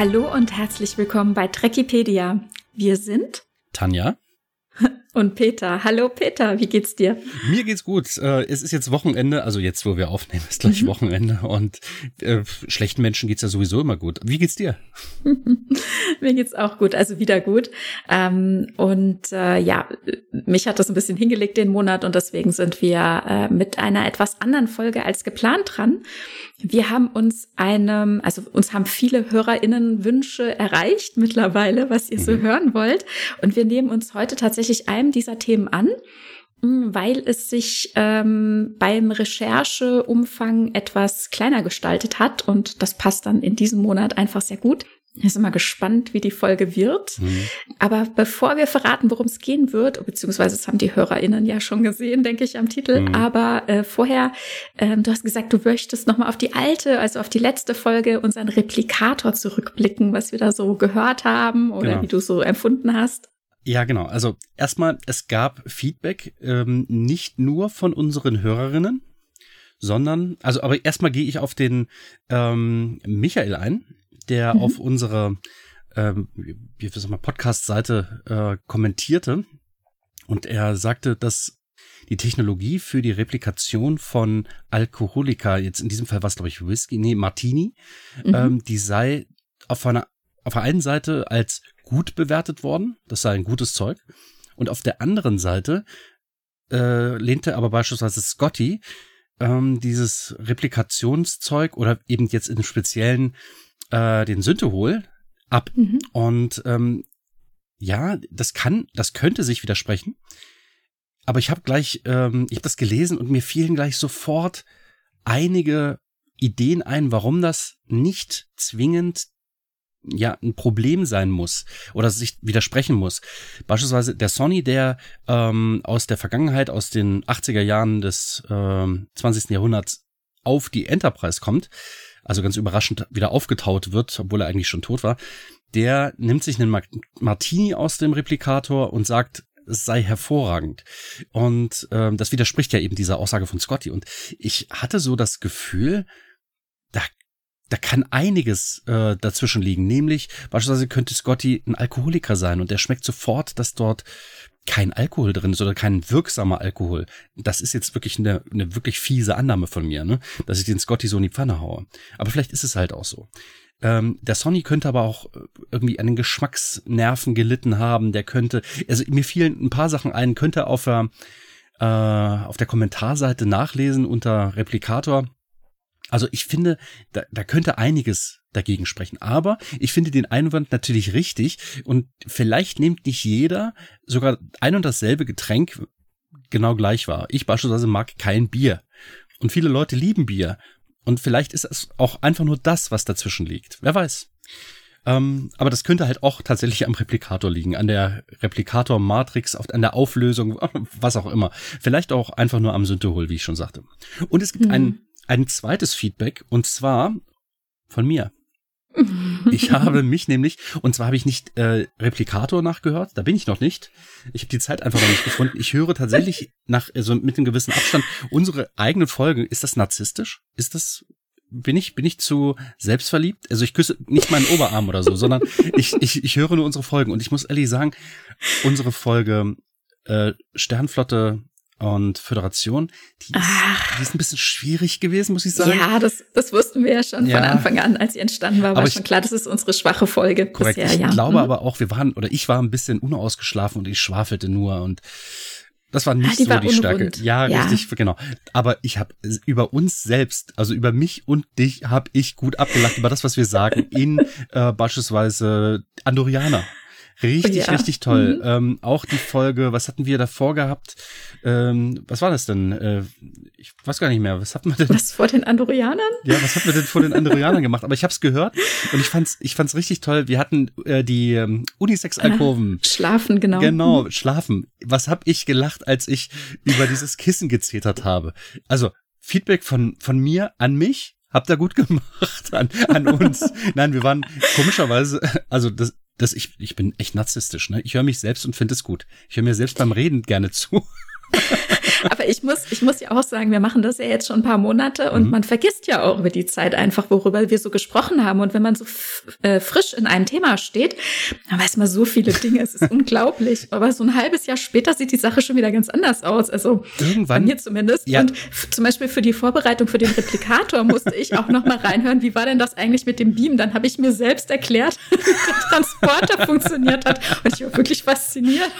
Hallo und herzlich willkommen bei Trekipedia. Wir sind Tanja und Peter. Hallo Peter, wie geht's dir? Mir geht's gut. Äh, es ist jetzt Wochenende, also jetzt, wo wir aufnehmen, ist gleich mhm. Wochenende und äh, schlechten Menschen geht's ja sowieso immer gut. Wie geht's dir? Mir geht's auch gut, also wieder gut. Ähm, und äh, ja, mich hat das ein bisschen hingelegt den Monat und deswegen sind wir äh, mit einer etwas anderen Folge als geplant dran. Wir haben uns einem, also uns haben viele HörerInnen Wünsche erreicht mittlerweile, was ihr so mhm. hören wollt. Und wir nehmen uns heute tatsächlich einem dieser Themen an, mm, weil es sich ähm, beim Rechercheumfang etwas kleiner gestaltet hat. Und das passt dann in diesem Monat einfach sehr gut. Ich bin immer gespannt, wie die Folge wird. Mhm. Aber bevor wir verraten, worum es gehen wird, beziehungsweise das haben die HörerInnen ja schon gesehen, denke ich, am Titel. Mhm. Aber äh, vorher, ähm, du hast gesagt, du möchtest nochmal auf die alte, also auf die letzte Folge, unseren Replikator zurückblicken, was wir da so gehört haben oder genau. wie du so empfunden hast. Ja, genau. Also erstmal, es gab Feedback, ähm, nicht nur von unseren Hörerinnen, sondern, also aber erstmal gehe ich auf den ähm, Michael ein der mhm. auf unsere ähm, wie sag mal, Podcast-Seite äh, kommentierte. Und er sagte, dass die Technologie für die Replikation von Alkoholika, jetzt in diesem Fall was glaube ich Whisky, nee, Martini, mhm. ähm, die sei auf einer auf der einen Seite als gut bewertet worden, das sei ein gutes Zeug, und auf der anderen Seite äh, lehnte aber beispielsweise Scotty ähm, dieses Replikationszeug oder eben jetzt in speziellen äh, den Syntehol ab. Mhm. Und ähm, ja, das kann, das könnte sich widersprechen. Aber ich habe gleich, ähm, ich habe das gelesen und mir fielen gleich sofort einige Ideen ein, warum das nicht zwingend ja ein Problem sein muss oder sich widersprechen muss. Beispielsweise der Sony, der ähm, aus der Vergangenheit, aus den 80er Jahren des ähm, 20. Jahrhunderts auf die Enterprise kommt, also ganz überraschend wieder aufgetaut wird, obwohl er eigentlich schon tot war, der nimmt sich einen Martini aus dem Replikator und sagt, es sei hervorragend. Und ähm, das widerspricht ja eben dieser Aussage von Scotty. Und ich hatte so das Gefühl, da, da kann einiges äh, dazwischen liegen. Nämlich, beispielsweise könnte Scotty ein Alkoholiker sein und der schmeckt sofort, dass dort kein Alkohol drin ist oder kein wirksamer Alkohol. Das ist jetzt wirklich eine, eine wirklich fiese Annahme von mir, ne? dass ich den Scotty so in die Pfanne haue. Aber vielleicht ist es halt auch so. Ähm, der Sonny könnte aber auch äh, irgendwie an den Geschmacksnerven gelitten haben. Der könnte, also mir fielen ein paar Sachen ein, könnte auf der, äh, auf der Kommentarseite nachlesen unter Replikator. Also ich finde, da, da könnte einiges dagegen sprechen. Aber ich finde den Einwand natürlich richtig und vielleicht nimmt nicht jeder sogar ein und dasselbe Getränk genau gleich wahr. Ich beispielsweise mag kein Bier und viele Leute lieben Bier und vielleicht ist es auch einfach nur das, was dazwischen liegt. Wer weiß. Ähm, aber das könnte halt auch tatsächlich am Replikator liegen, an der Replikator-Matrix, an der Auflösung, was auch immer. Vielleicht auch einfach nur am Synthehol, wie ich schon sagte. Und es gibt mhm. ein, ein zweites Feedback, und zwar von mir. Ich habe mich nämlich, und zwar habe ich nicht äh, Replikator nachgehört, da bin ich noch nicht. Ich habe die Zeit einfach noch nicht gefunden. Ich höre tatsächlich nach, also mit einem gewissen Abstand unsere eigenen Folgen. Ist das narzisstisch? Ist das, bin ich, bin ich zu selbstverliebt? Also ich küsse nicht meinen Oberarm oder so, sondern ich, ich, ich höre nur unsere Folgen. Und ich muss ehrlich sagen, unsere Folge äh, Sternflotte und Föderation, die ist, die ist, ein bisschen schwierig gewesen, muss ich sagen. Ja, das, das wussten wir ja schon ja. von Anfang an, als sie entstanden war, war ich, schon klar, das ist unsere schwache Folge korrekt. bisher. Ich ja. glaube mhm. aber auch, wir waren, oder ich war ein bisschen unausgeschlafen und ich schwafelte nur und das war nicht ah, die so war die unrund. Stärke. Ja, ja, richtig, genau. Aber ich habe über uns selbst, also über mich und dich, habe ich gut abgelacht über das, was wir sagen in äh, beispielsweise Andorianer. Richtig, ja. richtig toll. Mhm. Ähm, auch die Folge, was hatten wir davor gehabt? Ähm, was war das denn? Äh, ich weiß gar nicht mehr. Was hatten wir denn? Was vor den Andorianern? Ja, was hatten wir denn vor den Andorianern gemacht? Aber ich habe es gehört und ich fand's, ich fand's richtig toll. Wir hatten äh, die ähm, Unisex-Alkoven. Ah, schlafen, genau. Genau, mhm. schlafen. Was hab ich gelacht, als ich über dieses Kissen gezetert habe? Also Feedback von von mir an mich. Habt ihr gut gemacht an, an uns. Nein, wir waren komischerweise, also das, das ich, ich bin echt narzisstisch, ne? Ich höre mich selbst und finde es gut. Ich höre mir selbst beim Reden gerne zu. Aber ich muss, ich muss ja auch sagen, wir machen das ja jetzt schon ein paar Monate und mhm. man vergisst ja auch über die Zeit einfach, worüber wir so gesprochen haben. Und wenn man so äh, frisch in einem Thema steht, dann weiß man so viele Dinge. Es ist unglaublich. Aber so ein halbes Jahr später sieht die Sache schon wieder ganz anders aus. Also Irgendwann, bei mir zumindest. Ja. Und zum Beispiel für die Vorbereitung für den Replikator musste ich auch noch mal reinhören, wie war denn das eigentlich mit dem Beam? Dann habe ich mir selbst erklärt, wie der Transporter funktioniert hat. Und ich war wirklich fasziniert.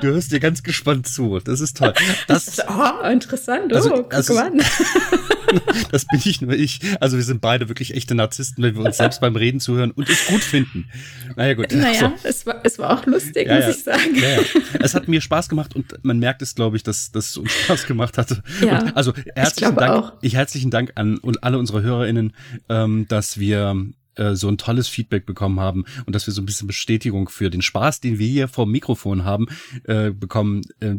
du hörst dir ganz gespannt zu. Das ist toll. Das, oh, interessant. Oh, also, guck also, mal an. das bin ich nur ich. Also wir sind beide wirklich echte Narzissten, wenn wir uns selbst beim Reden zuhören und es gut finden. Naja, gut. Naja, so. es, war, es war auch lustig, ja, muss ja. ich sagen. Ja, es hat mir Spaß gemacht und man merkt es, glaube ich, dass das uns Spaß gemacht hatte. Also herzlichen ich Dank, auch. ich herzlichen Dank an alle unsere HörerInnen, ähm, dass wir äh, so ein tolles Feedback bekommen haben und dass wir so ein bisschen Bestätigung für den Spaß, den wir hier vor dem Mikrofon haben, äh, bekommen. Äh,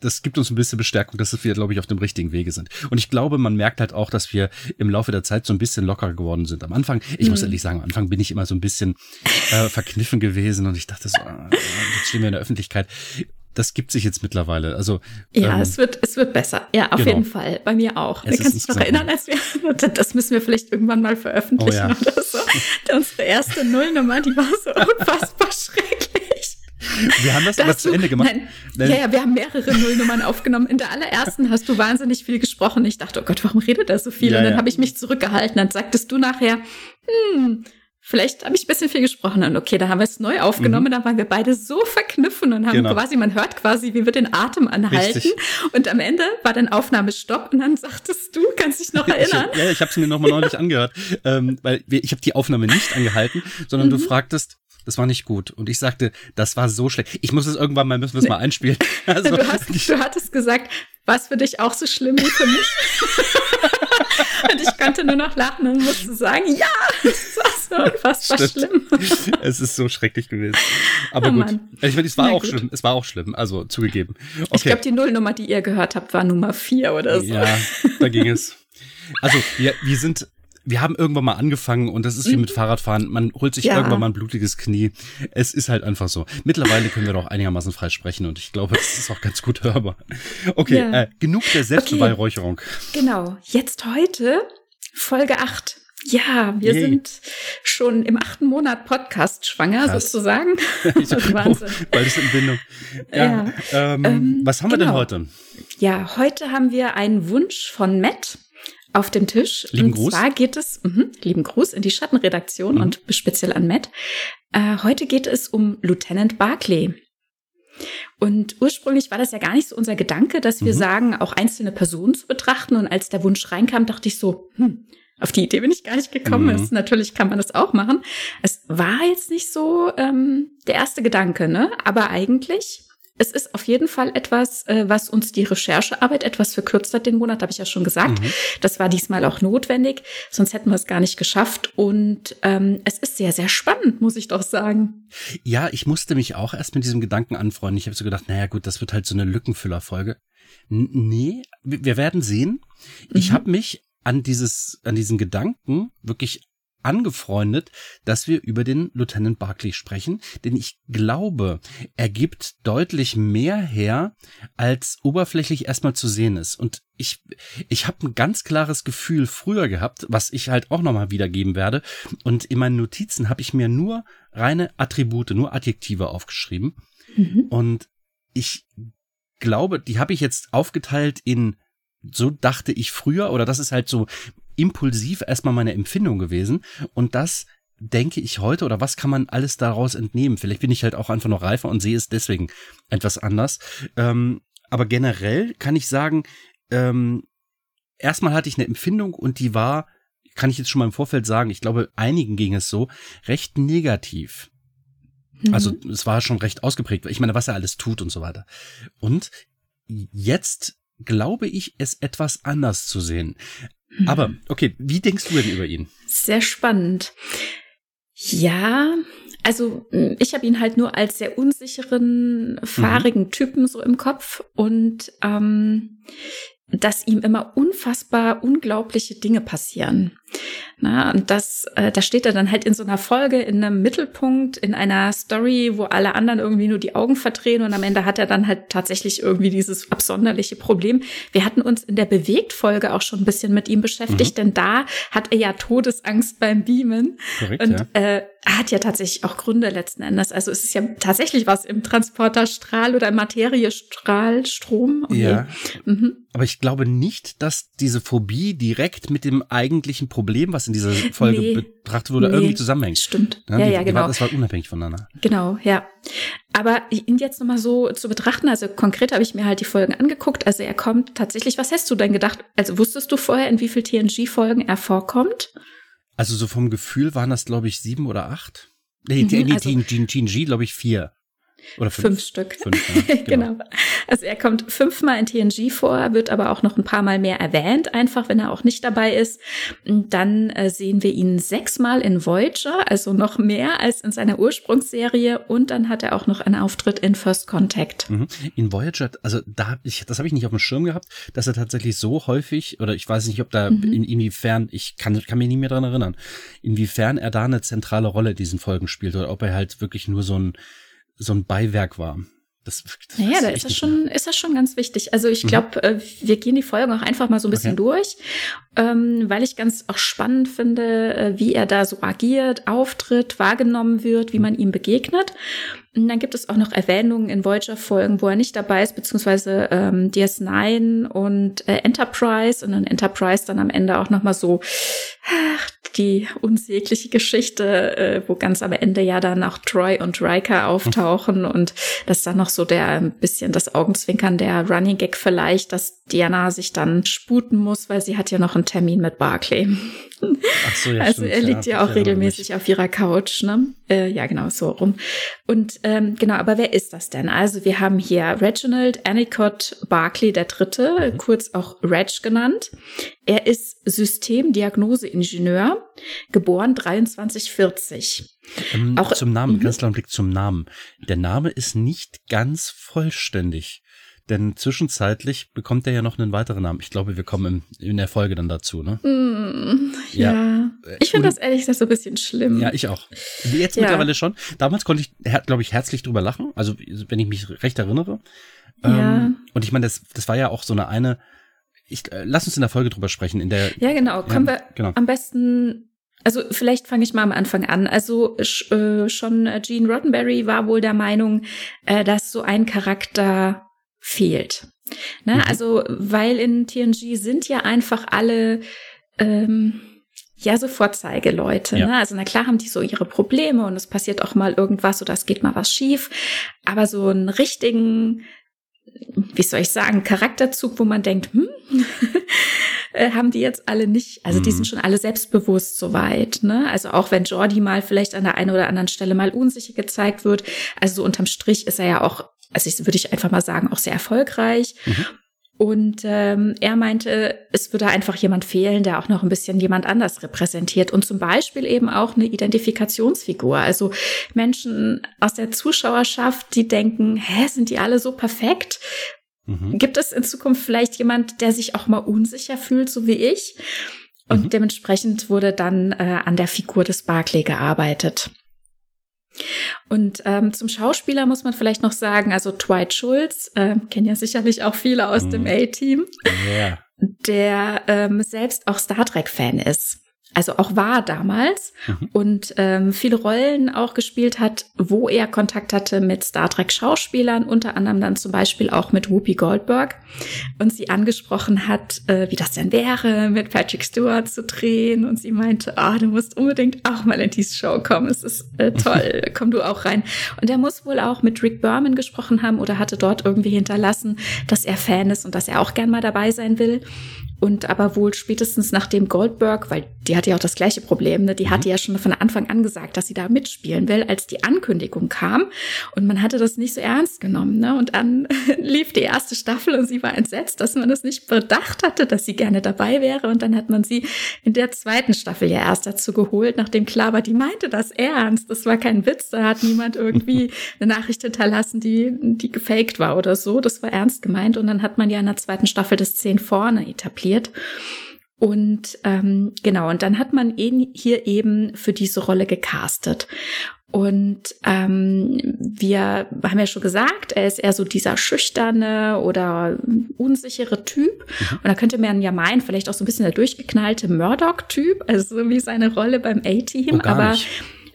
das gibt uns ein bisschen Bestärkung, dass wir, glaube ich, auf dem richtigen Wege sind. Und ich glaube, man merkt halt auch, dass wir im Laufe der Zeit so ein bisschen lockerer geworden sind. Am Anfang, ich mhm. muss ehrlich sagen, am Anfang bin ich immer so ein bisschen äh, verkniffen gewesen und ich dachte so, ah, jetzt stehen wir in der Öffentlichkeit das gibt sich jetzt mittlerweile. Also ja, ähm, es wird es wird besser. Ja, auf genau. jeden Fall. Bei mir auch. Es du kannst dich noch erinnern, als wir das müssen wir vielleicht irgendwann mal veröffentlichen oh, ja. oder so. Unsere erste Nullnummer, die war so unfassbar schrecklich. Wir haben das, aber zu Ende gemacht. Nein, nein. Ja, ja, wir haben mehrere Nullnummern aufgenommen. In der allerersten hast du wahnsinnig viel gesprochen. Ich dachte, oh Gott, warum redet er so viel? Ja, und dann ja. habe ich mich zurückgehalten. Dann sagtest du nachher, hm, Vielleicht habe ich ein bisschen viel gesprochen und okay, da haben wir es neu aufgenommen, mhm. da waren wir beide so verkniffen und haben genau. quasi, man hört quasi, wie wir den Atem anhalten. Richtig. Und am Ende war dann Aufnahmestopp und dann sagtest du, kannst dich noch erinnern? Ich, ja, ich habe es mir nochmal neulich angehört, ähm, weil ich habe die Aufnahme nicht angehalten, sondern mhm. du fragtest, das war nicht gut. Und ich sagte, das war so schlecht. Ich muss es irgendwann mal, müssen wir es mal einspielen. Also, du, hast, du hattest gesagt, war es für dich auch so schlimm wie für mich? und ich konnte nur noch lachen und musste sagen, ja, es war so unfassbar schlimm. es ist so schrecklich gewesen. Aber oh, gut. Mann. Ich meine, es war Na, auch gut. schlimm. Es war auch schlimm, also zugegeben. Okay. Ich glaube, die Nullnummer, die ihr gehört habt, war Nummer vier oder so. Ja, da ging es. Also, wir, wir sind wir haben irgendwann mal angefangen und das ist wie mit mhm. Fahrradfahren. Man holt sich ja. irgendwann mal ein blutiges Knie. Es ist halt einfach so. Mittlerweile können wir doch einigermaßen frei sprechen und ich glaube, das ist auch ganz gut hörbar. Okay, ja. äh, genug der Selbstbeweihräucherung. Okay. Genau. Jetzt heute Folge 8. Ja, wir Yay. sind schon im achten Monat Podcast schwanger, Krass. sozusagen. ich hab, Wahnsinn. Oh, beides in Bindung. Ja, ja. Ähm, ähm, was haben genau. wir denn genau. heute? Ja, heute haben wir einen Wunsch von Matt auf dem Tisch. Lieben und Gruß. zwar geht es, mh, lieben Gruß in die Schattenredaktion mhm. und speziell an Matt. Äh, heute geht es um Lieutenant Barclay. Und ursprünglich war das ja gar nicht so unser Gedanke, dass wir mhm. sagen, auch einzelne Personen zu betrachten. Und als der Wunsch reinkam, dachte ich so, hm, auf die Idee bin ich gar nicht gekommen. Mhm. Ist, natürlich kann man das auch machen. Es war jetzt nicht so ähm, der erste Gedanke, ne? Aber eigentlich es ist auf jeden Fall etwas, äh, was uns die Recherchearbeit etwas verkürzt hat den Monat, habe ich ja schon gesagt. Mhm. Das war diesmal auch notwendig, sonst hätten wir es gar nicht geschafft. Und ähm, es ist sehr, sehr spannend, muss ich doch sagen. Ja, ich musste mich auch erst mit diesem Gedanken anfreunden. Ich habe so gedacht, naja gut, das wird halt so eine Lückenfüllerfolge. Nee, wir werden sehen. Ich mhm. habe mich an dieses, an diesen Gedanken wirklich angefreundet, dass wir über den Lieutenant Barclay sprechen, denn ich glaube, er gibt deutlich mehr her, als oberflächlich erstmal zu sehen ist. Und ich, ich habe ein ganz klares Gefühl früher gehabt, was ich halt auch nochmal wiedergeben werde. Und in meinen Notizen habe ich mir nur reine Attribute, nur Adjektive aufgeschrieben. Mhm. Und ich glaube, die habe ich jetzt aufgeteilt in so dachte ich früher, oder das ist halt so impulsiv erstmal meine Empfindung gewesen. Und das denke ich heute oder was kann man alles daraus entnehmen? Vielleicht bin ich halt auch einfach noch reifer und sehe es deswegen etwas anders. Ähm, aber generell kann ich sagen, ähm, erstmal hatte ich eine Empfindung und die war, kann ich jetzt schon mal im Vorfeld sagen, ich glaube, einigen ging es so, recht negativ. Mhm. Also es war schon recht ausgeprägt. Ich meine, was er alles tut und so weiter. Und jetzt glaube ich, es etwas anders zu sehen. Aber, okay, wie denkst du denn über ihn? Sehr spannend. Ja, also ich habe ihn halt nur als sehr unsicheren, fahrigen mhm. Typen so im Kopf und ähm, dass ihm immer unfassbar unglaubliche Dinge passieren. Na, und das, äh, da steht er dann halt in so einer Folge in einem Mittelpunkt, in einer Story, wo alle anderen irgendwie nur die Augen verdrehen und am Ende hat er dann halt tatsächlich irgendwie dieses absonderliche Problem. Wir hatten uns in der Bewegt-Folge auch schon ein bisschen mit ihm beschäftigt, mhm. denn da hat er ja Todesangst beim Beamen. Korrekt, und ja. äh, hat ja tatsächlich auch Gründe letzten Endes. Also es ist ja tatsächlich was im Transporterstrahl oder im Materiestrahlstrom. Okay. Ja. Mhm. Aber ich glaube nicht, dass diese Phobie direkt mit dem eigentlichen Problem, was in dieser Folge nee, betrachtet wurde, nee, irgendwie zusammenhängt. Stimmt. Ja, ja, die, ja genau. War, das war unabhängig voneinander. Genau, ja. Aber ihn jetzt nochmal so zu betrachten, also konkret habe ich mir halt die Folgen angeguckt. Also er kommt tatsächlich, was hast du denn gedacht? Also wusstest du vorher, in wie viel TNG-Folgen er vorkommt? Also so vom Gefühl waren das, glaube ich, sieben oder acht. Nee, mhm, also, TNG, glaube ich, vier. Oder fünf, fünf Stück. Fünf, ja, genau. genau. Also er kommt fünfmal in TNG vor, wird aber auch noch ein paar Mal mehr erwähnt, einfach wenn er auch nicht dabei ist. Dann äh, sehen wir ihn sechsmal in Voyager, also noch mehr als in seiner Ursprungsserie. Und dann hat er auch noch einen Auftritt in First Contact. Mhm. In Voyager, also da, ich, das habe ich nicht auf dem Schirm gehabt, dass er tatsächlich so häufig, oder ich weiß nicht, ob da mhm. in, inwiefern, ich kann, kann mich nicht mehr dran erinnern, inwiefern er da eine zentrale Rolle diesen Folgen spielt oder ob er halt wirklich nur so ein so ein Beiwerk war. Das, das naja, da ist das schon, ist das schon ganz wichtig. Also ich glaube, mhm. äh, wir gehen die Folgen auch einfach mal so ein bisschen okay. durch, ähm, weil ich ganz auch spannend finde, äh, wie er da so agiert, auftritt, wahrgenommen wird, wie man ihm begegnet. Und dann gibt es auch noch Erwähnungen in Voyager-Folgen, wo er nicht dabei ist, beziehungsweise ähm, DS9 und äh, Enterprise und dann Enterprise dann am Ende auch noch mal so ach, die unsägliche Geschichte, äh, wo ganz am Ende ja dann auch Troy und Riker auftauchen mhm. und das dann noch so der ein bisschen das Augenzwinkern der Running Gag vielleicht, dass Diana sich dann sputen muss, weil sie hat ja noch einen Termin mit Barclay. So, ja, also stimmt, er liegt ja, ja auch regelmäßig auf ihrer Couch, ne? Äh, ja, genau, so rum. Und ähm, genau, aber wer ist das denn? Also wir haben hier Reginald Anicott Barclay der Dritte, mhm. kurz auch Reg genannt. Er ist Systemdiagnoseingenieur, geboren 2340. Ähm, auch zum Namen, mhm. ganz kleinen Blick zum Namen. Der Name ist nicht ganz vollständig. Denn zwischenzeitlich bekommt er ja noch einen weiteren Namen. Ich glaube, wir kommen in, in der Folge dann dazu, ne? Mm, ja. ja. Äh, ich finde das ehrlich gesagt so ein bisschen schlimm. Ja, ich auch. Jetzt ja. mittlerweile schon. Damals konnte ich, glaube ich, herzlich drüber lachen. Also, wenn ich mich recht erinnere. Ja. Ähm, und ich meine, das, das war ja auch so eine eine, ich, äh, lass uns in der Folge drüber sprechen. In der, ja, genau. Kommen wir genau. am besten also vielleicht fange ich mal am Anfang an. Also äh, schon Gene Roddenberry war wohl der Meinung, äh, dass so ein Charakter fehlt. Ne? Mhm. Also, weil in TNG sind ja einfach alle ähm, ja so Vorzeigeleute. Ja. Ne? Also na klar haben die so ihre Probleme und es passiert auch mal irgendwas oder es geht mal was schief. Aber so einen richtigen, wie soll ich sagen, Charakterzug, wo man denkt, hm, äh, haben die jetzt alle nicht. Also die mhm. sind schon alle selbstbewusst soweit. Ne? Also auch wenn Jordi mal vielleicht an der einen oder anderen Stelle mal unsicher gezeigt wird. Also so unterm Strich ist er ja auch also ich, würde ich einfach mal sagen, auch sehr erfolgreich. Mhm. Und ähm, er meinte, es würde einfach jemand fehlen, der auch noch ein bisschen jemand anders repräsentiert und zum Beispiel eben auch eine Identifikationsfigur. Also Menschen aus der Zuschauerschaft, die denken, hä, sind die alle so perfekt? Mhm. Gibt es in Zukunft vielleicht jemand, der sich auch mal unsicher fühlt, so wie ich? Und mhm. dementsprechend wurde dann äh, an der Figur des Barclay gearbeitet. Und ähm, zum Schauspieler muss man vielleicht noch sagen, also Dwight Schulz, äh, kennen ja sicherlich auch viele aus mm. dem mhm. A-Team, yeah. der ähm, selbst auch Star Trek-Fan ist also auch war damals mhm. und ähm, viele Rollen auch gespielt hat, wo er Kontakt hatte mit Star Trek Schauspielern, unter anderem dann zum Beispiel auch mit Whoopi Goldberg und sie angesprochen hat, äh, wie das denn wäre, mit Patrick Stewart zu drehen und sie meinte, ah, oh, du musst unbedingt auch mal in diese Show kommen, es ist äh, toll, komm du auch rein. Und er muss wohl auch mit Rick Berman gesprochen haben oder hatte dort irgendwie hinterlassen, dass er Fan ist und dass er auch gern mal dabei sein will. Und aber wohl spätestens nachdem Goldberg, weil die hatte ja auch das gleiche Problem, ne? die mhm. hatte ja schon von Anfang an gesagt, dass sie da mitspielen will, als die Ankündigung kam. Und man hatte das nicht so ernst genommen. Ne? Und dann lief die erste Staffel und sie war entsetzt, dass man das nicht bedacht hatte, dass sie gerne dabei wäre. Und dann hat man sie in der zweiten Staffel ja erst dazu geholt, nachdem klar war, die meinte das ernst. Das war kein Witz. Da hat niemand irgendwie eine Nachricht hinterlassen, die, die gefaked war oder so. Das war ernst gemeint. Und dann hat man ja in der zweiten Staffel das Zehn vorne etabliert etabliert. Und ähm, genau, und dann hat man ihn hier eben für diese Rolle gecastet. Und ähm, wir haben ja schon gesagt, er ist eher so dieser schüchterne oder unsichere Typ. Mhm. Und da könnte man ja meinen, vielleicht auch so ein bisschen der durchgeknallte Murdoch-Typ, also so wie seine Rolle beim A-Team. Oh, aber nicht.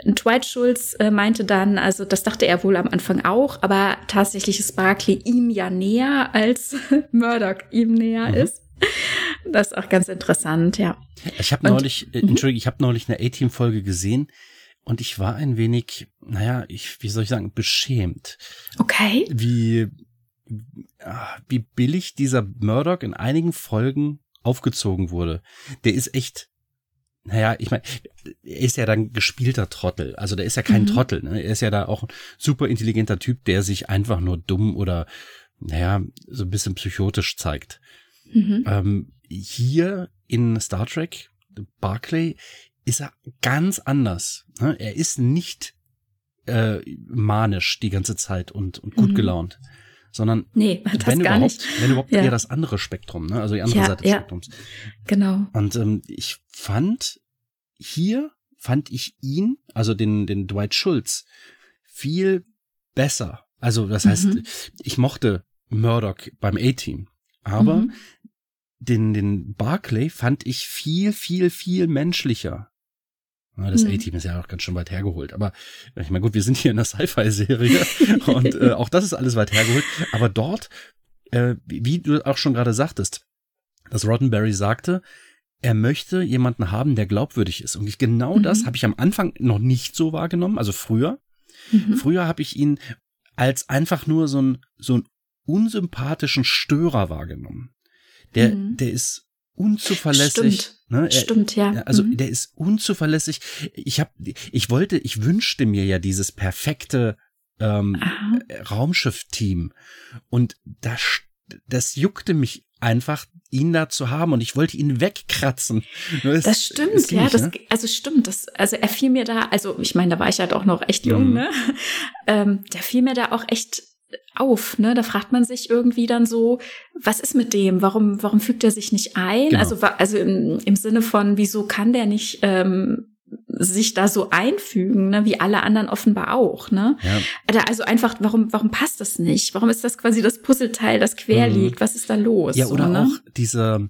Dwight Schulz äh, meinte dann, also das dachte er wohl am Anfang auch, aber tatsächlich ist Barkley ihm ja näher, als Murdoch ihm näher mhm. ist. Das ist auch ganz interessant, ja. Ich habe neulich, äh, mhm. entschuldige, ich habe neulich eine A-Team-Folge gesehen und ich war ein wenig, naja, ich, wie soll ich sagen, beschämt. Okay. Wie, ah, wie billig dieser Murdoch in einigen Folgen aufgezogen wurde. Der ist echt, naja, ich meine, er ist ja dann gespielter Trottel. Also der ist ja kein mhm. Trottel. Ne? Er ist ja da auch ein super intelligenter Typ, der sich einfach nur dumm oder, naja, so ein bisschen psychotisch zeigt. Mhm. Ähm, hier in Star Trek, Barclay, ist er ganz anders. Ne? Er ist nicht äh, manisch die ganze Zeit und, und gut mhm. gelaunt, sondern nee, das wenn gar überhaupt, nicht. wenn überhaupt Ja. eher das andere Spektrum, ne? also die andere Ja, Seite des ja. Spektrums. Genau. Und ähm, ich fand hier fand ich ihn, also den den Dwight Schulz, viel besser. Also das heißt, Mhm. ich mochte Murdoch beim A-Team, aber Mhm. Den den Barclay fand ich viel viel viel menschlicher. Das Mhm. A-Team ist ja auch ganz schön weit hergeholt. Aber ich meine, gut, wir sind hier in einer Sci-Fi-Serie und äh, auch das ist alles weit hergeholt. Aber dort, äh, wie du auch schon gerade sagtest, dass Roddenberry sagte, er möchte jemanden haben, der glaubwürdig ist. Und genau Mhm. das habe ich am Anfang noch nicht so wahrgenommen. Also früher. Mhm. Früher habe ich ihn als einfach nur so ein so einen unsympathischen Störer wahrgenommen. Der, Mhm. der ist unzuverlässig. Stimmt. Ne? Er, Stimmt, ja. also Mhm. der ist unzuverlässig. Ich habe, ich wollte, ich wünschte mir ja dieses perfekte ähm. Raumschiff-Team und das, das juckte mich einfach, ihn da zu haben und ich wollte ihn wegkratzen. Es- Das stimmt, ging ja, nicht, das, ne? also stimmt, das, also er fiel mir da, also ich meine, da war ich halt auch noch echt jung, Mhm. ne? Ähm, der fiel mir da auch echt auf, ne? Da fragt man sich irgendwie dann so, was ist mit dem? Warum, warum fügt er sich nicht ein? Genau. Also, also im, im Sinne von, wieso kann der nicht ähm, sich da so einfügen, ne? Wie alle anderen offenbar auch, ne? Ja. Oder Also einfach, warum, warum passt das nicht? Warum ist das quasi das Puzzleteil, das quer Mhm. liegt? Was ist da los? Ja, oder so, ne? auch dieser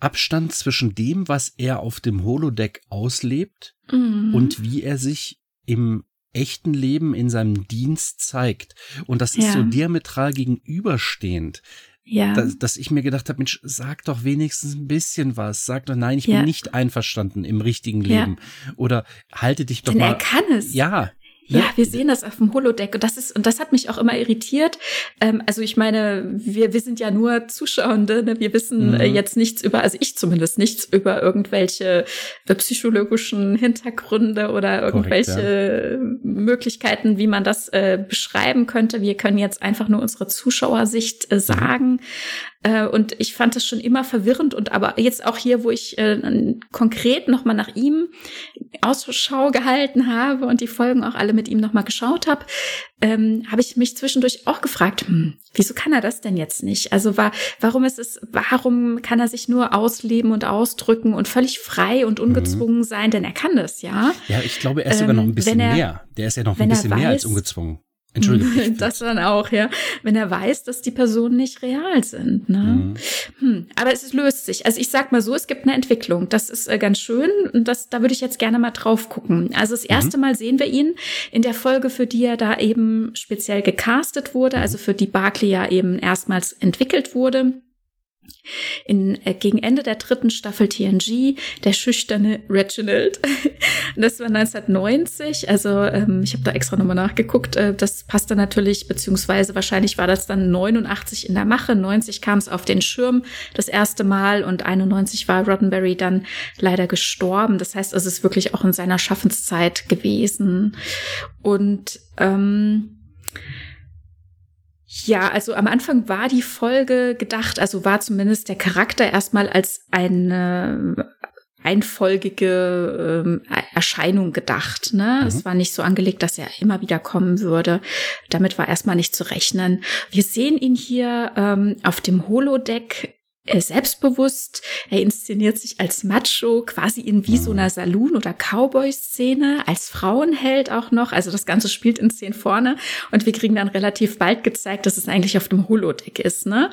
Abstand zwischen dem, was er auf dem Holodeck auslebt Mhm. und wie er sich im echten Leben in seinem Dienst zeigt. Und das ist Ja. so diametral gegenüberstehend, ja. dass, dass ich mir gedacht habe, Mensch, sag doch wenigstens ein bisschen was. Sag doch, nein, ich Ja. bin nicht einverstanden im richtigen Ja. Leben. Oder halte dich doch Denn mal. er kann es. Ja. Ja, wir sehen das auf dem Holodeck und das ist und das hat mich auch immer irritiert. Ähm, also ich meine, wir wir sind ja nur Zuschauende, ne? wir wissen Mhm. äh, jetzt nichts über, also ich zumindest nichts über irgendwelche äh, psychologischen Hintergründe oder irgendwelche Möglichkeiten, wie man das äh, beschreiben könnte. Wir können jetzt einfach nur unsere Zuschauersicht äh, sagen. Äh, und ich fand es schon immer verwirrend und aber jetzt auch hier, wo ich äh, konkret nochmal nach ihm Ausschau gehalten habe und die Folgen auch alle mit ihm nochmal geschaut habe, ähm, habe ich mich zwischendurch auch gefragt, hm, wieso kann er das denn jetzt nicht? Also war, warum ist es, warum kann er sich nur ausleben und ausdrücken und völlig frei und ungezwungen sein? Denn er kann das, ja. Ja, ich glaube, er ist sogar noch ein Ähm, bisschen er- mehr. Der ist ja noch ein bisschen mehr als weiß- ungezwungen. Entschuldigung. das dann auch, ja. Wenn er weiß, dass die Personen nicht real sind. Ne? Mhm. Hm, aber es löst sich. Also ich sag mal so, es gibt eine Entwicklung. Das ist äh, ganz schön und das, da würde ich jetzt gerne mal drauf gucken. Also das erste Mal sehen wir ihn in der Folge, für die er da eben speziell gecastet wurde, also für die Barclay ja eben erstmals entwickelt wurde. In, äh, gegen Ende der dritten Staffel TNG, der schüchterne Reginald. Das war 1990, also ähm, ich habe da extra nochmal nachgeguckt. Äh, das passte natürlich, beziehungsweise wahrscheinlich war das dann 89 in der Mache. 90 kam es auf den Schirm das erste Mal und 91 war Roddenberry dann leider gestorben. Das heißt, es ist wirklich auch in seiner Schaffenszeit gewesen. Und ähm, ja, also am Anfang war die Folge gedacht, also war zumindest der Charakter erstmal als eine einfolgige ähm, Erscheinung gedacht. Ne? Mhm. Es war nicht so angelegt, dass er immer wieder kommen würde. Damit war erstmal nicht zu rechnen. Wir sehen ihn hier ähm, auf dem Holodeck selbstbewusst, er inszeniert sich als Macho, quasi in wie so einer Saloon- oder Cowboy-Szene, als Frauenheld auch noch. Also das Ganze spielt in Szenen vorne und wir kriegen dann relativ bald gezeigt, dass es eigentlich auf dem Holodeck ist. Ne?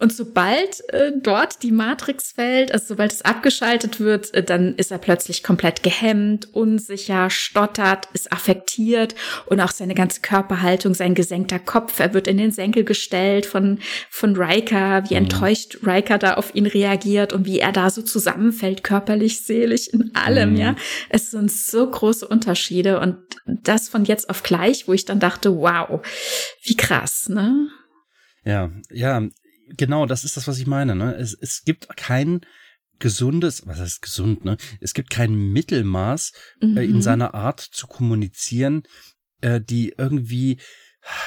Und sobald äh, dort die Matrix fällt, also sobald es abgeschaltet wird, äh, dann ist er plötzlich komplett gehemmt, unsicher, stottert, ist affektiert und auch seine ganze Körperhaltung, sein gesenkter Kopf, er wird in den Senkel gestellt von, von Riker, wie mhm. enttäuscht Riker da auf ihn reagiert und wie er da so zusammenfällt, körperlich, seelisch, in allem, mhm. ja. Es sind so große Unterschiede und das von jetzt auf gleich, wo ich dann dachte, wow, wie krass, ne? Ja, ja, genau, das ist das, was ich meine. Ne? Es, es gibt kein gesundes, was heißt gesund, ne? Es gibt kein Mittelmaß mhm. äh, in mhm. seiner Art zu kommunizieren, äh, die irgendwie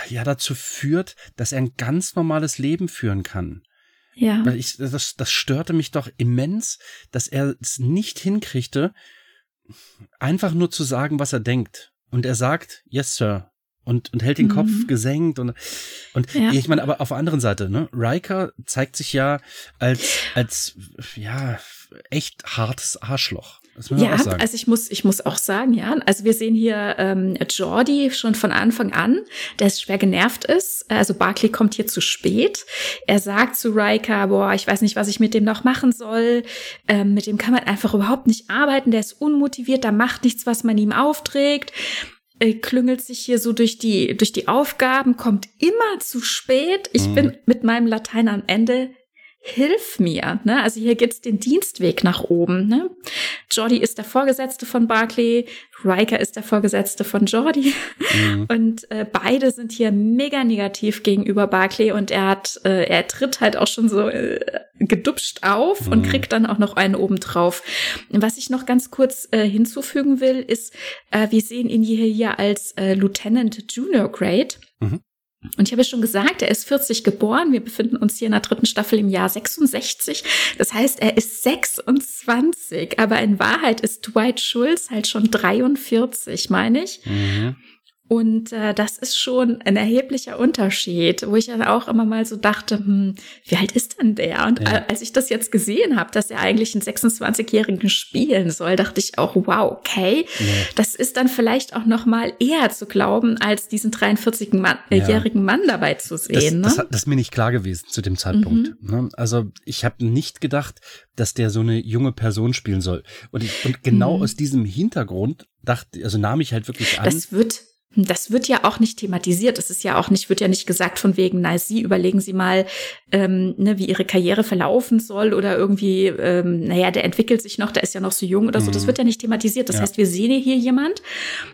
ja dazu führt, dass er ein ganz normales Leben führen kann. Ja. Ich, das, das störte mich doch immens, dass er es nicht hinkriegte, einfach nur zu sagen, was er denkt. Und er sagt, yes, sir und, und hält den mhm. Kopf gesenkt und, und ja. ich meine, aber auf der anderen Seite, ne, Riker zeigt sich ja als, als, ja, echt hartes Arschloch. Ja, also ich muss, ich muss auch sagen, ja. Also wir sehen hier ähm, Jordi schon von Anfang an, der schwer genervt ist. Also Barclay kommt hier zu spät. Er sagt zu Riker, boah, ich weiß nicht, was ich mit dem noch machen soll. Ähm, mit dem kann man einfach überhaupt nicht arbeiten. Der ist unmotiviert, der macht nichts, was man ihm aufträgt äh, klüngelt sich hier so durch die, durch die Aufgaben, kommt immer zu spät. Ich mhm. bin mit meinem Latein am Ende hilf mir. Ne? Also hier geht's den Dienstweg nach oben. Ne? Jordi ist der Vorgesetzte von Barclay, Riker ist der Vorgesetzte von Jordi. Mhm. Und äh, beide sind hier mega negativ gegenüber Barclay und er hat, äh, er tritt halt auch schon so äh, gedupscht auf mhm. und kriegt dann auch noch einen obendrauf. Was ich noch ganz kurz äh, hinzufügen will, ist, äh, wir sehen ihn hier, hier als äh, Lieutenant Junior Grade. Mhm. Und ich habe schon gesagt, er ist 40 geboren. Wir befinden uns hier in der dritten Staffel im Jahr 66. Das heißt, er ist 26. Aber in Wahrheit ist Dwight Schulz halt schon 43, meine ich. Mhm. Und äh, das ist schon ein erheblicher Unterschied, wo ich dann auch immer mal so dachte, hm, wie alt ist denn der? Und ja. als ich das jetzt gesehen habe, dass er eigentlich einen 26-Jährigen spielen soll, dachte ich auch, wow, okay, ja. das ist dann vielleicht auch noch mal eher zu glauben, als diesen 43-jährigen Mann, äh, Mann dabei zu sehen. Das, ne? das, das, ist mir nicht klar gewesen zu dem Zeitpunkt. Mhm. Ne? Also ich habe nicht gedacht, dass der so eine junge Person spielen soll. Und, ich, und genau mhm. aus diesem Hintergrund dachte, also nahm ich halt wirklich an. Das wird das wird ja auch nicht thematisiert. Es ist ja auch nicht, wird ja nicht gesagt von wegen, na, Sie überlegen Sie mal, ähm, ne, wie Ihre Karriere verlaufen soll oder irgendwie, ähm, naja, der entwickelt sich noch, der ist ja noch so jung oder so. Das mhm. wird ja nicht thematisiert. Das ja. heißt, wir sehen hier jemand,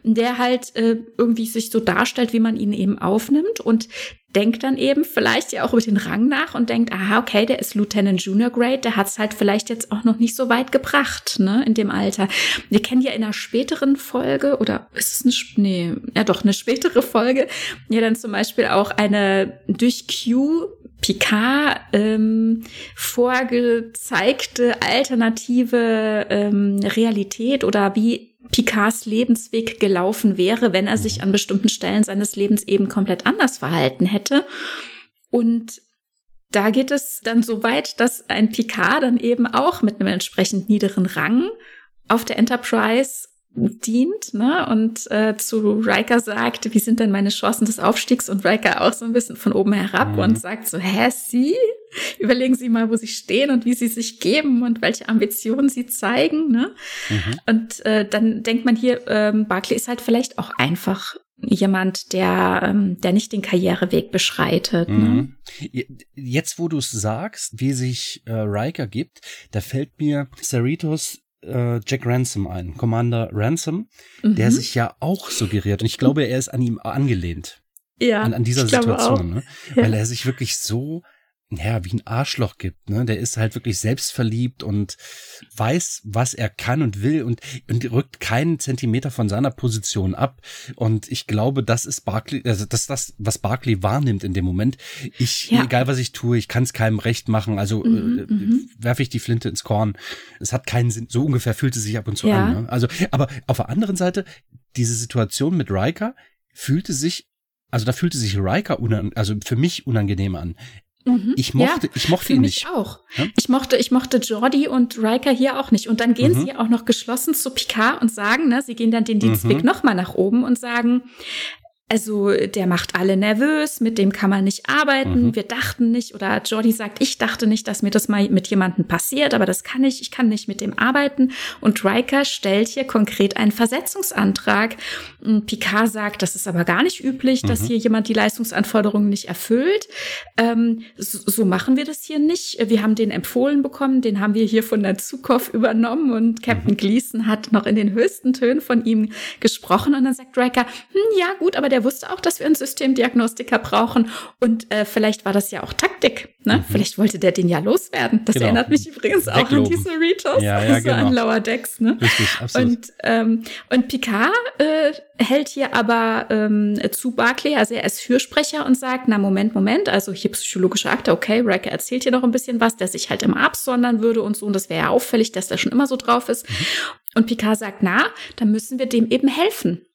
der halt äh, irgendwie sich so darstellt, wie man ihn eben aufnimmt und denkt dann eben vielleicht ja auch über den Rang nach und denkt, aha, okay, der ist Lieutenant Junior Grade, der hat es halt vielleicht jetzt auch noch nicht so weit gebracht, ne, in dem Alter. Wir kennen ja in einer späteren Folge, oder ist es eine, nee, ja doch, eine spätere Folge, ja dann zum Beispiel auch eine durch Q Picard ähm, vorgezeigte alternative ähm, Realität oder wie Picards Lebensweg gelaufen wäre, wenn er sich an bestimmten Stellen seines Lebens eben komplett anders verhalten hätte. Und da geht es dann so weit, dass ein Picard dann eben auch mit einem entsprechend niederen Rang auf der Enterprise dient, ne? Und äh, zu Riker sagt, wie sind denn meine Chancen des Aufstiegs? Und Riker auch so ein bisschen von oben herab mhm. und sagt so, hä, Sie? Überlegen Sie mal, wo Sie stehen und wie Sie sich geben und welche Ambitionen Sie zeigen, ne? Mhm. Und äh, dann denkt man hier, ähm, Barclay ist halt vielleicht auch einfach jemand, der, ähm, der nicht den Karriereweg beschreitet. Ne? Mhm. Ne? Jetzt, wo du es sagst, wie sich äh, Riker gibt, da fällt mir Cerritos äh, Jack Ransom ein, Commander Ransom, mhm. der sich ja auch suggeriert. Und ich glaube, er ist an ihm angelehnt. Ja. An, an dieser Situation, ne? Ja. Weil er sich wirklich so ja, wie ein Arschloch gibt, ne? Der ist halt wirklich selbstverliebt und weiß, was er kann und will und, und rückt keinen Zentimeter von seiner Position ab. Und ich glaube, das ist Barkley, also das ist das, was Barkley wahrnimmt in dem Moment. Ich, ja. egal was ich tue, ich kann es keinem recht machen, also mhm, äh, mhm. werfe ich die Flinte ins Korn. Es hat keinen Sinn, so ungefähr fühlt es sich ab und zu ja. an. Ne? Also, aber auf der anderen Seite, diese Situation mit Riker fühlte sich also da fühlte sich Riker unan also für mich unangenehm an. Mhm. Ich mochte, ja, ich mochte für ihn mich nicht. auch. Ja? Ich mochte, ich mochte Jordi und Riker hier auch nicht. Und dann gehen Mhm. sie auch noch geschlossen zu Picard und sagen, ne, sie gehen dann den Dienstweg Mhm. noch mal nach oben und sagen, also der macht alle nervös, mit dem kann man nicht arbeiten. Mhm. Wir dachten nicht, oder Jordi sagt, ich dachte nicht, dass mir das mal mit jemandem passiert, aber das kann ich, ich kann nicht mit dem arbeiten. Und Riker stellt hier konkret einen Versetzungsantrag. Und Picard sagt, das ist aber gar nicht üblich, dass Mhm. hier jemand die Leistungsanforderungen nicht erfüllt. Ähm, so, so machen wir das hier nicht. Wir haben den empfohlen bekommen, den haben wir hier von der Zukov übernommen und Captain Mhm. Gleason hat noch in den höchsten Tönen von ihm gesprochen und dann sagt Riker, hm, ja gut, aber der wusste auch, dass wir einen Systemdiagnostiker brauchen und äh, vielleicht war das ja auch Taktik. Ne? Mhm. Vielleicht wollte der den ja loswerden. Das Genau. erinnert mich übrigens auch an Wegloben. diese Cerritos, Ja, ja, also an genau. Lower Decks. Ne? Richtig, absolut. Und, ähm, und Picard äh, hält hier aber ähm, zu Barclay, also er ist Fürsprecher und sagt, na Moment, Moment, also hier psychologische Akte, okay, Riker erzählt hier noch ein bisschen was, der sich halt immer absondern würde und so, und das wäre ja auffällig, dass der schon immer so drauf ist. Und Picard sagt, na, dann müssen wir dem eben helfen.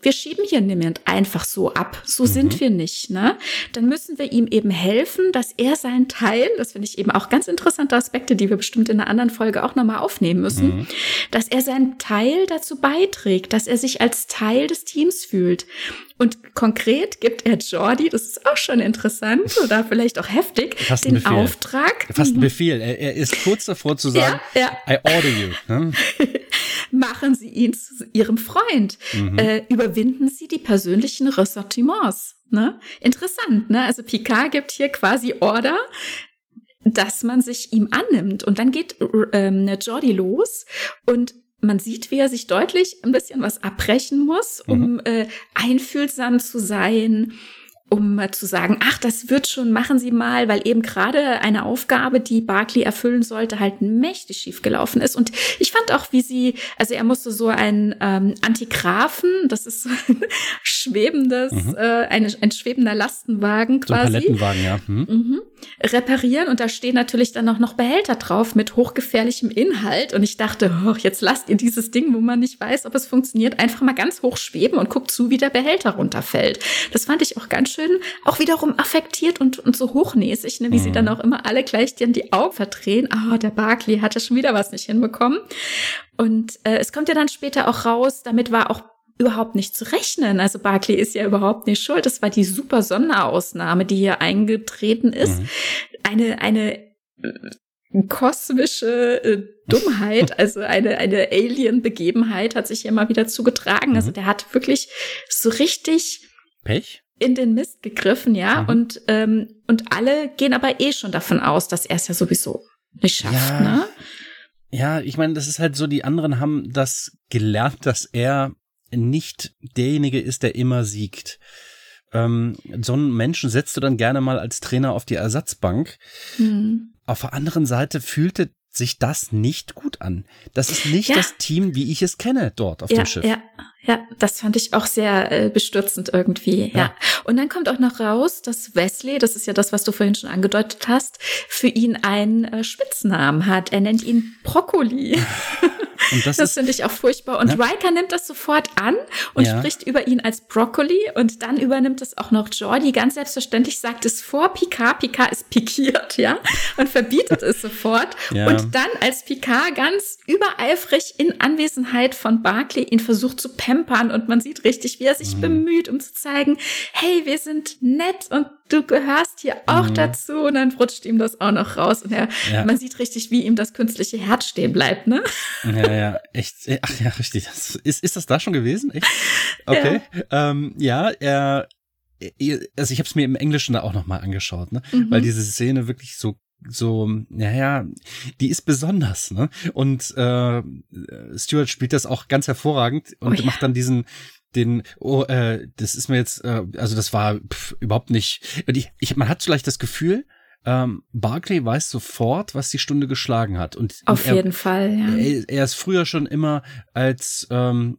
Wir schieben hier niemand einfach so ab. So Mhm. sind wir nicht, ne? Dann müssen wir ihm eben helfen, dass er seinen Teil, das finde ich eben auch ganz interessante Aspekte, die wir bestimmt in einer anderen Folge auch nochmal aufnehmen müssen, Mhm. dass er seinen Teil dazu beiträgt, dass er sich als Teil des Teams fühlt. Und konkret gibt er Jordi, das ist auch schon interessant oder vielleicht auch heftig, Fast den. Auftrag, Fast ein Befehl. Er, er ist kurz davor zu sagen, ja, ja, I order you. Ne? machen Sie ihn zu Ihrem Freund. Mhm. Äh, überwinden Sie die persönlichen Ressentiments. Ne? Interessant, ne? Also Picard gibt hier quasi Order, dass man sich ihm annimmt. Und dann geht ähm, Jordi los und man sieht, wie er sich deutlich ein bisschen was abbrechen muss, um äh, einfühlsam zu sein, um äh, zu sagen, ach, das wird schon, machen Sie mal, weil eben gerade eine Aufgabe, die Barclay erfüllen sollte, halt mächtig schief gelaufen ist. Und ich fand auch, wie sie, also er musste so ein ähm, Antigraphen, das ist so ein schwebendes, Mhm. äh, eine, ein schwebender Lastenwagen So ein quasi. Palettenwagen, ja. Hm? Mhm. Reparieren und da stehen natürlich dann auch noch Behälter drauf mit hochgefährlichem Inhalt und ich dachte, oh, jetzt lasst ihr dieses Ding, wo man nicht weiß, ob es funktioniert, einfach mal ganz hoch schweben und guckt zu, wie der Behälter runterfällt. Das fand ich auch ganz schön, auch wiederum affektiert und, und so hochnäsig, ne, wie sie Mhm. dann auch immer alle gleich dann die Augen verdrehen. Ah, der Barkley hat ja schon wieder was nicht hinbekommen. Und äh, es kommt ja dann später auch raus, damit war auch überhaupt nicht zu rechnen. Also Barclay ist ja überhaupt nicht schuld. Das war die super Sonderausnahme, die hier eingetreten ist. Mhm. Eine, eine äh, kosmische äh, Dummheit, also eine, eine Alien-Begebenheit hat sich hier mal wieder zugetragen. Also Mhm. der hat wirklich so richtig Pech? In den Mist gegriffen, ja. Mhm. Und, ähm, und alle gehen aber eh schon davon aus, dass er es ja sowieso nicht schafft, Ja. ne? Ja, ich meine, das ist halt so, die anderen haben das gelernt, dass er nicht derjenige ist, der immer siegt. Ähm, so einen Menschen setzt du dann gerne mal als Trainer auf die Ersatzbank. Hm. Auf der anderen Seite fühlte sich das nicht gut an. Das ist nicht Ja. das Team, wie ich es kenne dort auf ja, dem Schiff. Ja, ja, das fand ich auch sehr äh, bestürzend irgendwie. Ja. Ja. Und dann kommt auch noch raus, dass Wesley, das ist ja das, was du vorhin schon angedeutet hast, für ihn einen äh, Spitznamen hat. Er nennt ihn Brokkoli. Und das, Das finde ich auch furchtbar. Und Ja. Riker nimmt das sofort an und Ja. spricht über ihn als Brokkoli. Und dann übernimmt es auch noch Jordi. Ganz selbstverständlich sagt es vor Picard. Picard ist pikiert, ja, und verbietet es sofort. Ja. Und dann, als Picard ganz übereifrig in Anwesenheit von Barclay ihn versucht zu pampern und man sieht richtig, wie er sich Mhm. bemüht, um zu zeigen, hey, wir sind nett und du gehörst hier auch Mhm. dazu. Und dann rutscht ihm das auch noch raus. Und er, Ja. man sieht richtig, wie ihm das künstliche Herz stehen bleibt, ne? Ja, ja, echt. Ach ja, richtig. Das, ist, ist das da schon gewesen? Echt? Okay. Ja, ähm, ja er, er- also ich habe es mir im Englischen da auch nochmal angeschaut, ne? Mhm. Weil diese Szene wirklich so so, naja, die ist besonders, ne? Und äh, Stuart spielt das auch ganz hervorragend und Oh ja. macht dann diesen, den, oh, äh, das ist mir jetzt, äh, also das war pff, überhaupt nicht. und Ich, ich, man hat vielleicht das Gefühl, ähm, Barclay weiß sofort, was die Stunde geschlagen hat. Und Auf er, jeden Fall, ja. er, er ist früher schon immer als ähm,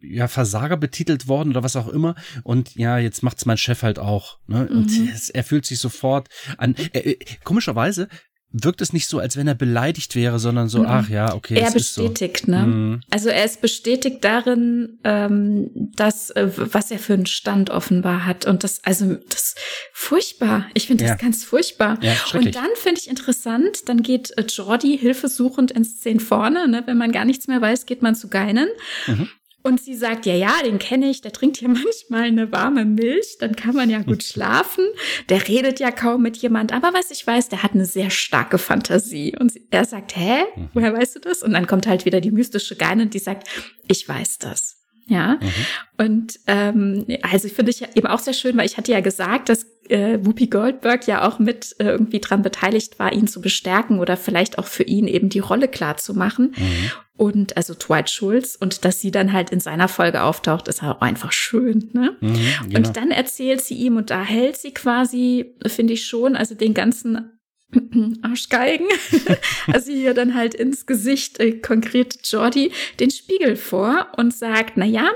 ja, Versager betitelt worden oder was auch immer. Und ja, jetzt macht's mein Chef halt auch. Ne? Und Mhm. es, er fühlt sich sofort an. Äh, äh, komischerweise wirkt es nicht so, als wenn er beleidigt wäre, sondern so, mhm. ach ja, okay. Er bestätigt, so. ne? Mhm. Also er ist bestätigt darin, ähm, dass, äh, was er für einen Stand offenbar hat. Und das, also, das ist furchtbar. Ich finde das ja. ganz furchtbar. Ja, und dann finde ich interessant, dann geht äh, Jordi hilfesuchend ins Szenen vorne, ne? Wenn man gar nichts mehr weiß, geht man zu Geinen. Mhm. Und sie sagt, ja, ja, den kenne ich, der trinkt ja manchmal eine warme Milch, dann kann man ja gut schlafen. Der redet ja kaum mit jemand, aber was ich weiß, der hat eine sehr starke Fantasie. Und er sagt, hä, mhm. woher weißt du das? Und dann kommt halt wieder die mystische Geine, die sagt, ich weiß das. Ja, mhm. und ähm, also finde ich eben auch sehr schön, weil ich hatte ja gesagt, dass äh, Whoopi Goldberg ja auch mit äh, irgendwie dran beteiligt war, ihn zu bestärken oder vielleicht auch für ihn eben die Rolle klar zu machen. Mhm. Und also Dwight Schulz und dass sie dann halt in seiner Folge auftaucht, ist auch einfach schön. Ne? Mhm, genau. Und dann erzählt sie ihm und da hält sie quasi, finde ich schon, also den ganzen Arschgeigen, also hier dann halt ins Gesicht äh, konkret Jordi den Spiegel vor und sagt, na ja,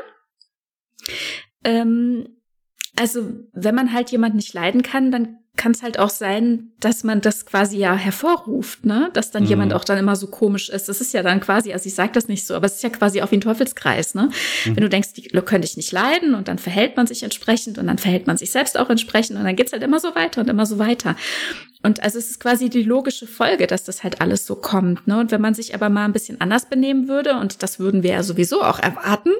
ähm, also wenn man halt jemand nicht leiden kann, dann kann es halt auch sein, dass man das quasi ja hervorruft, ne? Dass dann mhm. jemand auch dann immer so komisch ist. Das ist ja dann quasi, also ich sage das nicht so, aber es ist ja quasi auch wie ein Teufelskreis, ne? Mhm. Wenn du denkst, die könnte ich nicht leiden und dann verhält man sich entsprechend und dann verhält man sich selbst auch entsprechend und dann geht's halt immer so weiter und immer so weiter. Und also es ist quasi die logische Folge, dass das halt alles so kommt. Ne? Und wenn man sich aber mal ein bisschen anders benehmen würde, und das würden wir ja sowieso auch erwarten,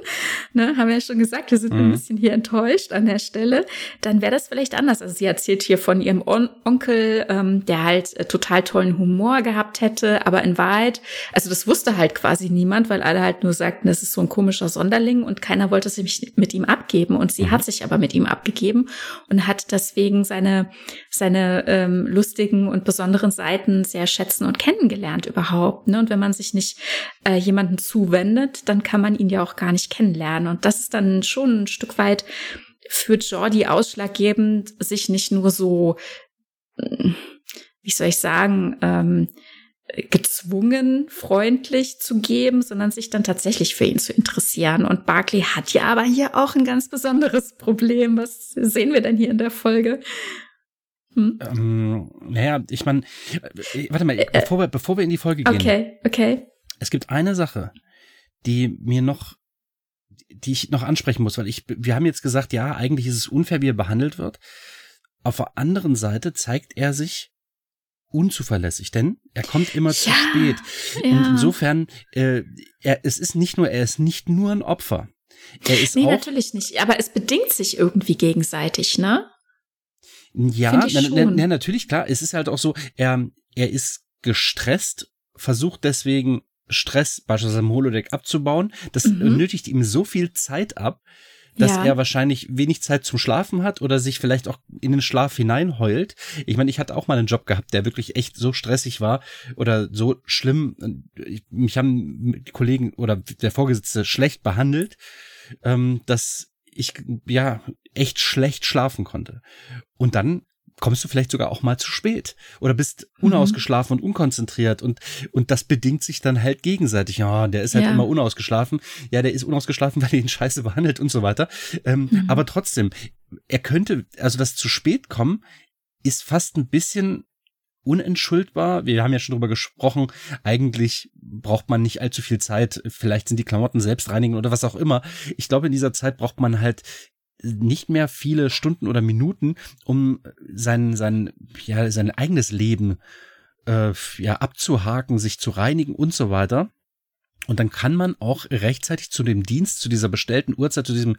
ne? haben wir ja schon gesagt, wir sind mhm. ein bisschen hier enttäuscht an der Stelle, dann wäre das vielleicht anders. Also sie erzählt hier von ihrem On Onkel, ähm, der halt äh, total tollen Humor gehabt hätte, aber in Wahrheit, also das wusste halt quasi niemand, weil alle halt nur sagten, das ist so ein komischer Sonderling und keiner wollte sich mit ihm abgeben. Und sie mhm. hat sich aber mit ihm abgegeben und hat deswegen seine, seine ähm, Lust lustigen und besonderen Seiten sehr schätzen und kennengelernt überhaupt. Ne? Und wenn man sich nicht äh, jemanden zuwendet, dann kann man ihn ja auch gar nicht kennenlernen. Und das ist dann schon ein Stück weit für Jordi ausschlaggebend, sich nicht nur so, hm, wie soll ich sagen, ähm, gezwungen, freundlich zu geben, sondern sich dann tatsächlich für ihn zu interessieren. Und Barclay hat ja aber hier auch ein ganz besonderes Problem. Was sehen wir denn hier in der Folge? Hm? Ähm, naja, ich meine, äh, warte mal, äh, bevor wir, bevor wir in die Folge gehen. Okay, okay. Es gibt eine Sache, die mir noch, die ich noch ansprechen muss, weil ich, wir haben jetzt gesagt, ja, eigentlich ist es unfair, wie er behandelt wird. Auf der anderen Seite zeigt er sich unzuverlässig, denn er kommt immer ja, zu spät. Ja. Und insofern, äh, er, es ist nicht nur, er ist nicht nur ein Opfer. Er ist nee, auch, natürlich nicht. Aber es bedingt sich irgendwie gegenseitig, ne? Ja, na, na, na, natürlich, klar. Es ist halt auch so, er, er ist gestresst, versucht deswegen Stress beispielsweise im Holodeck abzubauen. Das mhm. nötigt ihm so viel Zeit ab, dass ja. er wahrscheinlich wenig Zeit zum Schlafen hat oder sich vielleicht auch in den Schlaf hineinheult. Ich meine, ich hatte auch mal einen Job gehabt, der wirklich echt so stressig war oder so schlimm. Mich haben Kollegen oder der Vorgesetzte schlecht behandelt, ähm, dass ich ja echt schlecht schlafen konnte. Und dann kommst du vielleicht sogar auch mal zu spät oder bist unausgeschlafen mhm. und unkonzentriert und und das bedingt sich dann halt gegenseitig. Ja, der ist halt ja. immer unausgeschlafen. Ja, der ist unausgeschlafen, weil er ihn scheiße behandelt und so weiter. Ähm, mhm. Aber trotzdem, er könnte, also das zu spät kommen, ist fast ein bisschen unentschuldbar. Wir haben ja schon drüber gesprochen. Eigentlich braucht man nicht allzu viel Zeit. Vielleicht sind die Klamotten selbst reinigen oder was auch immer. Ich glaube, in dieser Zeit braucht man halt nicht mehr viele Stunden oder Minuten, um sein, sein, ja, sein eigenes Leben äh, ja, abzuhaken, sich zu reinigen und so weiter. Und dann kann man auch rechtzeitig zu dem Dienst, zu dieser bestellten Uhrzeit, zu diesem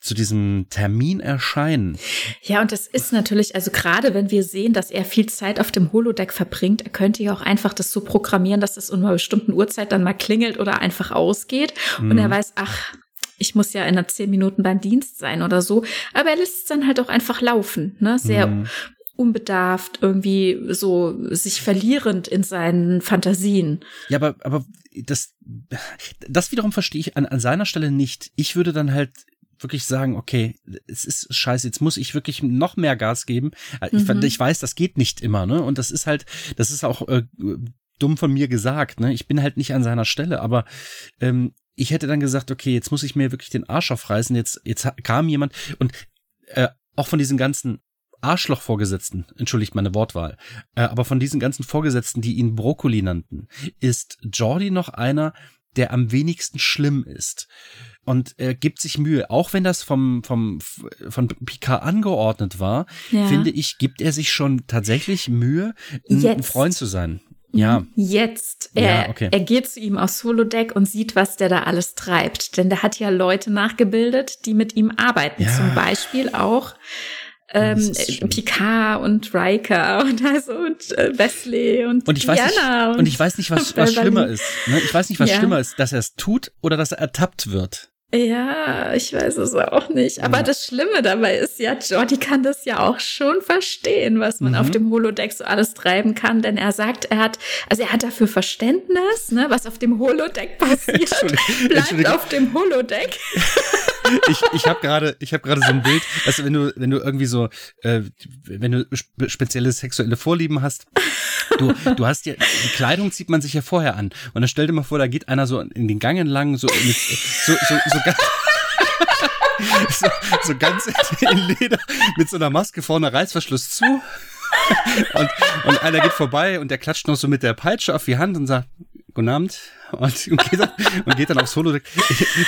zu diesem Termin erscheinen. Ja, und das ist natürlich, also gerade wenn wir sehen, dass er viel Zeit auf dem Holodeck verbringt, er könnte ja auch einfach das so programmieren, dass es um einer bestimmten Uhrzeit dann mal klingelt oder einfach ausgeht. Mhm. Und er mhm. weiß, ach, ich muss ja in einer zehn Minuten beim Dienst sein oder so. Aber er lässt es dann halt auch einfach laufen, ne? Sehr mhm. unbedarft, irgendwie so sich verlierend in seinen Fantasien. Ja, aber, aber das, das wiederum verstehe ich an, an seiner Stelle nicht. Ich würde dann halt wirklich sagen, okay, es ist scheiße, jetzt muss ich wirklich noch mehr Gas geben. Ich, mhm. ich weiß, das geht nicht immer, ne? Und das ist halt, das ist auch äh, dumm von mir gesagt, ne? Ich bin halt nicht an seiner Stelle, aber ähm, ich hätte dann gesagt, okay, jetzt muss ich mir wirklich den Arsch aufreißen. Jetzt, jetzt kam jemand und äh, auch von diesen ganzen Arschloch-Vorgesetzten, entschuldigt meine Wortwahl, äh, aber von diesen ganzen Vorgesetzten, die ihn Brokkoli nannten, ist Jordi noch einer, der am wenigsten schlimm ist. Und er gibt sich Mühe, auch wenn das vom, vom, von Picard angeordnet war, ja. finde ich, gibt er sich schon tatsächlich Mühe, ein, ein Freund zu sein. Ja. Jetzt. Er, ja, okay. er geht zu ihm aufs Holodeck und sieht, was der da alles treibt. Denn der hat ja Leute nachgebildet, die mit ihm arbeiten. Ja. Zum Beispiel auch ähm, Picard und Riker und also und äh, Wesley und, und ich weiß Diana nicht, und, und ich weiß nicht, was, was schlimmer ist. Ne? Ich weiß nicht, was ja. schlimmer ist, dass er es tut oder dass er ertappt wird. Ja, ich weiß es auch nicht. Aber ja. das Schlimme dabei ist ja, Jordi kann das ja auch schon verstehen, was man mhm. auf dem Holodeck so alles treiben kann, denn er sagt, er hat, also er hat dafür Verständnis, ne, was auf dem Holodeck passiert, bleibt auf dem Holodeck. ich ich habe gerade ich habe gerade so ein Bild, also wenn du wenn du irgendwie so äh, wenn du spezielle sexuelle Vorlieben hast, du du hast ja die Kleidung zieht man sich ja vorher an und dann stell dir mal vor, da geht einer so in den Gang entlang so mit, so so, so ganz so, so ganz in Leder mit so einer Maske vorne Reißverschluss zu. Und, und einer geht vorbei und der klatscht noch so mit der Peitsche auf die Hand und sagt, Guten Abend. Und, und, geht, dann, und geht dann aufs Holodeck.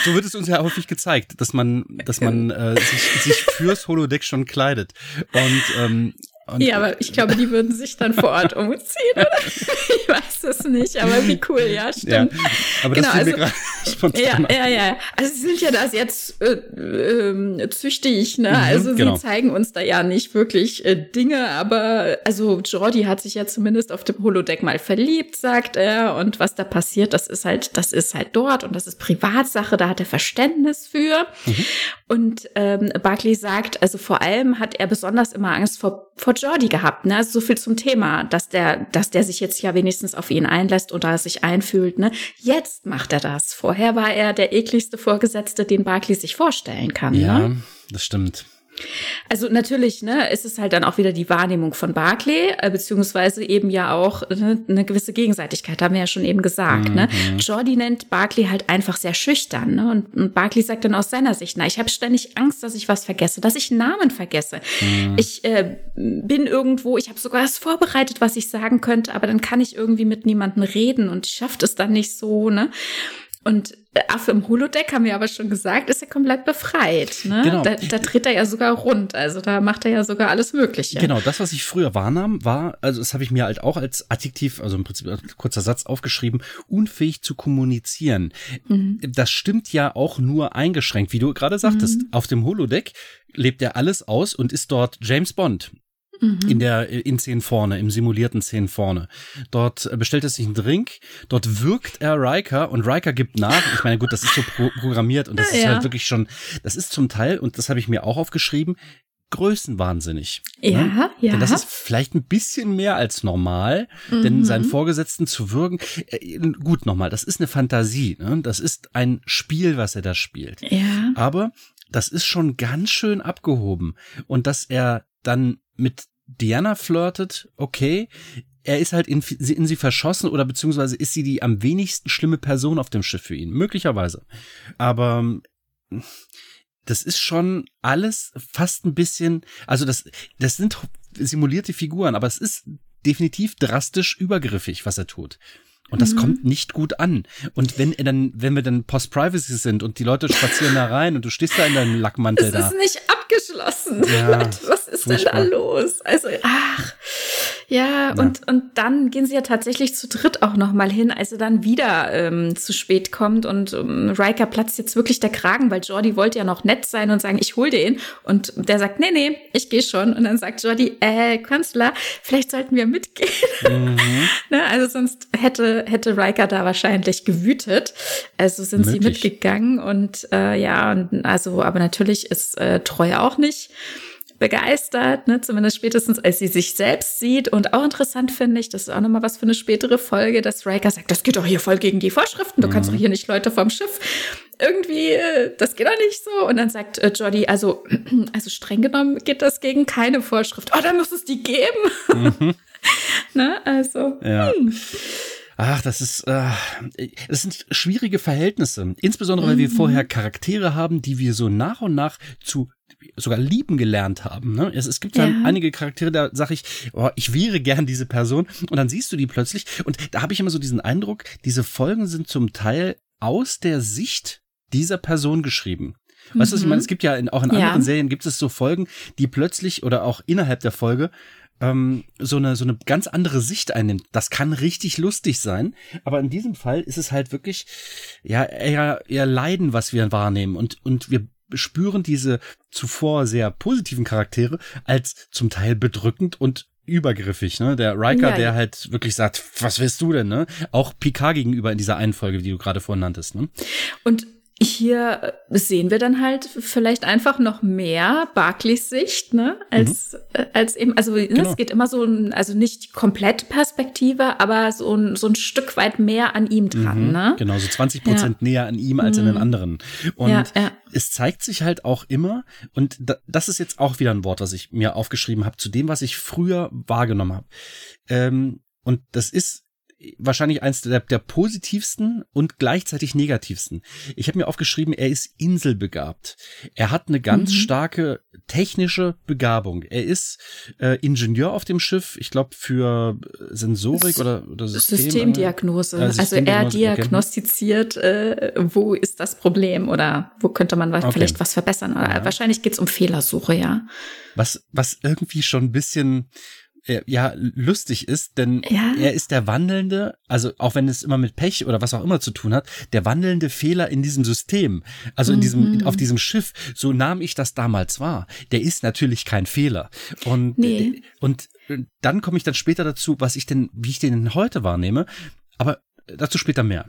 So wird es uns ja häufig gezeigt, dass man, dass man äh, sich, sich fürs Holodeck schon kleidet. Und ähm, und ja, aber ich glaube, die würden sich dann vor Ort umziehen, oder? ich weiß es nicht, aber wie cool, ja, stimmt. Ja, aber das genau, also, mir gerade spontan. Ja, ja, ja. Also sie sind ja das jetzt äh, äh, züchtig, ne? Mhm, also genau. sie zeigen uns da ja nicht wirklich äh, Dinge, aber also Jordi hat sich ja zumindest auf dem Holodeck mal verliebt, sagt er. Und was da passiert, das ist halt, das ist halt dort und das ist Privatsache, da hat er Verständnis für. Mhm. Und ähm, Barclay sagt, also vor allem hat er besonders immer Angst vor, vor Jordi gehabt, ne? Also so viel zum Thema, dass der, dass der sich jetzt ja wenigstens auf ihn einlässt und da sich einfühlt, ne? Jetzt macht er das. Vorher war er der ekligste Vorgesetzte, den Barclay sich vorstellen kann. Ja, ne? das stimmt. Also natürlich, ne, ist es halt dann auch wieder die Wahrnehmung von Barclay, äh, beziehungsweise eben ja auch ne, eine gewisse Gegenseitigkeit, haben wir ja schon eben gesagt. Ne? Mhm. Ne? Jordi nennt Barclay halt einfach sehr schüchtern. Ne? Und, und Barclay sagt dann aus seiner Sicht, na, ich habe ständig Angst, dass ich was vergesse, dass ich Namen vergesse. Mhm. Ich äh, bin irgendwo, ich habe sogar was vorbereitet, was ich sagen könnte, aber dann kann ich irgendwie mit niemandem reden und schafft es dann nicht so. Ne? Und Affe im Holodeck, haben wir aber schon gesagt, ist ja komplett befreit. Ne? Genau. Da, da dreht er ja sogar rund. Also da macht er ja sogar alles Mögliche. Genau, das, was ich früher wahrnahm, war, also das habe ich mir halt auch als Adjektiv, also im Prinzip als kurzer Satz aufgeschrieben, unfähig zu kommunizieren. Mhm. Das stimmt ja auch nur eingeschränkt, wie du gerade sagtest. Mhm. Auf dem Holodeck lebt er alles aus und ist dort James Bond. In der in Szenen vorne, im simulierten Szenen vorne. Dort bestellt er sich einen Drink, dort wirkt er Riker und Riker gibt nach. Ich meine, gut, das ist so pro programmiert und das ja. ist halt wirklich schon, das ist zum Teil, und das habe ich mir auch aufgeschrieben, größenwahnsinnig. Ja, ne? ja. Denn das ist vielleicht ein bisschen mehr als normal, mhm. denn seinen Vorgesetzten zu würgen, äh, gut nochmal, das ist eine Fantasie, ne? das ist ein Spiel, was er da spielt. Ja. Aber das ist schon ganz schön abgehoben. Und dass er dann mit Diana flirtet, okay. Er ist halt in, in sie verschossen oder beziehungsweise ist sie die am wenigsten schlimme Person auf dem Schiff für ihn. Möglicherweise. Aber das ist schon alles fast ein bisschen, also das, das sind simulierte Figuren, aber es ist definitiv drastisch übergriffig, was er tut. Und das mhm. kommt nicht gut an. Und wenn er dann, wenn wir dann Post-Privacy sind und die Leute spazieren da rein und du stehst da in deinem Lackmantel es da. Es ist nicht abgeschlossen. Ja, was ist furchtbar. denn da los? Also, ach, ja, ja, und, und dann gehen sie ja tatsächlich zu dritt auch noch mal hin, als er dann wieder ähm, zu spät kommt und ähm, Riker platzt jetzt wirklich der Kragen, weil Jordi wollte ja noch nett sein und sagen, ich hol ihn. Und der sagt, nee, nee, ich gehe schon. Und dann sagt Jordi, äh, Künstler, vielleicht sollten wir mitgehen. Mhm. ne, also sonst hätte, hätte Riker da wahrscheinlich gewütet. Also sind Möglich. sie mitgegangen und äh, ja, und also, aber natürlich ist äh, Treu auch nicht begeistert, ne? zumindest spätestens als sie sich selbst sieht. Und auch interessant finde ich, das ist auch nochmal was für eine spätere Folge, dass Riker sagt, das geht doch hier voll gegen die Vorschriften, du mhm. kannst doch hier nicht Leute vom Schiff irgendwie, äh, das geht doch nicht so. Und dann sagt äh, Jodie, also, also streng genommen geht das gegen keine Vorschrift. Oh, dann muss es die geben. Mhm. ne? Also. Ja. Hm. Ach, das ist, äh, das sind schwierige Verhältnisse. Insbesondere, weil wir Mhm. vorher Charaktere haben, die wir so nach und nach zu sogar lieben gelernt haben. Ne? Es, es gibt dann Ja. einige Charaktere, da sage ich, oh, ich wäre gern diese Person und dann siehst du die plötzlich und da habe ich immer so diesen Eindruck, diese Folgen sind zum Teil aus der Sicht dieser Person geschrieben. Weißt du, was ich Mhm. meine? Es gibt ja in, auch in Ja. anderen Serien gibt es so Folgen, die plötzlich oder auch innerhalb der Folge ähm, so eine so eine ganz andere Sicht einnimmt. Das kann richtig lustig sein, aber in diesem Fall ist es halt wirklich ja eher, eher Leiden, was wir wahrnehmen und und wir spüren diese zuvor sehr positiven Charaktere als zum Teil bedrückend und übergriffig, ne? Der Riker, Ja, der ja. halt wirklich sagt, was willst du denn, ne? Auch Picard gegenüber in dieser einen Folge, die du gerade vorhin nanntest, ne? Und hier sehen wir dann halt vielleicht einfach noch mehr Barclays Sicht, ne, als, äh, als eben, also ne, Mhm. Genau. es geht immer so ein, also nicht die komplette Perspektive, aber so ein, so ein Stück weit mehr an ihm dran, Mhm, ne? Genau, so 20 Prozent näher an ihm als an den Mhm. anderen. Und Ja, ja. es zeigt sich halt auch immer, und da, das ist jetzt auch wieder ein Wort, was ich mir aufgeschrieben habe, zu dem, was ich früher wahrgenommen habe. Ähm, und das ist wahrscheinlich eins der, der positivsten und gleichzeitig negativsten. Ich habe mir aufgeschrieben, er ist inselbegabt. Er hat eine ganz Mhm. starke technische Begabung. Er ist äh, Ingenieur auf dem Schiff, ich glaube für äh, Sensorik S- oder, oder System. Systemdiagnose. Ja, also er Systemdiagnose, diagnostiziert, äh, wo ist das Problem oder wo könnte man Okay. vielleicht was verbessern. Oder Ja. wahrscheinlich geht's um Fehlersuche, ja. Was, was irgendwie schon ein bisschen äh, ja lustig ist, denn Ja. er ist der wandelnde, also auch wenn es immer mit Pech oder was auch immer zu tun hat, der wandelnde Fehler in diesem System, also in diesem Mhm. auf diesem Schiff. So nahm ich das damals wahr. Der ist natürlich kein Fehler und Nee. äh, und äh, dann komme ich dann später dazu, was ich denn, wie ich den denn heute wahrnehme, aber dazu später mehr.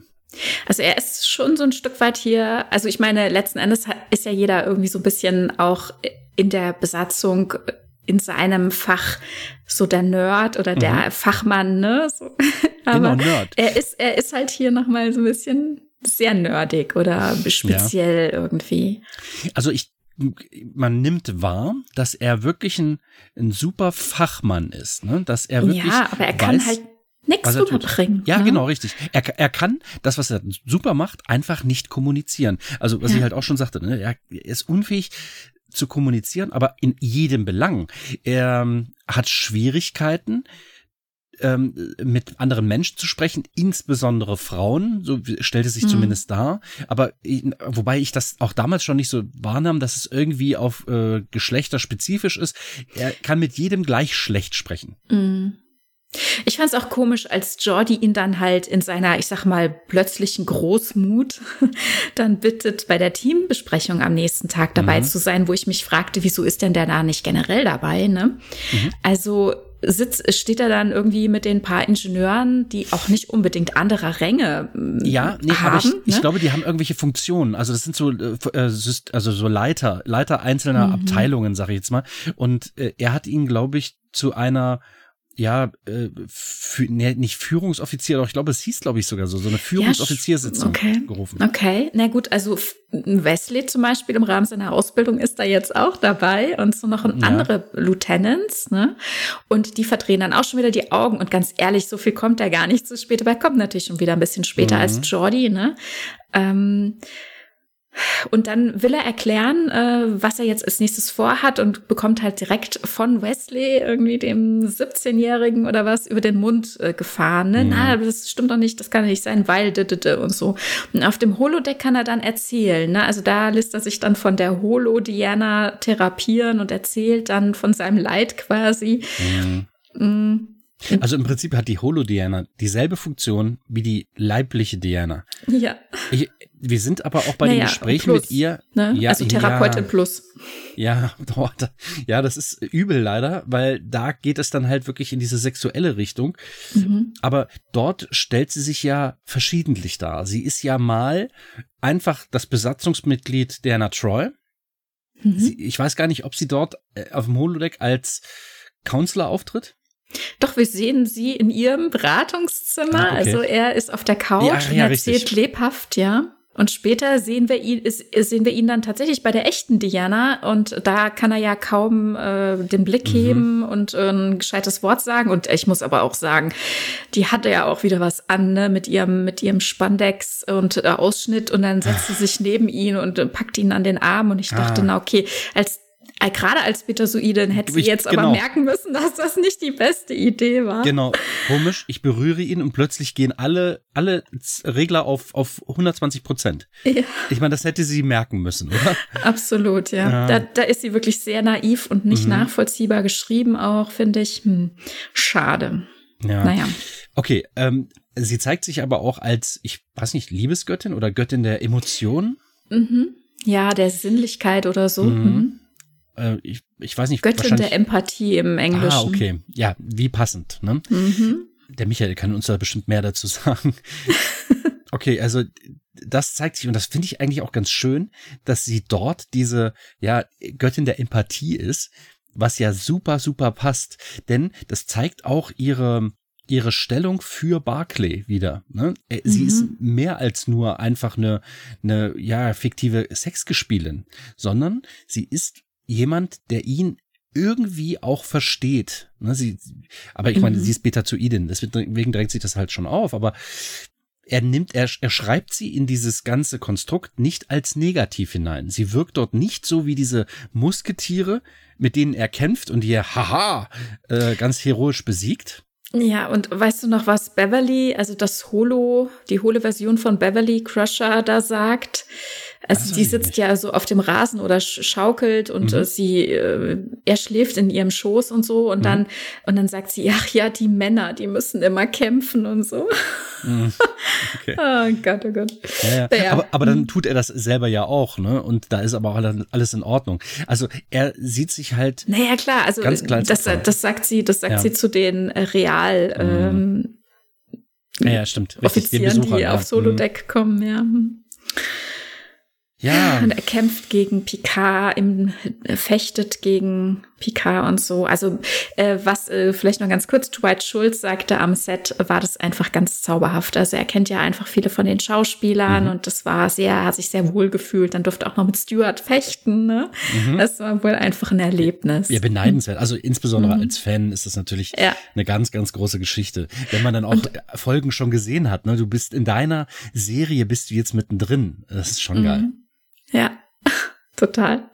Also er ist schon so ein Stück weit hier, also ich meine, letzten Endes ist ja jeder irgendwie so ein bisschen auch in der Besatzung in seinem Fach so der Nerd oder der Fachmann, ne? So. Aber Mhm. genau, Nerd. er ist, er ist halt hier nochmal so ein bisschen sehr nerdig oder speziell irgendwie. Also ich, man nimmt wahr, dass er wirklich ein, ein super Fachmann ist, ne? Dass er wirklich Ja, aber er kann halt nichts er rüberbringen. Ja, ne? genau, richtig. Er, er kann das, was er super macht, einfach nicht kommunizieren. Also, was Ja. ich halt auch schon sagte, ne? er ist unfähig zu kommunizieren, aber in jedem Belang. Er ähm, hat Schwierigkeiten, ähm, mit anderen Menschen zu sprechen, insbesondere Frauen, so stellt es sich Mhm. zumindest dar. Aber wobei ich das auch damals schon nicht so wahrnahm, dass es irgendwie auf äh, Geschlechter spezifisch ist. Er kann mit jedem gleich schlecht sprechen. Mm. Ich fand es auch komisch, als Jordi ihn dann halt in seiner, ich sag mal, plötzlichen Großmut dann bittet, bei der Teambesprechung am nächsten Tag dabei Mhm. zu sein, wo ich mich fragte, wieso ist denn der da nicht generell dabei, ne? Mhm. Also sitzt, steht er dann irgendwie mit den paar Ingenieuren, die auch nicht unbedingt anderer Ränge mm, Ja, nee, haben. aber ich, ich ne? glaube, die haben irgendwelche Funktionen. Also das sind so, äh, äh, also so Leiter, Leiter einzelner Mhm. Abteilungen, sage ich jetzt mal. Und äh, er hat ihn, glaube ich, zu einer ja, äh, für, nee, nicht Führungsoffizier, doch ich glaube, es hieß, glaube ich, sogar so, so eine Führungsoffiziersitzung okay. gerufen. Okay, na gut, also Wesley zum Beispiel im Rahmen seiner Ausbildung ist da jetzt auch dabei und so noch ein Ja. andere Lieutenants, ne? Und die verdrehen dann auch schon wieder die Augen und ganz ehrlich, so viel kommt er gar nicht zu spät, aber er kommt natürlich schon wieder ein bisschen später Mhm. als Jordi, ne? Ähm, und dann will er erklären, äh, was er jetzt als nächstes vorhat und bekommt halt direkt von Wesley, irgendwie dem 17-Jährigen oder was, über den Mund äh, gefahren. Ne? Mhm. Na, das stimmt doch nicht, das kann nicht sein, weil d -d -d und so. Und auf dem Holodeck kann er dann erzählen. Ne? Also da lässt er sich dann von der Holo-Diana therapieren und erzählt dann von seinem Leid quasi. Mhm. Mm, Also im Prinzip hat die Holo-Diana dieselbe Funktion wie die leibliche Diana. ja. Ich, wir sind aber auch bei den Naja, Gesprächen plus, mit ihr. Ne? Ja, also Therapeutin ja. plus. Ja, ja, das ist übel leider, weil da geht es dann halt wirklich in diese sexuelle Richtung. Mhm. Aber dort stellt sie sich ja verschiedentlich dar. Sie ist ja mal einfach das Besatzungsmitglied der Anna Troy. Mhm. Sie, ich weiß gar nicht, ob sie dort äh, auf dem Holodeck als Counselor auftritt. Doch, wir sehen sie in ihrem Beratungszimmer. Ah, okay. Also er ist auf der Couch Ja, und ja, erzählt richtig. lebhaft, ja. Und später sehen wir ihn, sehen wir ihn dann tatsächlich bei der echten Diana und da kann er ja kaum äh, den Blick mhm. heben und äh, ein gescheites Wort sagen. Und ich muss aber auch sagen, die hatte ja auch wieder was an, ne, mit ihrem, mit ihrem Spandex und äh, Ausschnitt und dann setzt sie sich neben ihn und äh, packt ihn an den Arm und ich dachte, ah. na okay, als gerade als Betasoidin hätte sie jetzt genau. aber merken müssen, dass das nicht die beste Idee war. Genau, komisch. Ich berühre ihn und plötzlich gehen alle, alle Regler auf, auf 120 Prozent. Ja. Ich meine, das hätte sie merken müssen, oder? Absolut, ja. ja. Da, da ist sie wirklich sehr naiv und nicht mhm. nachvollziehbar geschrieben auch, finde ich. Hm, schade. Ja. Naja. Okay, ähm, sie zeigt sich aber auch als, ich weiß nicht, Liebesgöttin oder Göttin der Emotionen. Mhm. Ja, der Sinnlichkeit oder so. Mhm. Äh, ich, ich weiß nicht. Göttin der Empathie im Englischen. Ah, okay. Ja, wie passend, ne? Mhm. Der Michael kann uns da bestimmt mehr dazu sagen. okay, also das zeigt sich, und das finde ich eigentlich auch ganz schön, dass sie dort diese, ja, Göttin der Empathie ist, was ja super, super passt. Denn das zeigt auch ihre, ihre Stellung für Barclay wieder. Ne? Äh, sie mhm. ist mehr als nur einfach eine, eine ja, fiktive Sexgespielin, sondern sie ist jemand, der ihn irgendwie auch versteht. Ne, sie, aber ich meine, mhm. sie ist Betazoidin, deswegen drängt sich das halt schon auf, aber er nimmt, er, er schreibt sie in dieses ganze Konstrukt nicht als negativ hinein. Sie wirkt dort nicht so wie diese Musketiere, mit denen er kämpft und die er, haha, äh, ganz heroisch besiegt. Ja, und weißt du noch, was Beverly, also das Holo, die Holo-Version von Beverly Crusher da sagt? Also die sitzt ja so auf dem Rasen oder schaukelt und mhm. Äh, sie, äh, er schläft in ihrem Schoß und so und mhm. dann und dann sagt sie, ach ja, die Männer, die müssen immer kämpfen und so. Mhm. Okay. oh Gott, oh Gott. Ja, ja. Ja. Aber, aber dann tut er das selber ja auch, ne? Und da ist aber auch alles in Ordnung. Also er sieht sich halt. Naja, klar, also ganz klar das, das sagt sie, das sagt sie zu den äh, Real. Mhm. Ähm, ja, stimmt. Richtig, Offizieren, die auf Solo-Deck kommen, ja. Ja. Und er kämpft gegen Picard, im, fechtet gegen Picard und so. Also äh, was äh, vielleicht noch ganz kurz Dwight Schulz sagte am Set, war das einfach ganz zauberhaft. Also er kennt ja einfach viele von den Schauspielern mhm. und das war sehr, hat sich sehr wohl gefühlt. Dann durfte auch noch mit Stuart fechten. Ne? Mhm. Das war wohl einfach ein Erlebnis. Ja, beneidenswert. Also insbesondere mhm. als Fan ist das natürlich ja. eine ganz, ganz große Geschichte. Wenn man dann auch und, Folgen schon gesehen hat, ne, du bist in deiner Serie, bist du jetzt mittendrin. Das ist schon geil. Ja, total.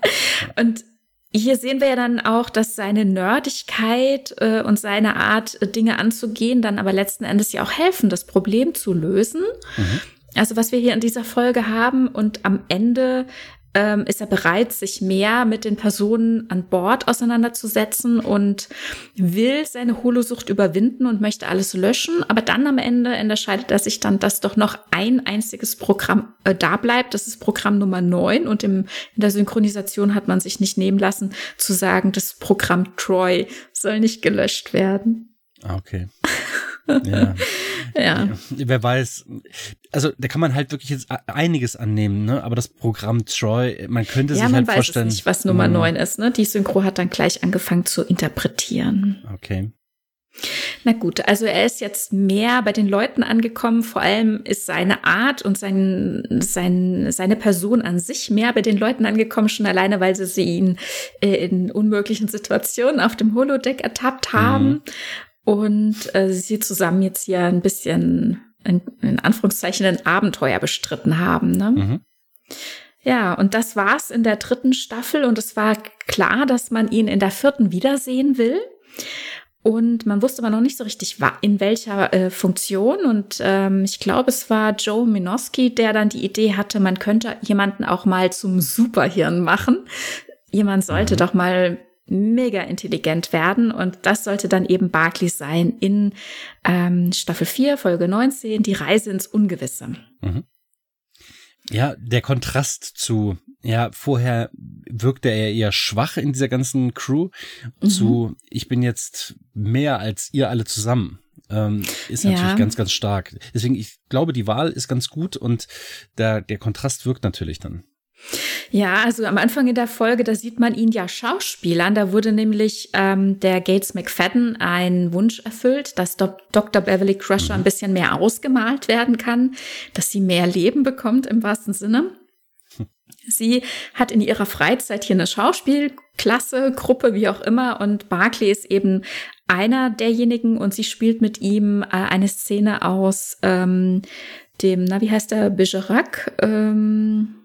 Und hier sehen wir ja dann auch, dass seine Nerdigkeit äh, und seine Art, Dinge anzugehen, dann aber letzten Endes ja auch helfen, das Problem zu lösen. Mhm. Also was wir hier in dieser Folge haben und am Ende ähm, ist er bereit, sich mehr mit den Personen an Bord auseinanderzusetzen und will seine Holosucht überwinden und möchte alles löschen. Aber dann am Ende entscheidet er sich dann, dass doch noch ein einziges Programm äh, da bleibt. Das ist Programm Nummer 9 und im, in der Synchronisation hat man sich nicht nehmen lassen zu sagen, das Programm Troy soll nicht gelöscht werden. Ah, okay. Ja. Ja. Wer weiß. Also da kann man halt wirklich jetzt einiges annehmen, ne? Aber das Programm Troy, man könnte ja, sich halt vorstellen. Ja, man weiß nicht, was Nummer hm. 9 ist, ne? Die Synchro hat dann gleich angefangen zu interpretieren. Okay. Na gut, also er ist jetzt mehr bei den Leuten angekommen. Vor allem ist seine Art und sein, sein, seine Person an sich mehr bei den Leuten angekommen, schon alleine, weil sie, sie ihn äh, in unmöglichen Situationen auf dem Holodeck ertappt haben. Mhm und äh, sie zusammen jetzt hier ein bisschen in, in Anführungszeichen ein Abenteuer bestritten haben. Ne? Mhm. Ja, und das war's in der dritten Staffel und es war klar, dass man ihn in der vierten wiedersehen will. Und man wusste aber noch nicht so richtig, in welcher äh, Funktion. Und ähm, ich glaube, es war Joe Minoski, der dann die Idee hatte, man könnte jemanden auch mal zum Superhirn machen. Jemand sollte mhm. doch mal mega intelligent werden. Und das sollte dann eben Barclay sein in ähm, Staffel 4, Folge 19, die Reise ins Ungewisse. Mhm. Ja, der Kontrast zu, ja, vorher wirkte er eher schwach in dieser ganzen Crew, mhm. zu, ich bin jetzt mehr als ihr alle zusammen. Ähm, ist natürlich ja. ganz, ganz stark. Deswegen, ich glaube, die Wahl ist ganz gut und der, der Kontrast wirkt natürlich dann. Ja, also am Anfang in der Folge, da sieht man ihn ja Schauspielern. Da wurde nämlich ähm, der Gates McFadden ein Wunsch erfüllt, dass Do Dr. Beverly Crusher mhm. ein bisschen mehr ausgemalt werden kann, dass sie mehr Leben bekommt im wahrsten Sinne. Sie hat in ihrer Freizeit hier eine Schauspielklasse, Gruppe, wie auch immer, und Barclay ist eben einer derjenigen und sie spielt mit ihm äh, eine Szene aus ähm, dem, na, wie heißt der, Bergerac? Ähm,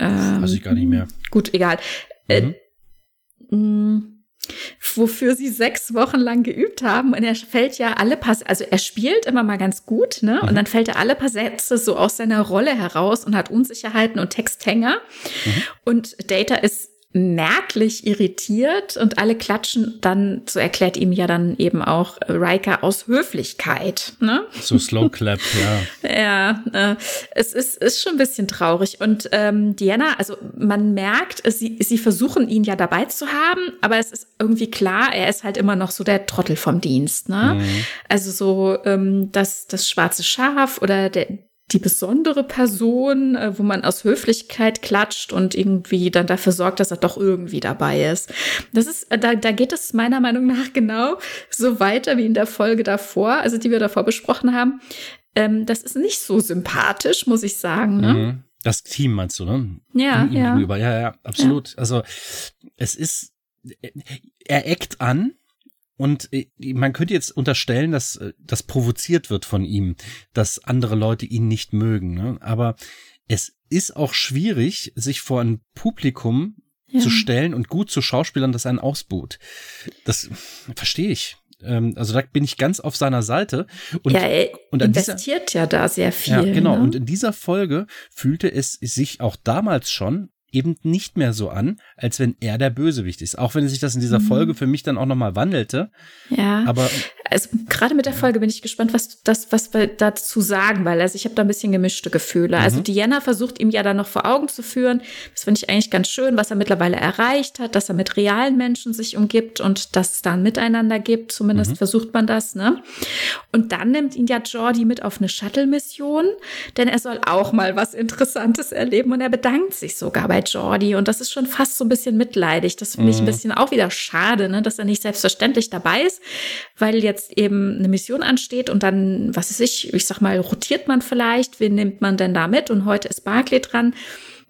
ähm, Weiß ich gar nicht mehr. Gut, egal. Äh, mhm. Äh, mh, wofür sie sechs Wochen lang geübt haben. Und er fällt ja alle paar, also er spielt immer mal ganz gut, ne? Und mhm. dann fällt er alle paar Sätze so aus seiner Rolle heraus und hat Unsicherheiten und Texthänger. Mhm. Und Data ist merklich irritiert und alle klatschen dann, so erklärt ihm ja dann eben auch Riker aus Höflichkeit. Ne? So Slow Clap, ja. ja, äh, es ist, ist schon ein bisschen traurig. Und ähm, Diana, also man merkt, sie, sie versuchen ihn ja dabei zu haben, aber es ist irgendwie klar, er ist halt immer noch so der Trottel vom Dienst. Ne? Mhm. Also so ähm, das, das schwarze Schaf oder der, die besondere Person, äh, wo man aus Höflichkeit klatscht und irgendwie dann dafür sorgt, dass er doch irgendwie dabei ist. Das ist, äh, da, da geht es meiner Meinung nach genau so weiter wie in der Folge davor, also die wir davor besprochen haben. Ähm, das ist nicht so sympathisch, muss ich sagen. Ne? Mhm. Das Team meinst du, ne? Ja, ja. ja. Ja, absolut. Ja. Also es ist, er eckt an, und äh, man könnte jetzt unterstellen, dass äh, das provoziert wird von ihm, dass andere Leute ihn nicht mögen. Ne? Aber es ist auch schwierig, sich vor ein Publikum ja. zu stellen und gut zu Schauspielern, das einen ausbuht. Das verstehe ich. Ähm, also da bin ich ganz auf seiner Seite. Und, ja, er und investiert dieser, ja da sehr viel. Ja, genau. Ne? Und in dieser Folge fühlte es sich auch damals schon eben nicht mehr so an, als wenn er der Bösewicht ist. Auch wenn sich das in dieser mhm. Folge für mich dann auch nochmal wandelte. Ja. Aber also gerade mit der Folge bin ich gespannt, was das, was wir dazu sagen, weil also ich habe da ein bisschen gemischte Gefühle. Also mhm. Also Diana versucht ihm ja dann noch vor Augen zu führen. Das finde ich eigentlich ganz schön, was er mittlerweile erreicht hat, dass er mit realen Menschen sich umgibt und dass es da ein Miteinander gibt. Zumindest mhm. versucht man das, ne? Und dann nimmt ihn ja Jordi mit auf eine Shuttle-Mission, denn er soll auch mal was Interessantes erleben und er bedankt sich sogar bei Jordi und das ist schon fast so ein bisschen mitleidig. Das finde ich ein mhm. bisschen auch wieder schade, ne, dass er nicht selbstverständlich dabei ist, weil jetzt jetzt eben eine Mission ansteht und dann, was weiß ich, ich sag mal, rotiert man vielleicht, wen nimmt man denn da mit? Und heute ist Barclay dran.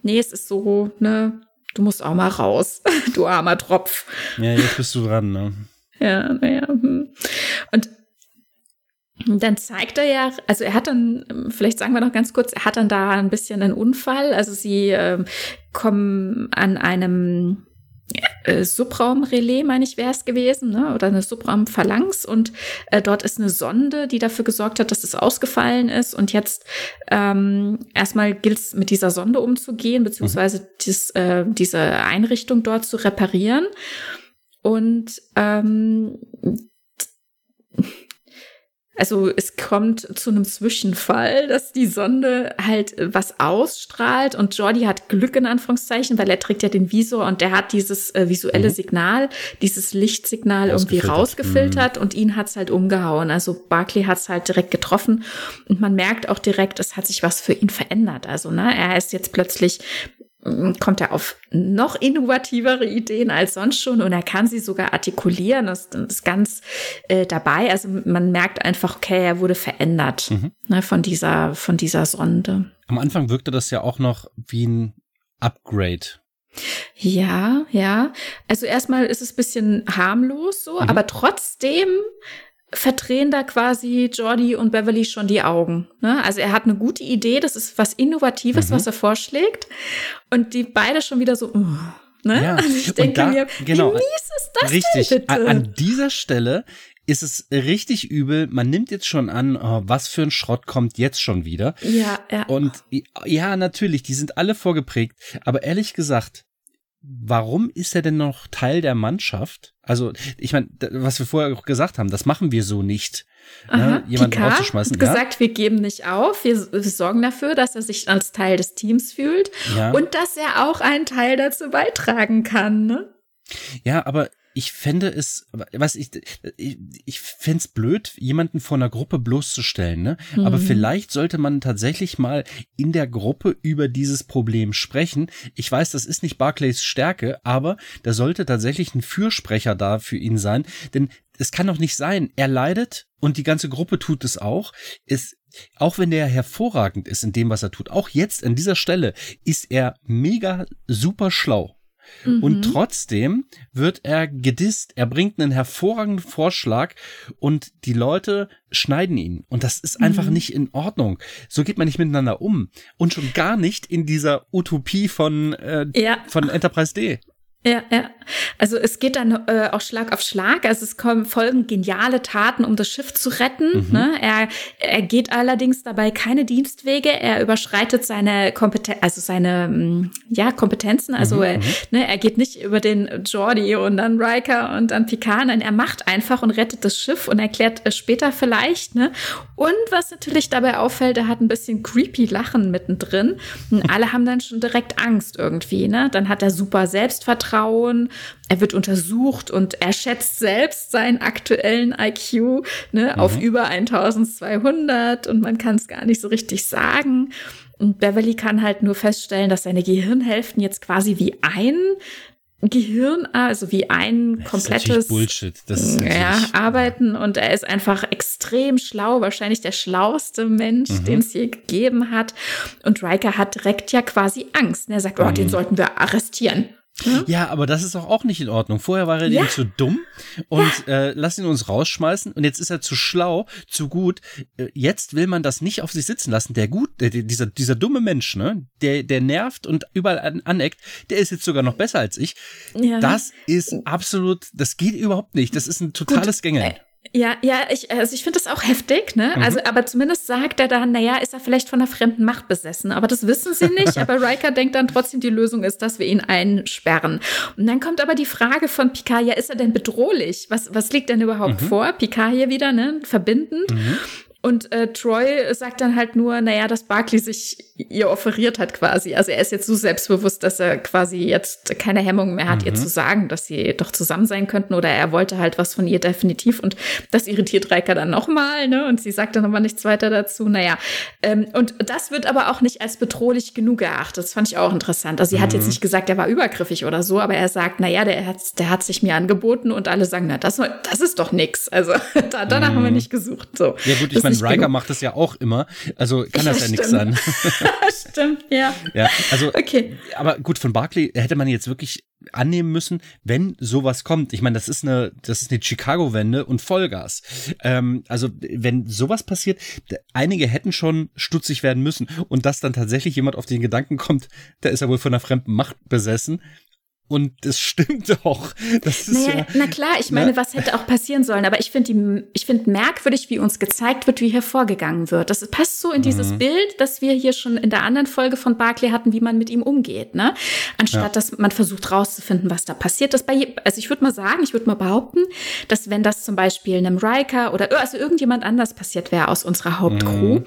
Nee, es ist so, ne, du musst auch mal raus, du armer Tropf. Ja, jetzt bist du dran, ne? Ja, naja. Hm. Und dann zeigt er ja, also er hat dann, vielleicht sagen wir noch ganz kurz, er hat dann da ein bisschen einen Unfall. Also sie äh, kommen an einem äh, Subraumrelais, meine ich, wäre es gewesen, ne? oder eine Subraumphalanx. Und äh, dort ist eine Sonde, die dafür gesorgt hat, dass es ausgefallen ist. Und jetzt ähm, erstmal gilt es, mit dieser Sonde umzugehen, beziehungsweise mhm. dies, äh, diese Einrichtung dort zu reparieren. Und ähm, also es kommt zu einem Zwischenfall, dass die Sonde halt was ausstrahlt und Jordi hat Glück in Anführungszeichen, weil er trägt ja den Visor und der hat dieses äh, visuelle mhm. Signal, dieses Lichtsignal irgendwie rausgefiltert mhm. und ihn hat's halt umgehauen. Also Barclay hat's halt direkt getroffen und man merkt auch direkt, es hat sich was für ihn verändert. Also ne, er ist jetzt plötzlich kommt er auf noch innovativere Ideen als sonst schon und er kann sie sogar artikulieren. Das ist ganz äh, dabei. Also man merkt einfach, okay, er wurde verändert mhm. ne, von dieser von dieser Sonde. Am Anfang wirkte das ja auch noch wie ein Upgrade. Ja, ja. Also erstmal ist es bisschen harmlos so, mhm. aber trotzdem verdrehen da quasi Jordi und Beverly schon die Augen. Ne? Also er hat eine gute Idee, das ist was Innovatives, mhm. was er vorschlägt. Und die beide schon wieder so, uh, ne? Ja. Also ich denke da, mir, genau, wie mies ist das richtig, denn bitte? An dieser Stelle ist es richtig übel. Man nimmt jetzt schon an, oh, was für ein Schrott kommt jetzt schon wieder. Ja, ja. Und ja, natürlich, die sind alle vorgeprägt. Aber ehrlich gesagt, warum ist er denn noch Teil der Mannschaft? Also, ich meine, was wir vorher auch gesagt haben, das machen wir so nicht. Ne, Aha, ne, jemanden Picard rauszuschmeißen. Hat gesagt, ja? wir geben nicht auf, wir, wir, sorgen dafür, dass er sich als Teil des Teams fühlt ja. und dass er auch einen Teil dazu beitragen kann. Ne? Ja, aber ich fände es, was ich, ich, ich fände es blöd, jemanden vor einer Gruppe bloßzustellen, ne? Mhm. Aber vielleicht sollte man tatsächlich mal in der Gruppe über dieses Problem sprechen. Ich weiß, das ist nicht Barclays Stärke, aber da sollte tatsächlich ein Fürsprecher da für ihn sein, denn es kann doch nicht sein, er leidet und die ganze Gruppe tut es auch. Es, auch wenn der hervorragend ist in dem, was er tut, auch jetzt an dieser Stelle ist er mega super schlau. Mhm. Und trotzdem wird er gedisst. Er bringt einen hervorragenden Vorschlag und die Leute schneiden ihn. Und das ist einfach mhm. nicht in Ordnung. So geht man nicht miteinander um. Und schon gar nicht in dieser Utopie von, äh, ja. von Enterprise D. Ja, ja. Also es geht dann äh, auch Schlag auf Schlag. Also es kommen folgen geniale Taten, um das Schiff zu retten. Mhm. Ne? Er, er geht allerdings dabei keine Dienstwege. Er überschreitet seine Kompetenz, also seine mm, ja Kompetenzen. Also mhm. er, mhm. ne, er geht nicht über den Jordi und dann Riker und dann Picard. Nein, er macht einfach und rettet das Schiff und erklärt es später vielleicht. Ne? Und was natürlich dabei auffällt, er hat ein bisschen creepy Lachen mittendrin. Und alle haben dann schon direkt Angst irgendwie. Ne? Dann hat er super Selbstvertrauen Vertrauen. Er wird untersucht und er schätzt selbst seinen aktuellen IQ ne, mhm. auf über 1200 und man kann es gar nicht so richtig sagen. Und Beverly kann halt nur feststellen, dass seine Gehirnhälften jetzt quasi wie ein Gehirn, also wie ein das komplettes Bullshit. Das ist ja, arbeiten und er ist einfach extrem schlau, wahrscheinlich der schlauste Mensch, mhm. den es je gegeben hat. Und Riker hat direkt ja quasi Angst. Er sagt, oh, mhm. den sollten wir arrestieren. Hm? Ja, aber das ist doch auch nicht in Ordnung. Vorher war er ja. zu dumm und ja. äh, lass ihn uns rausschmeißen und jetzt ist er zu schlau, zu gut. Äh, jetzt will man das nicht auf sich sitzen lassen. Der gut, der, dieser, dieser dumme Mensch, ne, der, der nervt und überall an, aneckt, der ist jetzt sogar noch besser als ich. Ja. Das ist absolut, das geht überhaupt nicht. Das ist ein totales Gängeln. Ja, ja, ich, also ich finde das auch heftig, ne? Mhm. Also, aber zumindest sagt er dann, naja, ist er vielleicht von einer fremden Macht besessen. Aber das wissen sie nicht. aber Riker denkt dann trotzdem, die Lösung ist, dass wir ihn einsperren. Und dann kommt aber die Frage von Picard, ja, ist er denn bedrohlich? Was, was liegt denn überhaupt mhm. vor? Picard hier wieder, ne? Verbindend. Mhm. Und äh, Troy sagt dann halt nur, naja, dass Barkley sich ihr offeriert hat quasi. Also er ist jetzt so selbstbewusst, dass er quasi jetzt keine Hemmung mehr hat, mhm. ihr zu sagen, dass sie doch zusammen sein könnten. Oder er wollte halt was von ihr definitiv. Und das irritiert Reika dann nochmal, ne? Und sie sagt dann aber nichts weiter dazu. Naja, ähm, und das wird aber auch nicht als bedrohlich genug erachtet. Das fand ich auch interessant. Also sie mhm. hat jetzt mhm. nicht gesagt, er war übergriffig oder so, aber er sagt, naja, der hat, der hat sich mir angeboten und alle sagen, na, das, das ist doch nix. Also da, danach mhm. haben wir nicht gesucht. So. Ja gut, ich meine, meine, Riker macht das ja auch immer. Also kann das ja, ja nichts sein. stimmt, ja. Ja, also, okay. aber gut, von Barclay hätte man jetzt wirklich annehmen müssen, wenn sowas kommt. Ich meine, das ist eine, das ist eine Chicago-Wende und Vollgas. Ähm, also, wenn sowas passiert, einige hätten schon stutzig werden müssen und dass dann tatsächlich jemand auf den Gedanken kommt, der ist ja wohl von einer fremden Macht besessen, und das stimmt auch. Das ist naja, ja, na klar, ich meine, na, was hätte auch passieren sollen? Aber ich finde ich finde merkwürdig, wie uns gezeigt wird, wie hier vorgegangen wird. Das passt so in dieses mhm. Bild, das wir hier schon in der anderen Folge von Barclay hatten, wie man mit ihm umgeht, ne? Anstatt, ja. dass man versucht rauszufinden, was da passiert. Das bei, also ich würde mal sagen, ich würde mal behaupten, dass wenn das zum Beispiel einem Riker oder also irgendjemand anders passiert wäre aus unserer Hauptcrew, mhm.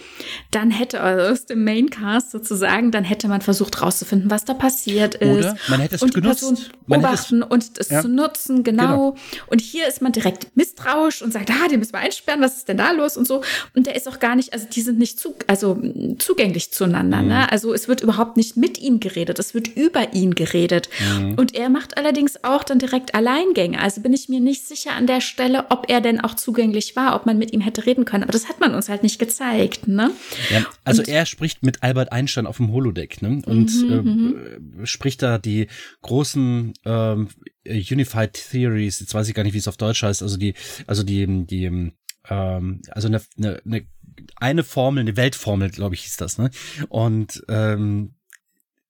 dann hätte, also aus dem Maincast sozusagen, dann hätte man versucht rauszufinden, was da passiert ist. Oder man hätte es genutzt beobachten und es ja. zu nutzen, genau. genau. Und hier ist man direkt misstrauisch und sagt, ah, den müssen wir einsperren, was ist denn da los und so. Und der ist auch gar nicht, also die sind nicht zu, also zugänglich zueinander. Ne? Mhm. Ne? Also es wird überhaupt nicht mit ihm geredet, es wird über ihn geredet. Mhm. Und er macht allerdings auch dann direkt Alleingänge. Also bin ich mir nicht sicher an der Stelle, ob er denn auch zugänglich war, ob man mit ihm hätte reden können. Aber das hat man uns halt nicht gezeigt. Ne? Ja, also und, er spricht mit Albert Einstein auf dem Holodeck ne? und mhm, mhm. äh, spricht da die großen ganzen ähm, Unified Theories, jetzt weiß ich gar nicht, wie es auf Deutsch heißt, also die, also die, die, ähm, also eine, eine, eine, eine Formel, eine Weltformel, glaube ich, hieß das, ne? Und ähm,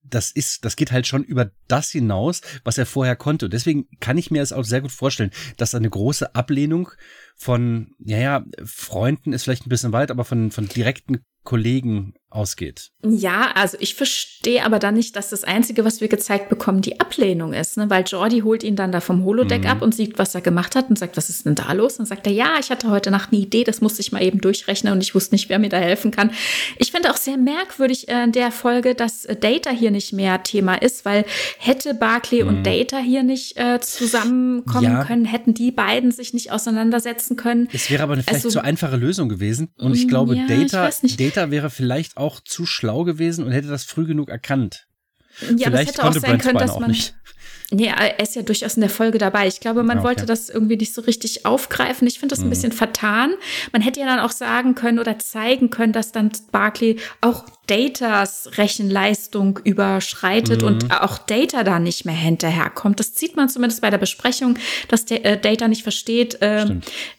das ist, das geht halt schon über das hinaus, was er vorher konnte. Und deswegen kann ich mir es auch sehr gut vorstellen, dass eine große Ablehnung von, ja, ja, Freunden ist vielleicht ein bisschen weit, aber von, von direkten Kollegen ausgeht. Ja, also ich verstehe aber dann nicht, dass das Einzige, was wir gezeigt bekommen, die Ablehnung ist, ne? weil Jordi holt ihn dann da vom Holodeck mhm. ab und sieht, was er gemacht hat und sagt, was ist denn da los? Und sagt er, ja, ich hatte heute Nacht eine Idee, das musste ich mal eben durchrechnen und ich wusste nicht, wer mir da helfen kann. Ich finde auch sehr merkwürdig äh, in der Folge, dass äh, Data hier nicht mehr Thema ist, weil hätte Barclay mhm. und Data hier nicht äh, zusammenkommen ja. können, hätten die beiden sich nicht auseinandersetzen können. Es wäre aber eine vielleicht also, zu einfache Lösung gewesen und ich mm, glaube, ja, Data, ich Data wäre vielleicht auch auch zu schlau gewesen und hätte das früh genug erkannt. Ja, Vielleicht es hätte auch sein können, dass man. Nicht. Nee, er ist ja durchaus in der Folge dabei. Ich glaube, man okay. wollte das irgendwie nicht so richtig aufgreifen. Ich finde das ein mhm. bisschen vertan. Man hätte ja dann auch sagen können oder zeigen können, dass dann Barclay auch Datas Rechenleistung überschreitet mhm. und auch Data da nicht mehr hinterherkommt. Das sieht man zumindest bei der Besprechung, dass der, äh, Data nicht versteht, äh,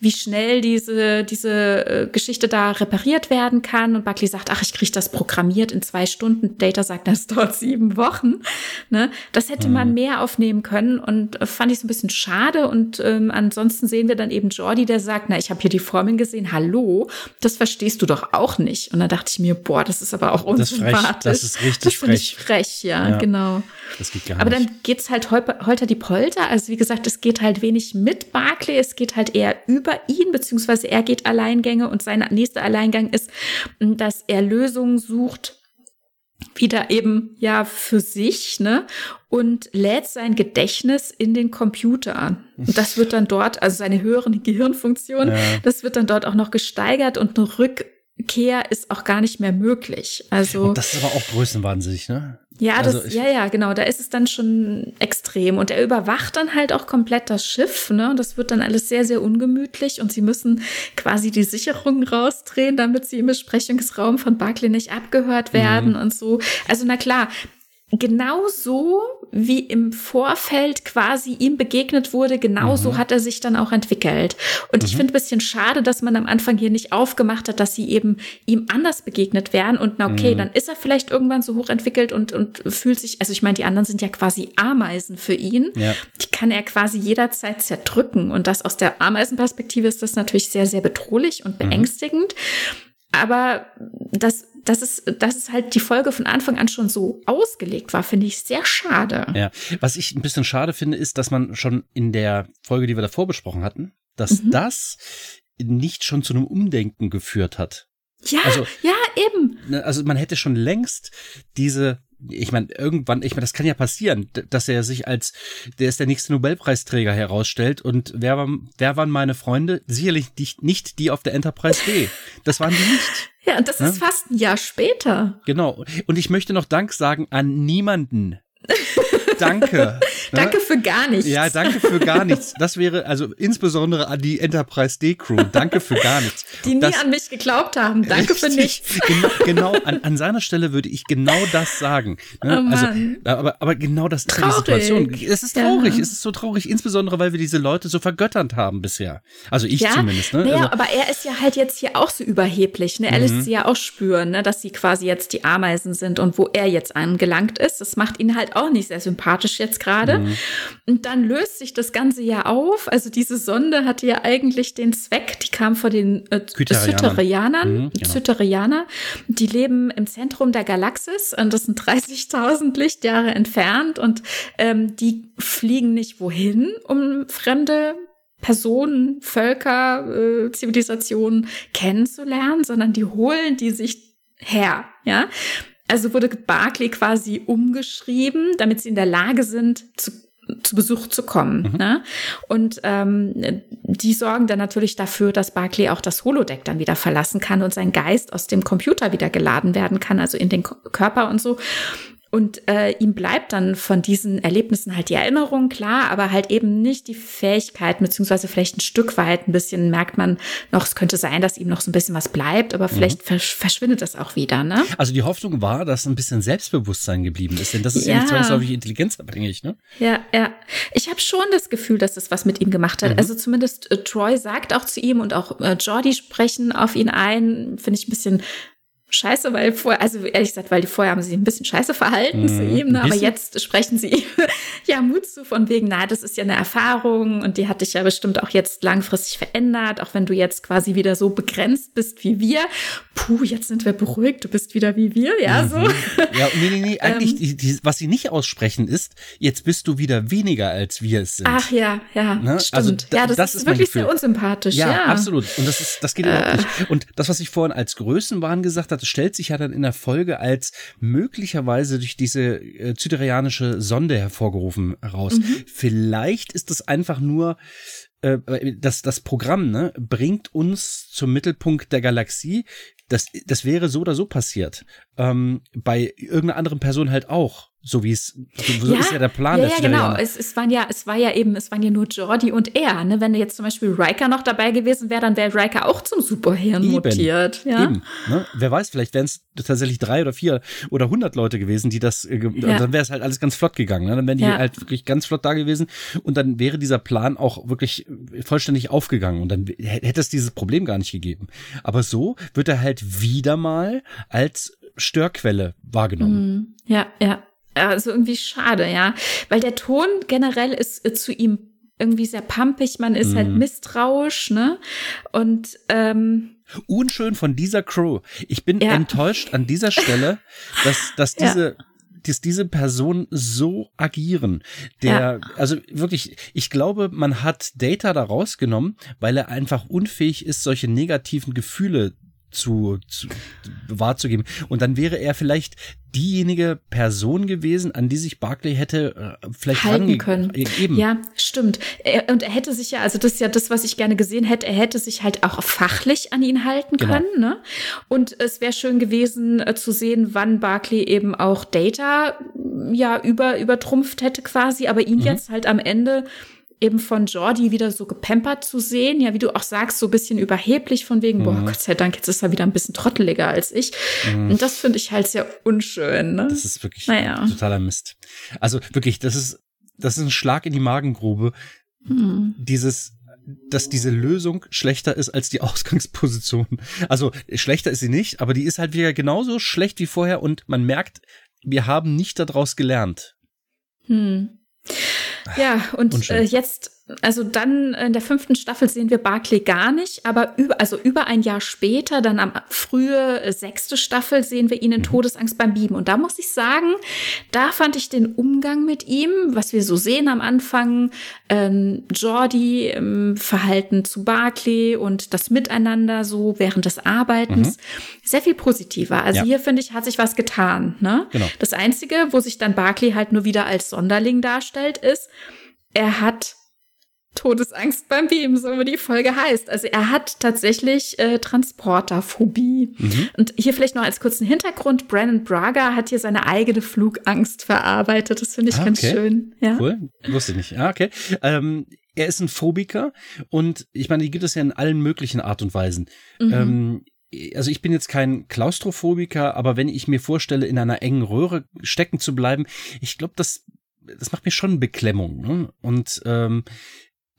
wie schnell diese, diese äh, Geschichte da repariert werden kann. Und Buckley sagt, ach, ich kriege das programmiert in zwei Stunden. Data sagt, das dauert sieben Wochen. Ne? Das hätte mhm. man mehr aufnehmen können und äh, fand ich so ein bisschen schade. Und ähm, ansonsten sehen wir dann eben Jordi, der sagt, na, ich habe hier die Formeln gesehen. Hallo, das verstehst du doch auch nicht. Und dann dachte ich mir, boah, das ist aber auch unsympathisch. Das, ist richtig das frech. Ich frech, ja, ja, genau. Das geht gar Aber nicht. dann geht's halt holter die Polter. Also wie gesagt, es geht halt wenig mit Barclay, es geht halt eher über ihn, beziehungsweise er geht Alleingänge und sein nächster Alleingang ist, dass er Lösungen sucht wieder eben ja für sich, ne? Und lädt sein Gedächtnis in den Computer an. Und das wird dann dort, also seine höheren Gehirnfunktionen, ja. das wird dann dort auch noch gesteigert und eine Rück Kehr ist auch gar nicht mehr möglich. Also und das ist aber auch größenwahnsinnig, ne? Ja, also das, ja, ja, genau. Da ist es dann schon extrem und er überwacht dann halt auch komplett das Schiff, ne? Und das wird dann alles sehr, sehr ungemütlich und sie müssen quasi die Sicherungen rausdrehen, damit sie im Besprechungsraum von Barclay nicht abgehört werden mhm. und so. Also na klar, genauso wie im Vorfeld quasi ihm begegnet wurde, genauso mhm. hat er sich dann auch entwickelt. Und mhm. ich finde ein bisschen schade, dass man am Anfang hier nicht aufgemacht hat, dass sie eben ihm anders begegnet wären. Und na okay, mhm. dann ist er vielleicht irgendwann so hochentwickelt und, und fühlt sich, also ich meine, die anderen sind ja quasi Ameisen für ihn. Ja. Die kann er quasi jederzeit zerdrücken. Und das aus der Ameisenperspektive ist das natürlich sehr, sehr bedrohlich und mhm. Aber das dass es, dass es halt die Folge von Anfang an schon so ausgelegt war, finde ich sehr schade. Ja, was ich ein bisschen schade finde, ist, dass man schon in der Folge, die wir davor besprochen hatten, dass mhm. das nicht schon zu einem Umdenken geführt hat. Ja, also, ja, eben. Ne, also man hätte schon längst diese ich meine, irgendwann, ich meine, das kann ja passieren, dass er sich als, der ist der nächste Nobelpreisträger herausstellt und wer, war, wer waren meine Freunde? Sicherlich nicht, nicht die auf der Enterprise D. Das waren die nicht. Ja, und das ja? ist fast ein Jahr später. Genau. Und ich möchte noch Dank sagen an niemanden. Danke. danke für gar nichts. Ja, danke für gar nichts. Das wäre also insbesondere an die Enterprise D Crew. Danke für gar nichts. Die nie das, an mich geglaubt haben. Danke richtig, für nichts. Genau, genau an, an, seiner Stelle würde ich genau das sagen. Ne? Oh also, aber, aber genau das ist traurig. die Situation. Es ist traurig. Ja. Es ist so traurig, insbesondere weil wir diese Leute so vergötternd haben bisher. Also ich ja, zumindest. Ne? Naja, also, aber er ist ja halt jetzt hier auch so überheblich. Ne? Er lässt mhm. sie ja auch spüren, ne? dass sie quasi jetzt die Ameisen sind und wo er jetzt angelangt ist. Das macht ihn halt auch nicht sehr sympathisch jetzt gerade. Mhm. Und dann löst sich das Ganze ja auf. Also diese Sonde hatte ja eigentlich den Zweck, die kam vor den äh, mhm, genau. die leben im Zentrum der Galaxis und das sind 30.000 Lichtjahre entfernt und ähm, die fliegen nicht wohin, um fremde Personen, Völker, äh, Zivilisationen kennenzulernen, sondern die holen die sich her, ja. Also wurde Barclay quasi umgeschrieben, damit sie in der Lage sind, zu zu Besuch zu kommen. Mhm. Ne? Und ähm, die sorgen dann natürlich dafür, dass Barclay auch das Holodeck dann wieder verlassen kann und sein Geist aus dem Computer wieder geladen werden kann, also in den Körper und so. Und äh, ihm bleibt dann von diesen Erlebnissen halt die Erinnerung, klar, aber halt eben nicht die Fähigkeit, beziehungsweise vielleicht ein Stück weit ein bisschen merkt man noch, es könnte sein, dass ihm noch so ein bisschen was bleibt, aber vielleicht mhm. versch verschwindet das auch wieder, ne? Also die Hoffnung war, dass ein bisschen Selbstbewusstsein geblieben ist, denn das ist ja, ja nicht zwangsläufig intelligenzabhängig, ne? Ja, ja. Ich habe schon das Gefühl, dass das was mit ihm gemacht hat. Mhm. Also zumindest äh, Troy sagt auch zu ihm und auch äh, Jordi sprechen auf ihn ein, finde ich ein bisschen scheiße, weil vorher, also ehrlich gesagt, weil die vorher haben sie ein bisschen scheiße verhalten mhm, zu ihm, ne? aber jetzt sprechen sie ja Mut zu von wegen, na, das ist ja eine Erfahrung und die hat dich ja bestimmt auch jetzt langfristig verändert, auch wenn du jetzt quasi wieder so begrenzt bist wie wir. Puh, jetzt sind wir beruhigt, du bist wieder wie wir, ja, mhm. so. Ja, nee, nee, nee, eigentlich, ähm, die, die, was sie nicht aussprechen ist, jetzt bist du wieder weniger als wir es sind. Ach ja, ja, ne? Also stimmt. Also, ja, das, das ist, ist wirklich sehr unsympathisch, ja. Ja, absolut. Und das ist, das geht äh. überhaupt nicht. Und das, was ich vorhin als Größenwahn gesagt hatte, stellt sich ja dann in der Folge als möglicherweise durch diese äh, zyterianische Sonde hervorgerufen raus. Mhm. Vielleicht ist es einfach nur äh, das, das Programm ne, bringt uns zum Mittelpunkt der Galaxie. Das, das wäre so oder so passiert. Ähm, bei irgendeiner anderen Person halt auch. So wie es, so ja, ist ja der Plan. Ja, ja genau. Es, es waren ja, es war ja eben, es waren ja nur Jordi und er. Ne? Wenn jetzt zum Beispiel Riker noch dabei gewesen wäre, dann wäre Riker auch zum Superhirn eben, mutiert. Ja? Eben. Ne? Wer weiß, vielleicht wären es tatsächlich drei oder vier oder hundert Leute gewesen, die das, äh, ja. dann wäre es halt alles ganz flott gegangen. Ne? Dann wären die ja. halt wirklich ganz flott da gewesen und dann wäre dieser Plan auch wirklich vollständig aufgegangen und dann hätte es dieses Problem gar nicht gegeben. Aber so wird er halt wieder mal als Störquelle wahrgenommen. Mhm. Ja, ja. Also irgendwie schade, ja. Weil der Ton generell ist äh, zu ihm irgendwie sehr pampig, man ist halt mhm. halt misstrauisch, ne? Und ähm, unschön von dieser Crew. Ich bin ja. enttäuscht an dieser Stelle, dass, dass diese ja dass diese Personen so agieren. Der, ja. also wirklich, ich glaube, man hat Data da rausgenommen, weil er einfach unfähig ist, solche negativen Gefühle zu, zu wahrzugeben. Und dann wäre er vielleicht diejenige Person gewesen, an die sich Barclay hätte äh, vielleicht halten können. Eben. Ja, stimmt. Er, und er hätte sich ja, also das ist ja das, was ich gerne gesehen hätte, er hätte sich halt auch fachlich an ihn halten genau. können. Ne? Und es wäre schön gewesen äh, zu sehen, wann Barclay eben auch Data ja über übertrumpft hätte quasi, aber ihn mhm. jetzt halt am Ende eben von Jordi wieder so gepampert zu sehen, ja, wie du auch sagst, so ein bisschen überheblich von wegen, mhm. boah, Gott sei Dank, jetzt ist er wieder ein bisschen trotteliger als ich. Mhm. Und das finde ich halt sehr unschön, ne? Das ist wirklich naja. totaler Mist. Also wirklich, das ist, das ist ein Schlag in die Magengrube. Mhm. Dieses, dass diese Lösung schlechter ist als die Ausgangsposition. Also schlechter ist sie nicht, aber die ist halt wieder genauso schlecht wie vorher und man merkt, wir haben nicht daraus gelernt. Hm. Ja, und äh, jetzt also dann in der fünften Staffel sehen wir Barclay gar nicht, aber über, also über ein Jahr später, dann am frühe äh, sechste Staffel, sehen wir ihn in mhm. Todesangst beim Bieben. Und da muss ich sagen, da fand ich den Umgang mit ihm, was wir so sehen am Anfang, ähm, Jordi im Verhalten zu Barclay und das Miteinander so während des Arbeitens, mhm. sehr viel positiver. Also ja. hier finde ich, hat sich was getan. Ne? Genau. Das Einzige, wo sich dann Barclay halt nur wieder als Sonderling darstellt, ist, er hat Todesangst beim Beam, so wie die Folge heißt. Also er hat tatsächlich äh, Transporterphobie. Mhm. Und hier vielleicht noch als kurzen Hintergrund, Brandon Braga hat hier seine eigene Flugangst verarbeitet. Das finde ich ah, ganz schön. Ja. Cool, wusste ich nicht. Ah, okay. Ähm, er ist ein Phobiker und ich meine, die gibt es ja in allen möglichen Art und Weisen. Mhm. Ähm, also ich bin jetzt kein Klaustrophobiker, aber wenn ich mir vorstelle, in einer engen Röhre stecken zu bleiben, ich glaube, das das macht mir schon Beklemmung. Ne? Und ähm, äh,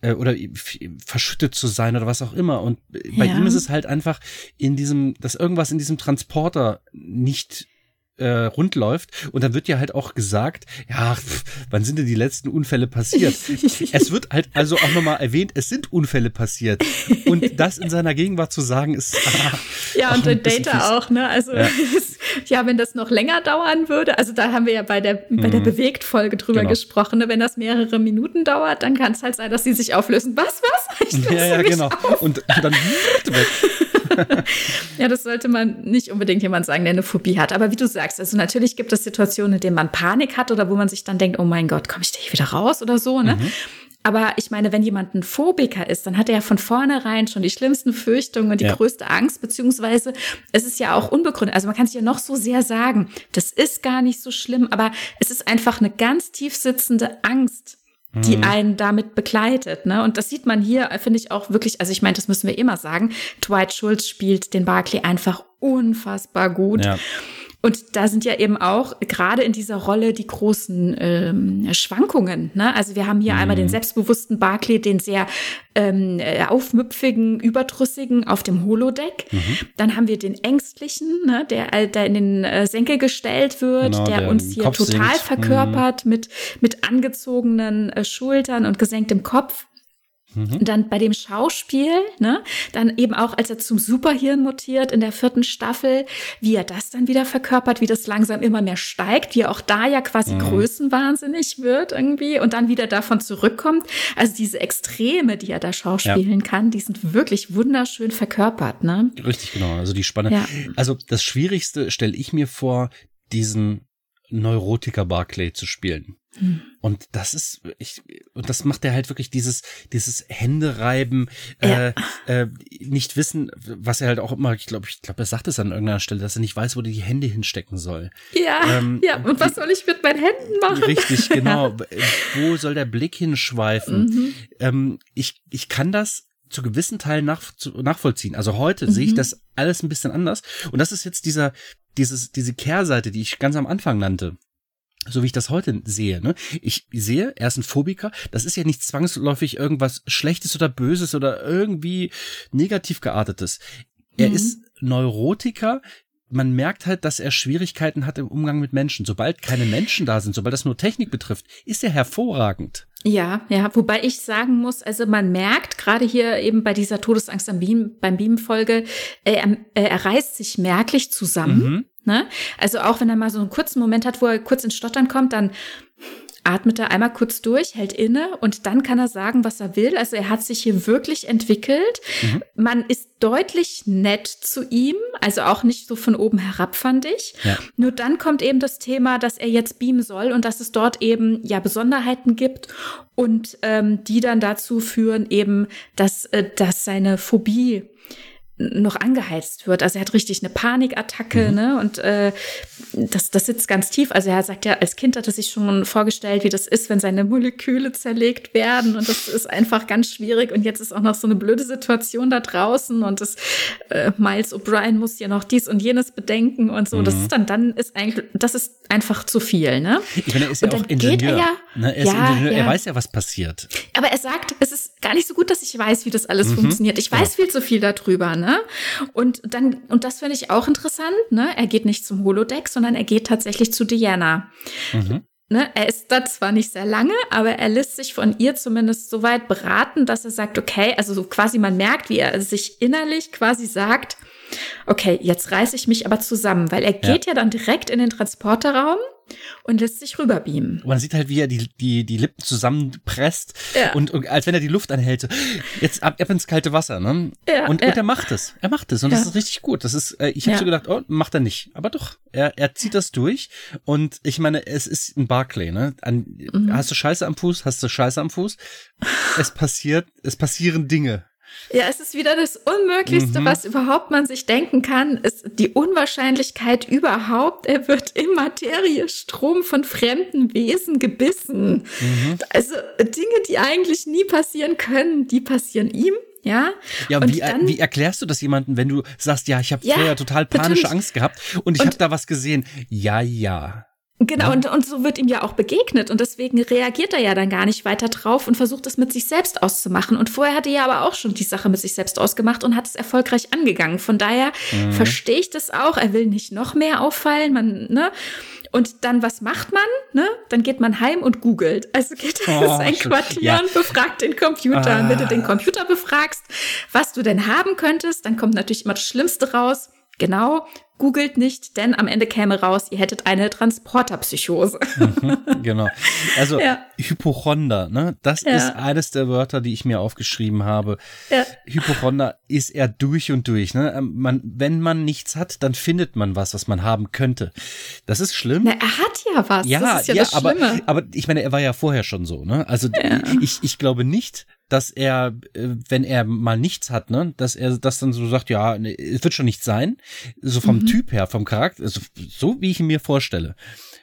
oder verschüttet zu sein oder was auch immer. Und bei ja. ihm ist es halt einfach in diesem, dass irgendwas in diesem Transporter nicht äh, rund läuft. Und dann wird ja halt auch gesagt, ja, pff, wann sind denn die letzten Unfälle passiert? es wird halt also auch nochmal erwähnt, es sind Unfälle passiert. Und das in seiner Gegenwart zu sagen, ist. Ah, ja, und der Data auch, ne? Also ja. ja. wenn das noch länger dauern würde, also da haben wir ja bei der, bei der mhm. Bewegt-Folge drüber genau. gesprochen, ne? wenn das mehrere Minuten dauert, dann kann es halt sein, dass sie sich auflösen. Was, was? Ich ja, ja, genau. Auf. Und, und dann weg. ja, das sollte man nicht unbedingt jemand sagen, der eine Phobie hat. Aber wie du sagst, also natürlich gibt es Situationen, in denen man Panik hat oder wo man sich dann denkt, oh mein Gott, komme ich da hier wieder raus oder so, ne? Mhm. Aber ich meine, wenn jemand ein Phobiker ist, dann hat er ja von vornherein schon die schlimmsten Fürchtungen und die ja. größte Angst, beziehungsweise es ist ja auch unbegründet. Also man kann sich ja noch so sehr sagen, das ist gar nicht so schlimm, aber es ist einfach eine ganz tief sitzende Angst, die mhm. einen damit begleitet. Ne? Und das sieht man hier, finde ich auch wirklich, also ich meine, das müssen wir immer sagen, Dwight Schultz spielt den Barclay einfach unfassbar gut. Ja. Und da sind ja eben auch gerade in dieser Rolle die großen ähm, Schwankungen. Ne? Also wir haben hier mhm. einmal den selbstbewussten Barclay, den sehr ähm, aufmüpfigen, überdrüssigen auf dem Holodeck. Mhm. Dann haben wir den ängstlichen, ne? der, der in den äh, Senkel gestellt wird, genau, der, der, uns hier Kopf total sinkt. verkörpert mhm. mit, mit angezogenen äh, Schultern und gesenktem Kopf. Mhm. Dann bei dem Schauspiel, ne, dann eben auch, als er zum Superhirn mutiert in der vierten Staffel, wie er das dann wieder verkörpert, wie das langsam immer mehr steigt, wie er auch da ja quasi mhm. größenwahnsinnig wird irgendwie und dann wieder davon zurückkommt. Also diese Extreme, die er da schauspielen ja. kann, die sind wirklich wunderschön verkörpert, ne? Richtig, genau. Also die Spanne. Ja. Also das Schwierigste stelle ich mir vor, diesen Neurotiker Barclay zu spielen. Hm. Und das ist, ich, und das macht er halt wirklich dieses, dieses Händereiben, ja. äh, äh, nicht wissen, was er halt auch immer, ich glaube, ich glaube, er sagt es an irgendeiner Stelle, dass er nicht weiß, wo er die Hände hinstecken soll. Ja, ähm, ja, und was soll ich mit meinen Händen machen? Richtig, genau. wo soll der Blick hinschweifen? Mhm. Ähm, ich, ich kann das zu gewissen Teilen nach, zu, nachvollziehen. Also heute mhm. sehe ich mhm. das alles ein bisschen anders. Und das ist jetzt dieser, dieses, diese Kehrseite, die ich ganz am Anfang nannte so wie ich das heute sehe. Ne? Ich sehe, er ist ein Phobiker. Das ist ja nicht zwangsläufig irgendwas Schlechtes oder Böses oder irgendwie negativ geartetes. Er mhm. ist Neurotiker. Man merkt halt, dass er Schwierigkeiten hat im Umgang mit Menschen. Sobald keine Menschen da sind, sobald das nur Technik betrifft, ist er hervorragend. Ja, ja, wobei ich sagen muss, also man merkt gerade hier eben bei dieser Todesangst am Beam, beim Beam-Folge, er, er reißt sich merklich zusammen. Mhm Ne? Also auch wenn er mal so einen kurzen Moment hat, wo er kurz ins Stottern kommt, dann atmet er einmal kurz durch, hält inne und dann kann er sagen, was er will. Also er hat sich hier wirklich entwickelt. Mhm. Man ist deutlich nett zu ihm, also auch nicht so von oben herab, fand ich. Ja. Nur dann kommt eben das Thema, dass er jetzt beamen soll und dass es dort eben ja Besonderheiten gibt und ähm, die dann dazu führen eben, dass, äh, dass seine Phobie noch angeheizt wird. Also er hat richtig eine Panikattacke, mhm. ne? Und äh, das, das sitzt ganz tief. Also er sagt ja, als Kind hat er sich schon vorgestellt, wie das ist, wenn seine Moleküle zerlegt werden. Und das ist einfach ganz schwierig. Und jetzt ist auch noch so eine blöde Situation da draußen. Und das äh, Miles O'Brien muss ja noch dies und jenes bedenken und so. Mhm. Das ist dann, dann ist eigentlich, das ist einfach zu viel, ne? Ich meine, er ist ja auch Ingenieur. Er, ja, ne? er, ist ja, Ingenieur. Ja. er weiß ja, was passiert. Aber er sagt, es ist gar nicht so gut, dass ich weiß, wie das alles mhm. funktioniert. Ich weiß viel zu viel darüber, ne? Und dann, und das finde ich auch interessant, ne? Er geht nicht zum Holodeck, sondern er geht tatsächlich zu Diana. Mhm. Ne, er ist da zwar nicht sehr lange, aber er lässt sich von ihr zumindest so weit beraten, dass er sagt, okay, also so quasi man merkt, wie er sich innerlich quasi sagt, okay, jetzt reiße ich mich aber zusammen, weil er geht ja, ja dann direkt in den Transporterraum und lässt sich rüberbeamen. man sieht halt, wie er die, die, die Lippen zusammenpresst ja. und, und als wenn er die Luft anhält, so, jetzt ab, ab ins kalte Wasser, ne? Ja, und, ja. und er macht es. Er macht es und das ist richtig gut. Das ist, äh, ich habe so gedacht, oh, macht er nicht. Aber doch, er, er zieht das durch und ich meine, es ist ein Barclay, ne? An, mhm. Hast du Scheiße am Fuß, hast du Scheiße am Fuß. Es passiert, es passieren Dinge. Ja, es ist wieder das Unmöglichste, mhm. was überhaupt man sich denken kann, ist die Unwahrscheinlichkeit überhaupt. Er wird im Materiestrom von fremden Wesen gebissen. Mhm. Also Dinge, die eigentlich nie passieren können, die passieren ihm. Ja, ja und wie, dann, wie erklärst du das jemandem, wenn du sagst, ja, ich habe ja, vorher total panische natürlich. Angst gehabt und ich habe da was gesehen? Ja, ja. Genau, ja. und, und so wird ihm ja auch begegnet und deswegen reagiert er ja dann gar nicht weiter drauf und versucht es mit sich selbst auszumachen. Und vorher hatte er ja aber auch schon die Sache mit sich selbst ausgemacht und hat es erfolgreich angegangen. Von daher mhm. verstehe ich das auch. Er will nicht noch mehr auffallen, man, ne? Und dann, was macht man? Ne? Dann geht man heim und googelt. Also geht er oh, sein Quartier ja. und befragt den Computer. Ah. Und wenn du den Computer befragst, was du denn haben könntest, dann kommt natürlich immer das Schlimmste raus. Genau, Googelt nicht, denn am Ende käme raus, ihr hättet eine Transporterpsychose. Mhm, genau. Also ja. Hypochonder, ne? Das ja. ist eines der Wörter, die ich mir aufgeschrieben habe. Ja. Hypochonder ist er durch und durch. Ne? Ähm, man, wenn man nichts hat, dann findet man was, was man haben könnte. Das ist schlimm. Na, er hat ja was. Ja, das ist ja, ja das Schlimme. Aber, aber ich meine, er war ja vorher schon so. Ne? Also ich, ich glaube nicht, dass er, äh, wenn er mal nichts hat, ne, dass er das dann so sagt, ja, ne, es wird schon nichts sein. So vom mhm. Typ her, vom Charakter, also so wie ich ihn mir vorstelle,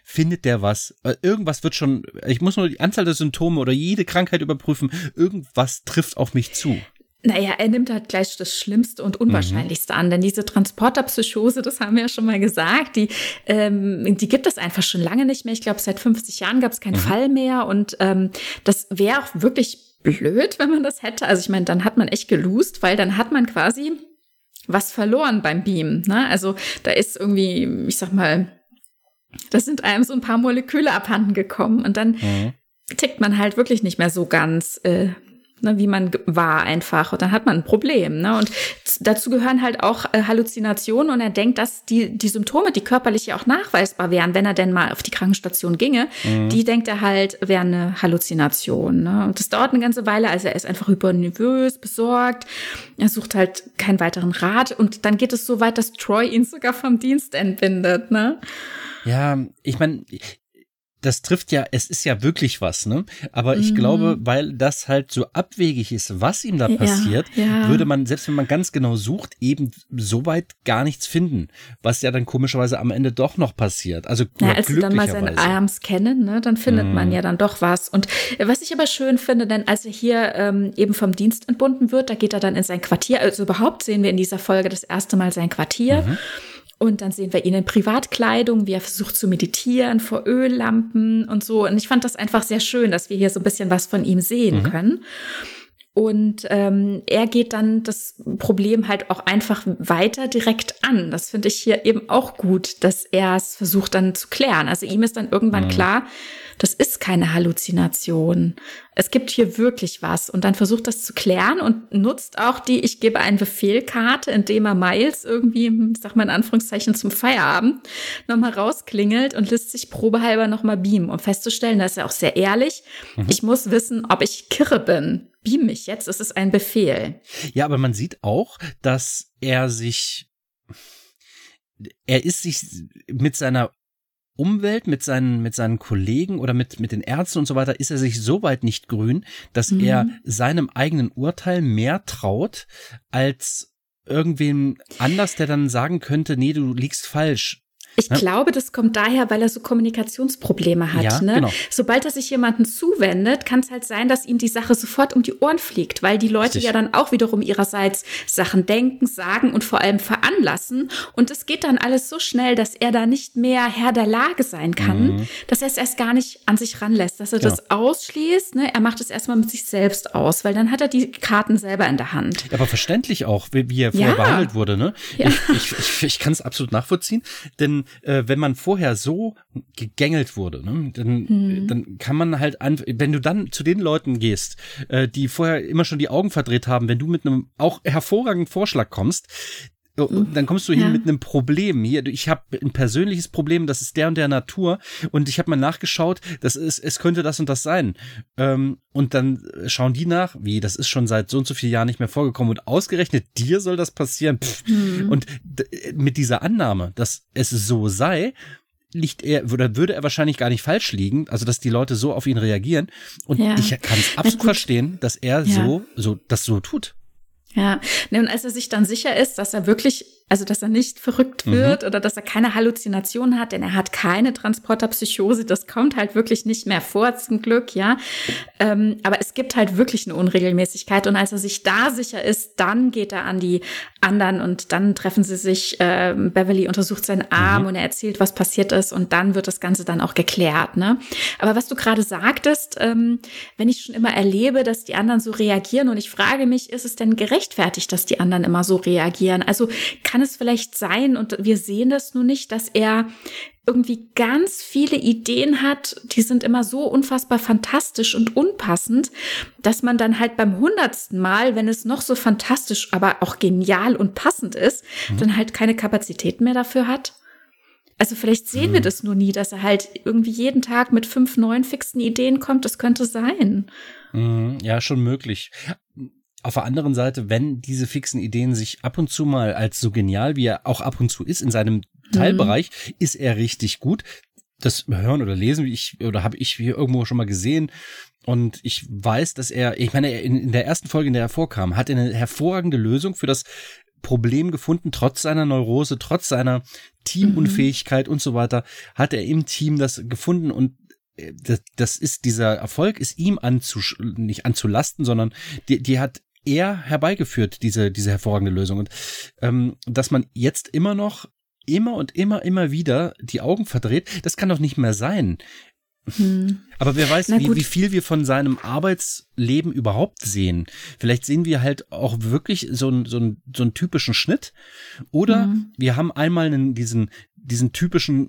findet der was. Äh, irgendwas wird schon, ich muss nur die Anzahl der Symptome oder jede Krankheit überprüfen, irgendwas trifft auf mich zu. Naja, er nimmt halt gleich das Schlimmste und Unwahrscheinlichste mhm. an, denn diese Transporterpsychose, das haben wir ja schon mal gesagt, die, ähm, die gibt es einfach schon lange nicht mehr. Ich glaube, seit 50 Jahren gab es keinen mhm. Fall mehr und ähm, das wäre auch wirklich blöd, wenn man das hätte. Also ich meine, dann hat man echt geloost, weil dann hat man quasi was verloren beim Beam. Ne? Also da ist irgendwie, ich sag mal, da sind einem so ein paar Moleküle abhanden gekommen und dann mhm. tickt man halt wirklich nicht mehr so ganz äh, ne, wie man war einfach. Und dann hat man ein Problem. Ne? Und dazu gehören halt auch äh, Halluzinationen. Und er denkt, dass die, die Symptome, die körperlich ja auch nachweisbar wären, wenn er denn mal auf die Krankenstation ginge, mhm. die denkt er halt, wären eine Halluzination. Ne? Und das dauert eine ganze Weile. Also er ist einfach hypernervös, besorgt. Er sucht halt keinen weiteren Rat. Und dann geht es so weit, dass Troy ihn sogar vom Dienst entbindet. Ne? Ja, ich meine, das trifft ja, es ist ja wirklich was, ne? Aber ich mhm. glaube, weil das halt so abwegig ist, was ihm da ja, passiert, ja. würde man, selbst wenn man ganz genau sucht, eben so weit gar nichts finden, was ja dann komischerweise am Ende doch noch passiert. Also, ja, als sie dann mal seine Arms kennen, ne, dann findet mhm. man ja dann doch was. Und äh, was ich aber schön finde, denn als er hier ähm, eben vom Dienst entbunden wird, da geht er dann in sein Quartier. Also überhaupt sehen wir in dieser Folge das erste Mal sein Quartier. Mhm. Und dann sehen wir ihn in Privatkleidung, wie er versucht zu meditieren vor Öllampen und so. Und ich fand das einfach sehr schön, dass wir hier so ein bisschen was von ihm sehen mhm. können. Und ähm, er geht dann das Problem halt auch einfach weiter direkt an. Das finde ich hier eben auch gut, dass er es versucht dann zu klären. Also ihm ist dann irgendwann mhm. klar, das ist keine Halluzination. Es gibt hier wirklich was. Und dann versucht das zu klären und nutzt auch die Ich gebe einen Befehlkarte, indem er Miles irgendwie, sag mal in Anführungszeichen, zum Feierabend nochmal rausklingelt und lässt sich probehalber nochmal beamen, um festzustellen, da ist er auch sehr ehrlich. Mhm. Ich muss wissen, ob ich kirre bin. Beam mich jetzt, es ist ein Befehl. Ja, aber man sieht auch, dass er sich er ist sich mit seiner Umwelt, mit seinen, mit seinen Kollegen oder mit, mit den Ärzten und so weiter, ist er sich so weit nicht grün, dass mhm. er seinem eigenen Urteil mehr traut als irgendwem anders, der dann sagen könnte, nee, du liegst falsch. Ich ja. glaube, das kommt daher, weil er so Kommunikationsprobleme hat. Ja, ne? genau. Sobald er sich jemanden zuwendet, kann es halt sein, dass ihm die Sache sofort um die Ohren fliegt, weil die Leute Richtig. ja dann auch wiederum ihrerseits Sachen denken, sagen und vor allem veranlassen. Und es geht dann alles so schnell, dass er da nicht mehr Herr der Lage sein kann, mhm. dass er es erst gar nicht an sich ranlässt, dass er genau. das ausschließt. Ne? Er macht es erstmal mit sich selbst aus, weil dann hat er die Karten selber in der Hand. Aber verständlich auch, wie, wie er vorher ja. behandelt wurde. Ne? Ja. Ich, ich, ich, ich kann es absolut nachvollziehen, denn äh, wenn man vorher so gegängelt wurde, ne, dann, hm. dann kann man halt, an, wenn du dann zu den Leuten gehst, äh, die vorher immer schon die Augen verdreht haben, wenn du mit einem auch hervorragenden Vorschlag kommst, Oh, mhm. dann kommst du hin ja. mit einem Problem. Hier, ich habe ein persönliches Problem, das ist der und der Natur und ich habe mal nachgeschaut, das ist, es könnte das und das sein. Ähm, und dann schauen die nach, wie, das ist schon seit so und so vielen Jahren nicht mehr vorgekommen und ausgerechnet dir soll das passieren. Mhm. Und mit dieser Annahme, dass es so sei, liegt er oder würde er wahrscheinlich gar nicht falsch liegen, also dass die Leute so auf ihn reagieren und ja. ich kann es absolut verstehen, dass er ja. so so das so tut. Ja, ne, und als er sich dann sicher ist, dass er wirklich also, dass er nicht verrückt mhm. wird mhm. oder dass er keine Halluzination hat, denn er hat keine Transporterpsychose. Das kommt halt wirklich nicht mehr vor, zum Glück, ja. Ähm, aber es gibt halt wirklich eine Unregelmäßigkeit. Und als er sich da sicher ist, dann geht er an die anderen und dann treffen sie sich. Äh, Beverly untersucht seinen Arm mhm. und er erzählt, was passiert ist. Und dann wird das Ganze dann auch geklärt, ne? Aber was du gerade sagtest, ähm, wenn ich schon immer erlebe, dass die anderen so reagieren und ich frage mich, ist es denn gerechtfertigt, dass die anderen immer so reagieren? Also kann es vielleicht sein, und wir sehen das nur nicht, dass er irgendwie ganz viele Ideen hat, die sind immer so unfassbar fantastisch und unpassend, dass man dann halt beim hundertsten Mal, wenn es noch so fantastisch, aber auch genial und passend ist, mhm. dann halt keine Kapazitäten mehr dafür hat. Also vielleicht sehen mhm. wir das nur nie, dass er halt irgendwie jeden Tag mit fünf neuen fixen Ideen kommt. Das könnte sein. Mhm. Ja, schon möglich auf der anderen Seite, wenn diese fixen Ideen sich ab und zu mal als so genial, wie er auch ab und zu ist in seinem Teilbereich, mhm. ist er richtig gut. Das hören oder lesen, wie ich, oder habe ich hier irgendwo schon mal gesehen. Und ich weiß, dass er, ich meine, in, in der ersten Folge, in der er vorkam, hat er eine hervorragende Lösung für das Problem gefunden, trotz seiner Neurose, trotz seiner Teamunfähigkeit mhm. und so weiter, hat er im Team das gefunden und äh, das, das ist dieser Erfolg ist ihm anzusch nicht anzulasten, sondern die, die hat er herbeigeführt, diese, diese hervorragende Lösung. Und ähm, dass man jetzt immer noch immer und immer, immer wieder die Augen verdreht, das kann doch nicht mehr sein. Hm. Aber wer weiß, wie, wie viel wir von seinem Arbeitsleben überhaupt sehen. Vielleicht sehen wir halt auch wirklich so einen, so einen, so einen typischen Schnitt. Oder hm. wir haben einmal einen, diesen, diesen typischen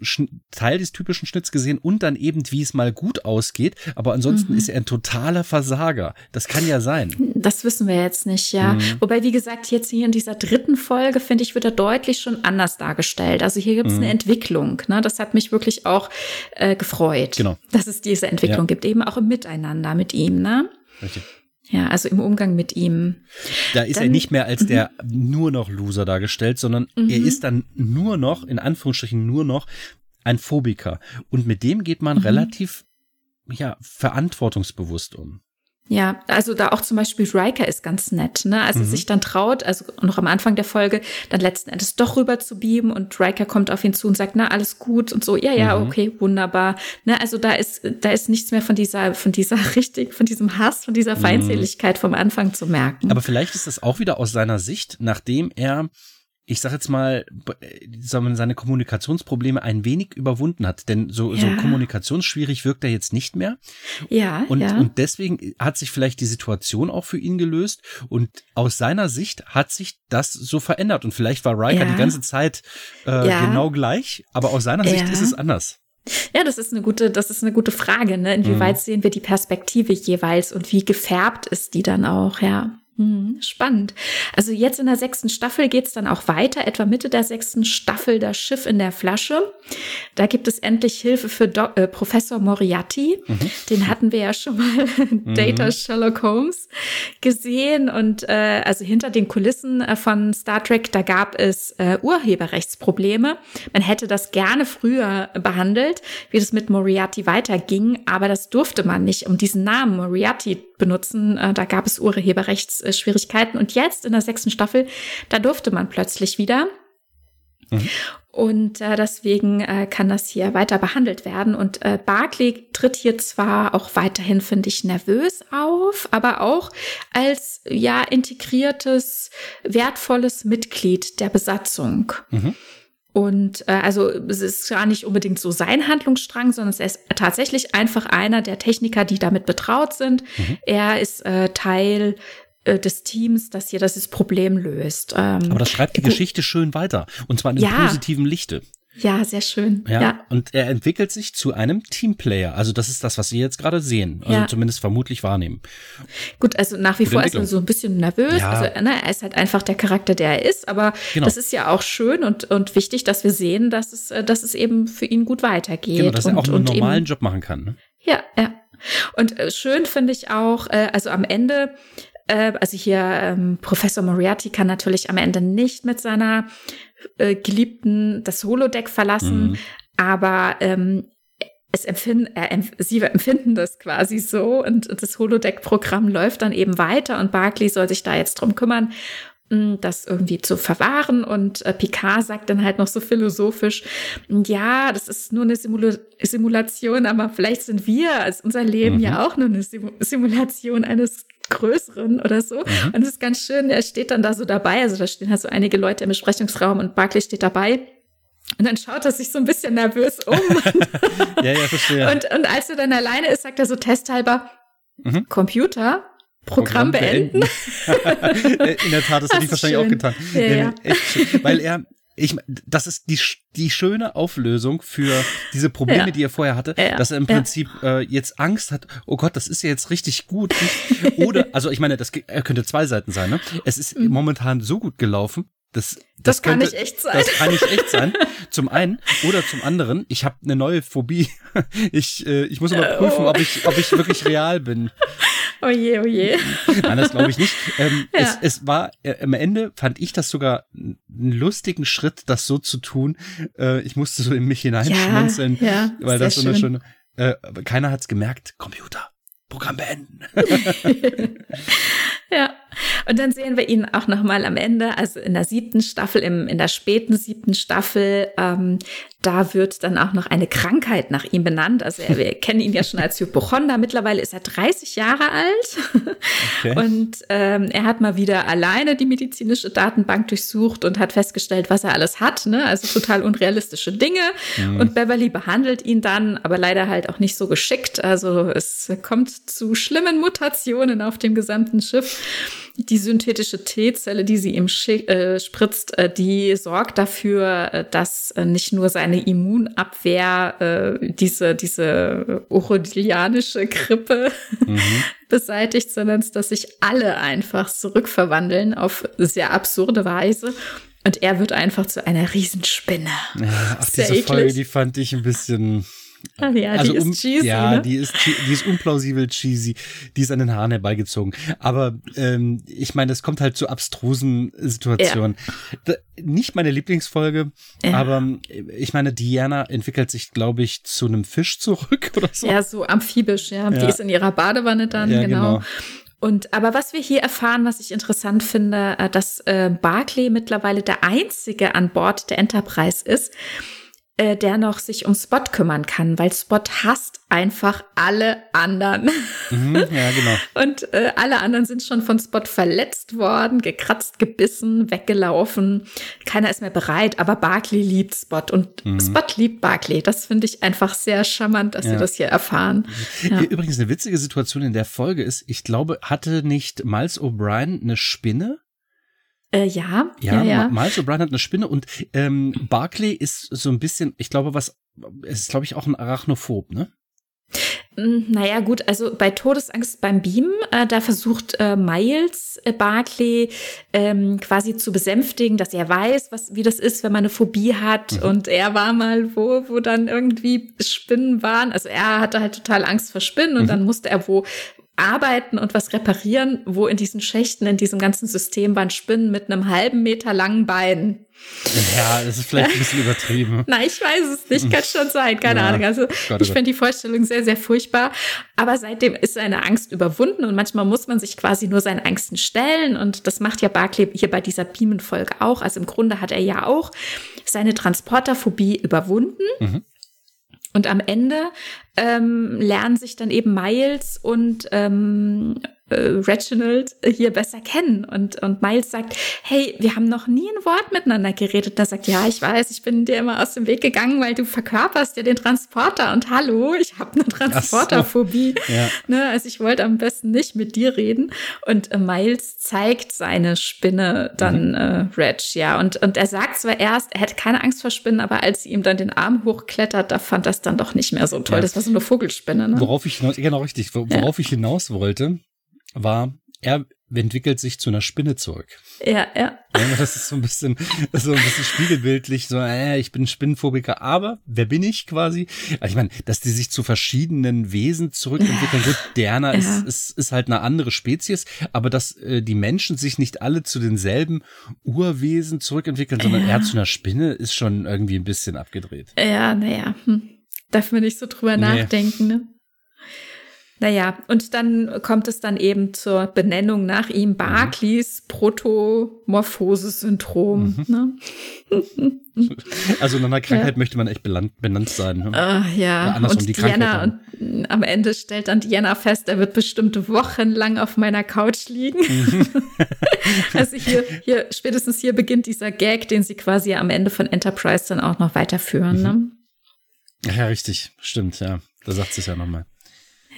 Teil des typischen Schnitts gesehen und dann eben, wie es mal gut ausgeht. Aber ansonsten mhm. ist er ein totaler Versager. Das kann ja sein. Das wissen wir jetzt nicht, ja. Mhm. Wobei, wie gesagt, jetzt hier in dieser dritten Folge, finde ich, wird er deutlich schon anders dargestellt. Also hier gibt es mhm. eine Entwicklung. Ne? Das hat mich wirklich auch äh, gefreut, genau. dass es diese Entwicklung ja. gibt, eben auch im Miteinander mit ihm. Ne? Richtig. Ja, also im Umgang mit ihm. Da ist dann, er nicht mehr als der mhm. nur noch Loser dargestellt, sondern er mhm. ist dann nur noch, in Anführungsstrichen nur noch, ein Phobiker. Und mit dem geht man mhm. relativ, ja, verantwortungsbewusst um. Ja, also da auch zum Beispiel Riker ist ganz nett, ne? Also mhm. sich dann traut, also noch am Anfang der Folge, dann letzten Endes doch rüber zu beamen und Riker kommt auf ihn zu und sagt, na, alles gut und so, ja, ja, mhm. okay, wunderbar. Ne? Also da ist, da ist nichts mehr von dieser, von dieser richtig, von diesem Hass, von dieser mhm. Feindseligkeit mhm. vom Anfang zu merken. Aber vielleicht ist das auch wieder aus seiner Sicht, nachdem er ich sag jetzt mal, seine Kommunikationsprobleme ein wenig überwunden hat. Denn so, ja. so kommunikationsschwierig wirkt er jetzt nicht mehr. Ja und, ja. und deswegen hat sich vielleicht die Situation auch für ihn gelöst. Und aus seiner Sicht hat sich das so verändert. Und vielleicht war Riker ja. die ganze Zeit äh, genau gleich, aber aus seiner Sicht ist es anders. Ja, das ist eine gute, das ist eine gute Frage. Ne? Inwieweit mhm. sehen wir die Perspektive jeweils und wie gefärbt ist die dann auch? Ja. Hm, spannend. Also jetzt in der sechsten Staffel geht's dann auch weiter, etwa Mitte der sechsten Staffel, das Schiff in der Flasche. Da gibt es endlich Hilfe für Do äh, Professor Moriarty. Mhm. Den hatten wir ja schon mal in Data mhm. Sherlock Holmes gesehen. Und äh, also hinter den Kulissen äh, von Star Trek, da gab es äh, Urheberrechtsprobleme. Man hätte das gerne früher behandelt, wie das mit Moriarty weiterging, aber das durfte man nicht, um diesen Namen Moriarty benutzen. Äh, da gab es Urheberrechtsschwierigkeiten. Und jetzt in der sechsten Staffel, da durfte man plötzlich wieder. Mhm. Und äh, deswegen äh, kann das hier weiter behandelt werden. Und äh, Barclay tritt hier zwar auch weiterhin, finde ich, nervös auf, aber auch als ja integriertes, wertvolles Mitglied der Besatzung. Mhm. Und äh, also es ist gar nicht unbedingt so sein Handlungsstrang, sondern er ist tatsächlich einfach einer der Techniker, die damit betraut sind. Mhm. Er ist äh, Teil des Teams, das hier das Problem löst. Ähm, Aber das schreibt die Geschichte schön weiter. Und zwar in ja. positiven Lichte. Ja, sehr schön. Ja, ja, Und er entwickelt sich zu einem Teamplayer. Also das ist das, was Sie jetzt gerade sehen. Also ja. zumindest vermutlich wahrnehmen. Gut, also nach wie Gute vor ist er so ein bisschen nervös. Ja. Also ne, er ist halt einfach der Charakter, der er ist. Aber genau. das ist ja auch schön und, und wichtig, dass wir sehen, dass es, äh, dass es eben für ihn gut weitergeht. Genau, dass und, er auch einen normalen eben, Job machen kann. Ne? Ja, ja. Und äh, schön finde ich auch, äh, also am Ende also hier ähm, Professor Moriarty kann natürlich am Ende nicht mit seiner äh, Geliebten das Holodeck verlassen, mhm. aber ähm, es empfinden, äh, sie empfinden das quasi so und, und das Holodeck-Programm läuft dann eben weiter und Barclay soll sich da jetzt drum kümmern, hm, das irgendwie zu verwahren und äh, Picard sagt dann halt noch so philosophisch, ja, das ist nur eine Simula Simulation, aber vielleicht sind wir als unser Leben mhm. ja auch nur eine Sim Simulation eines größeren oder so. Mhm. Und es ist ganz schön, er steht dann da so dabei. Also da stehen halt so einige Leute im Besprechungsraum und Barclay steht dabei. Und dann schaut er sich so ein bisschen nervös um. ja, ja, verstehe. Und, und als er dann alleine ist, sagt er so testhalber, mhm. Computer, Programm, Programm beenden. beenden. In der Tat, das, das hätte ich wahrscheinlich schön. auch getan. Ja, ja. Weil er, ich, das ist die, die schöne Auflösung für diese Probleme, ja. die er vorher hatte, ja. dass er im Prinzip ja. äh, jetzt Angst hat, oh Gott, das ist ja jetzt richtig gut. Oder, also ich meine, das er könnte zwei Seiten sein, ne? Es ist mhm. momentan so gut gelaufen, das, das, das kann könnte, nicht echt sein. Das kann nicht echt sein. Zum einen oder zum anderen, ich habe eine neue Phobie. Ich, äh, ich muss überprüfen, oh. ob ich, ob ich wirklich real bin. Oh je, oh je. Nein, das glaube ich nicht. Ähm, ja. es, es war, äh, am Ende fand ich das sogar einen lustigen Schritt, das so zu tun. Äh, ich musste so in mich hineinschmunzeln, ja, ja, weil das so eine schöne, äh, keiner hat's gemerkt. Computer, Programm beenden. ja. Und dann sehen wir ihn auch noch mal am Ende, also in der siebten Staffel, im, in der späten siebten Staffel, ähm, da wird dann auch noch eine Krankheit nach ihm benannt. Also wir kennen ihn ja schon als Hypochonder. Mittlerweile ist er 30 Jahre alt. Okay. Und ähm, er hat mal wieder alleine die medizinische Datenbank durchsucht und hat festgestellt, was er alles hat. Ne? Also total unrealistische Dinge. Mhm. Und Beverly behandelt ihn dann, aber leider halt auch nicht so geschickt. Also es kommt zu schlimmen Mutationen auf dem gesamten Schiff die synthetische T-Zelle, die sie ihm äh, spritzt, äh, die sorgt dafür, äh, dass äh, nicht nur seine Immunabwehr äh, diese, diese urodianische Grippe mhm. beseitigt, sondern dass sich alle einfach zurückverwandeln auf sehr absurde Weise. Und er wird einfach zu einer Riesenspinne. Ja, ach, diese eklig. Folge, die fand ich ein bisschen ja, also die ist um, cheesy. Ja, ne? die ist, die ist unplausibel cheesy. Die ist an den Haaren herbeigezogen. Aber ähm, ich meine, es kommt halt zu abstrusen Situationen. Ja. Nicht meine Lieblingsfolge, ja. aber ich meine, Diana entwickelt sich, glaube ich, zu einem Fisch zurück oder so. Ja, so amphibisch, ja. Die ist in ihrer Badewanne dann, genau. genau. Und aber was wir hier erfahren, was ich interessant finde, äh, dass äh, Barclay mittlerweile der einzige an Bord der Enterprise ist, äh, der noch sich um Spot kümmern kann, weil Spot hasst einfach alle anderen. Mhm, ja, genau. Und äh, alle anderen sind schon von Spot verletzt worden, gekratzt, gebissen, weggelaufen. Keiner ist mehr bereit, aber Barkley liebt Spot und mhm. Spot liebt Barkley. Das finde ich einfach sehr charmant, dass ja. wir das hier erfahren. Ja. Übrigens eine witzige Situation in der Folge ist, ich glaube, hatte nicht Miles O'Brien eine Spinne? Äh, ja, ja, ja, ja. Miles O'Brien hat eine Spinne und ähm, Barclay ist so ein bisschen, ich glaube, was, es ist, glaube ich, auch ein Arachnophob, ne? Mm, naja, gut, also bei Todesangst beim Beamen, äh, da versucht äh, Miles äh, Barclay ähm, quasi zu besänftigen, dass er weiß, was, wie das ist, wenn man eine Phobie hat. Mhm. Und er war mal wo, wo dann irgendwie Spinnen waren. Also er hatte halt total Angst vor Spinnen und mhm. dann musste er wo arbeiten und was reparieren, wo in diesen Schächten, in diesem ganzen System waren Spinnen mit einem halben Meter langen Bein. Ja, das ist vielleicht ein bisschen übertrieben. Nein, ich weiß es nicht, kann schon sein, keine ja. Ahnung. Also Gott, ich finde die Vorstellung sehr, sehr furchtbar. Aber seitdem ist seine Angst überwunden und manchmal muss man sich quasi nur seinen Ängsten stellen. Und das macht ja Barclay hier bei dieser Beamen-Folge auch. Also im Grunde hat er ja auch seine Transporterphobie überwunden. Mhm. Und am Ende ähm, lernen sich dann eben Miles und ähm, äh, Reginald hier besser kennen. Und, und Miles sagt, hey, wir haben noch nie ein Wort miteinander geredet. Da sagt, ja, ich weiß, ich bin dir immer aus dem Weg gegangen, weil du verkörperst ja den Transporter. Und hallo, ich habe eine Transporterphobie. So. Ja. Ne, also ich wollte am besten nicht mit dir reden. Und äh, Miles zeigt seine Spinne dann mhm. äh, Reg, ja. Und, und er sagt zwar erst, er hätte keine Angst vor Spinnen, aber als sie ihm dann den Arm hochklettert, da fand das dann doch nicht mehr so toll. Ja. Das war so eine Vogelspinne. Ne? Worauf ich hinaus, genau richtig, worauf ja. ich hinaus wollte, war, er entwickelt sich zu einer Spinne zurück. Ja, ja. Das ist so ein bisschen, so ein bisschen spiegelbildlich, so, äh, ich bin Spinnenphobiker, aber wer bin ich quasi? Also ich meine, dass die sich zu verschiedenen Wesen zurückentwickeln, gut, Diana ja. ist, ist, ist halt eine andere Spezies, aber dass äh, die Menschen sich nicht alle zu denselben Urwesen zurückentwickeln, sondern ja. eher zu einer Spinne, ist schon irgendwie ein bisschen abgedreht. Ja, naja, hm. darf man nicht so drüber nee. nachdenken, ne? Naja, und dann kommt es dann eben zur Benennung nach ihm mhm. Barclays Protomorphose-Syndrom. Mhm. Ne? Also in einer Krankheit ja. möchte man echt benannt, benannt sein. Ne? Uh, ja, und die Diana, und am Ende stellt dann Diana fest, er wird bestimmt wochenlang auf meiner Couch liegen. Mhm. also hier, hier, spätestens hier beginnt dieser Gag, den sie quasi am Ende von Enterprise dann auch noch weiterführen. Ne? Mhm. Ne? Ja, richtig, stimmt, ja. Da sagt sie es ja nochmal.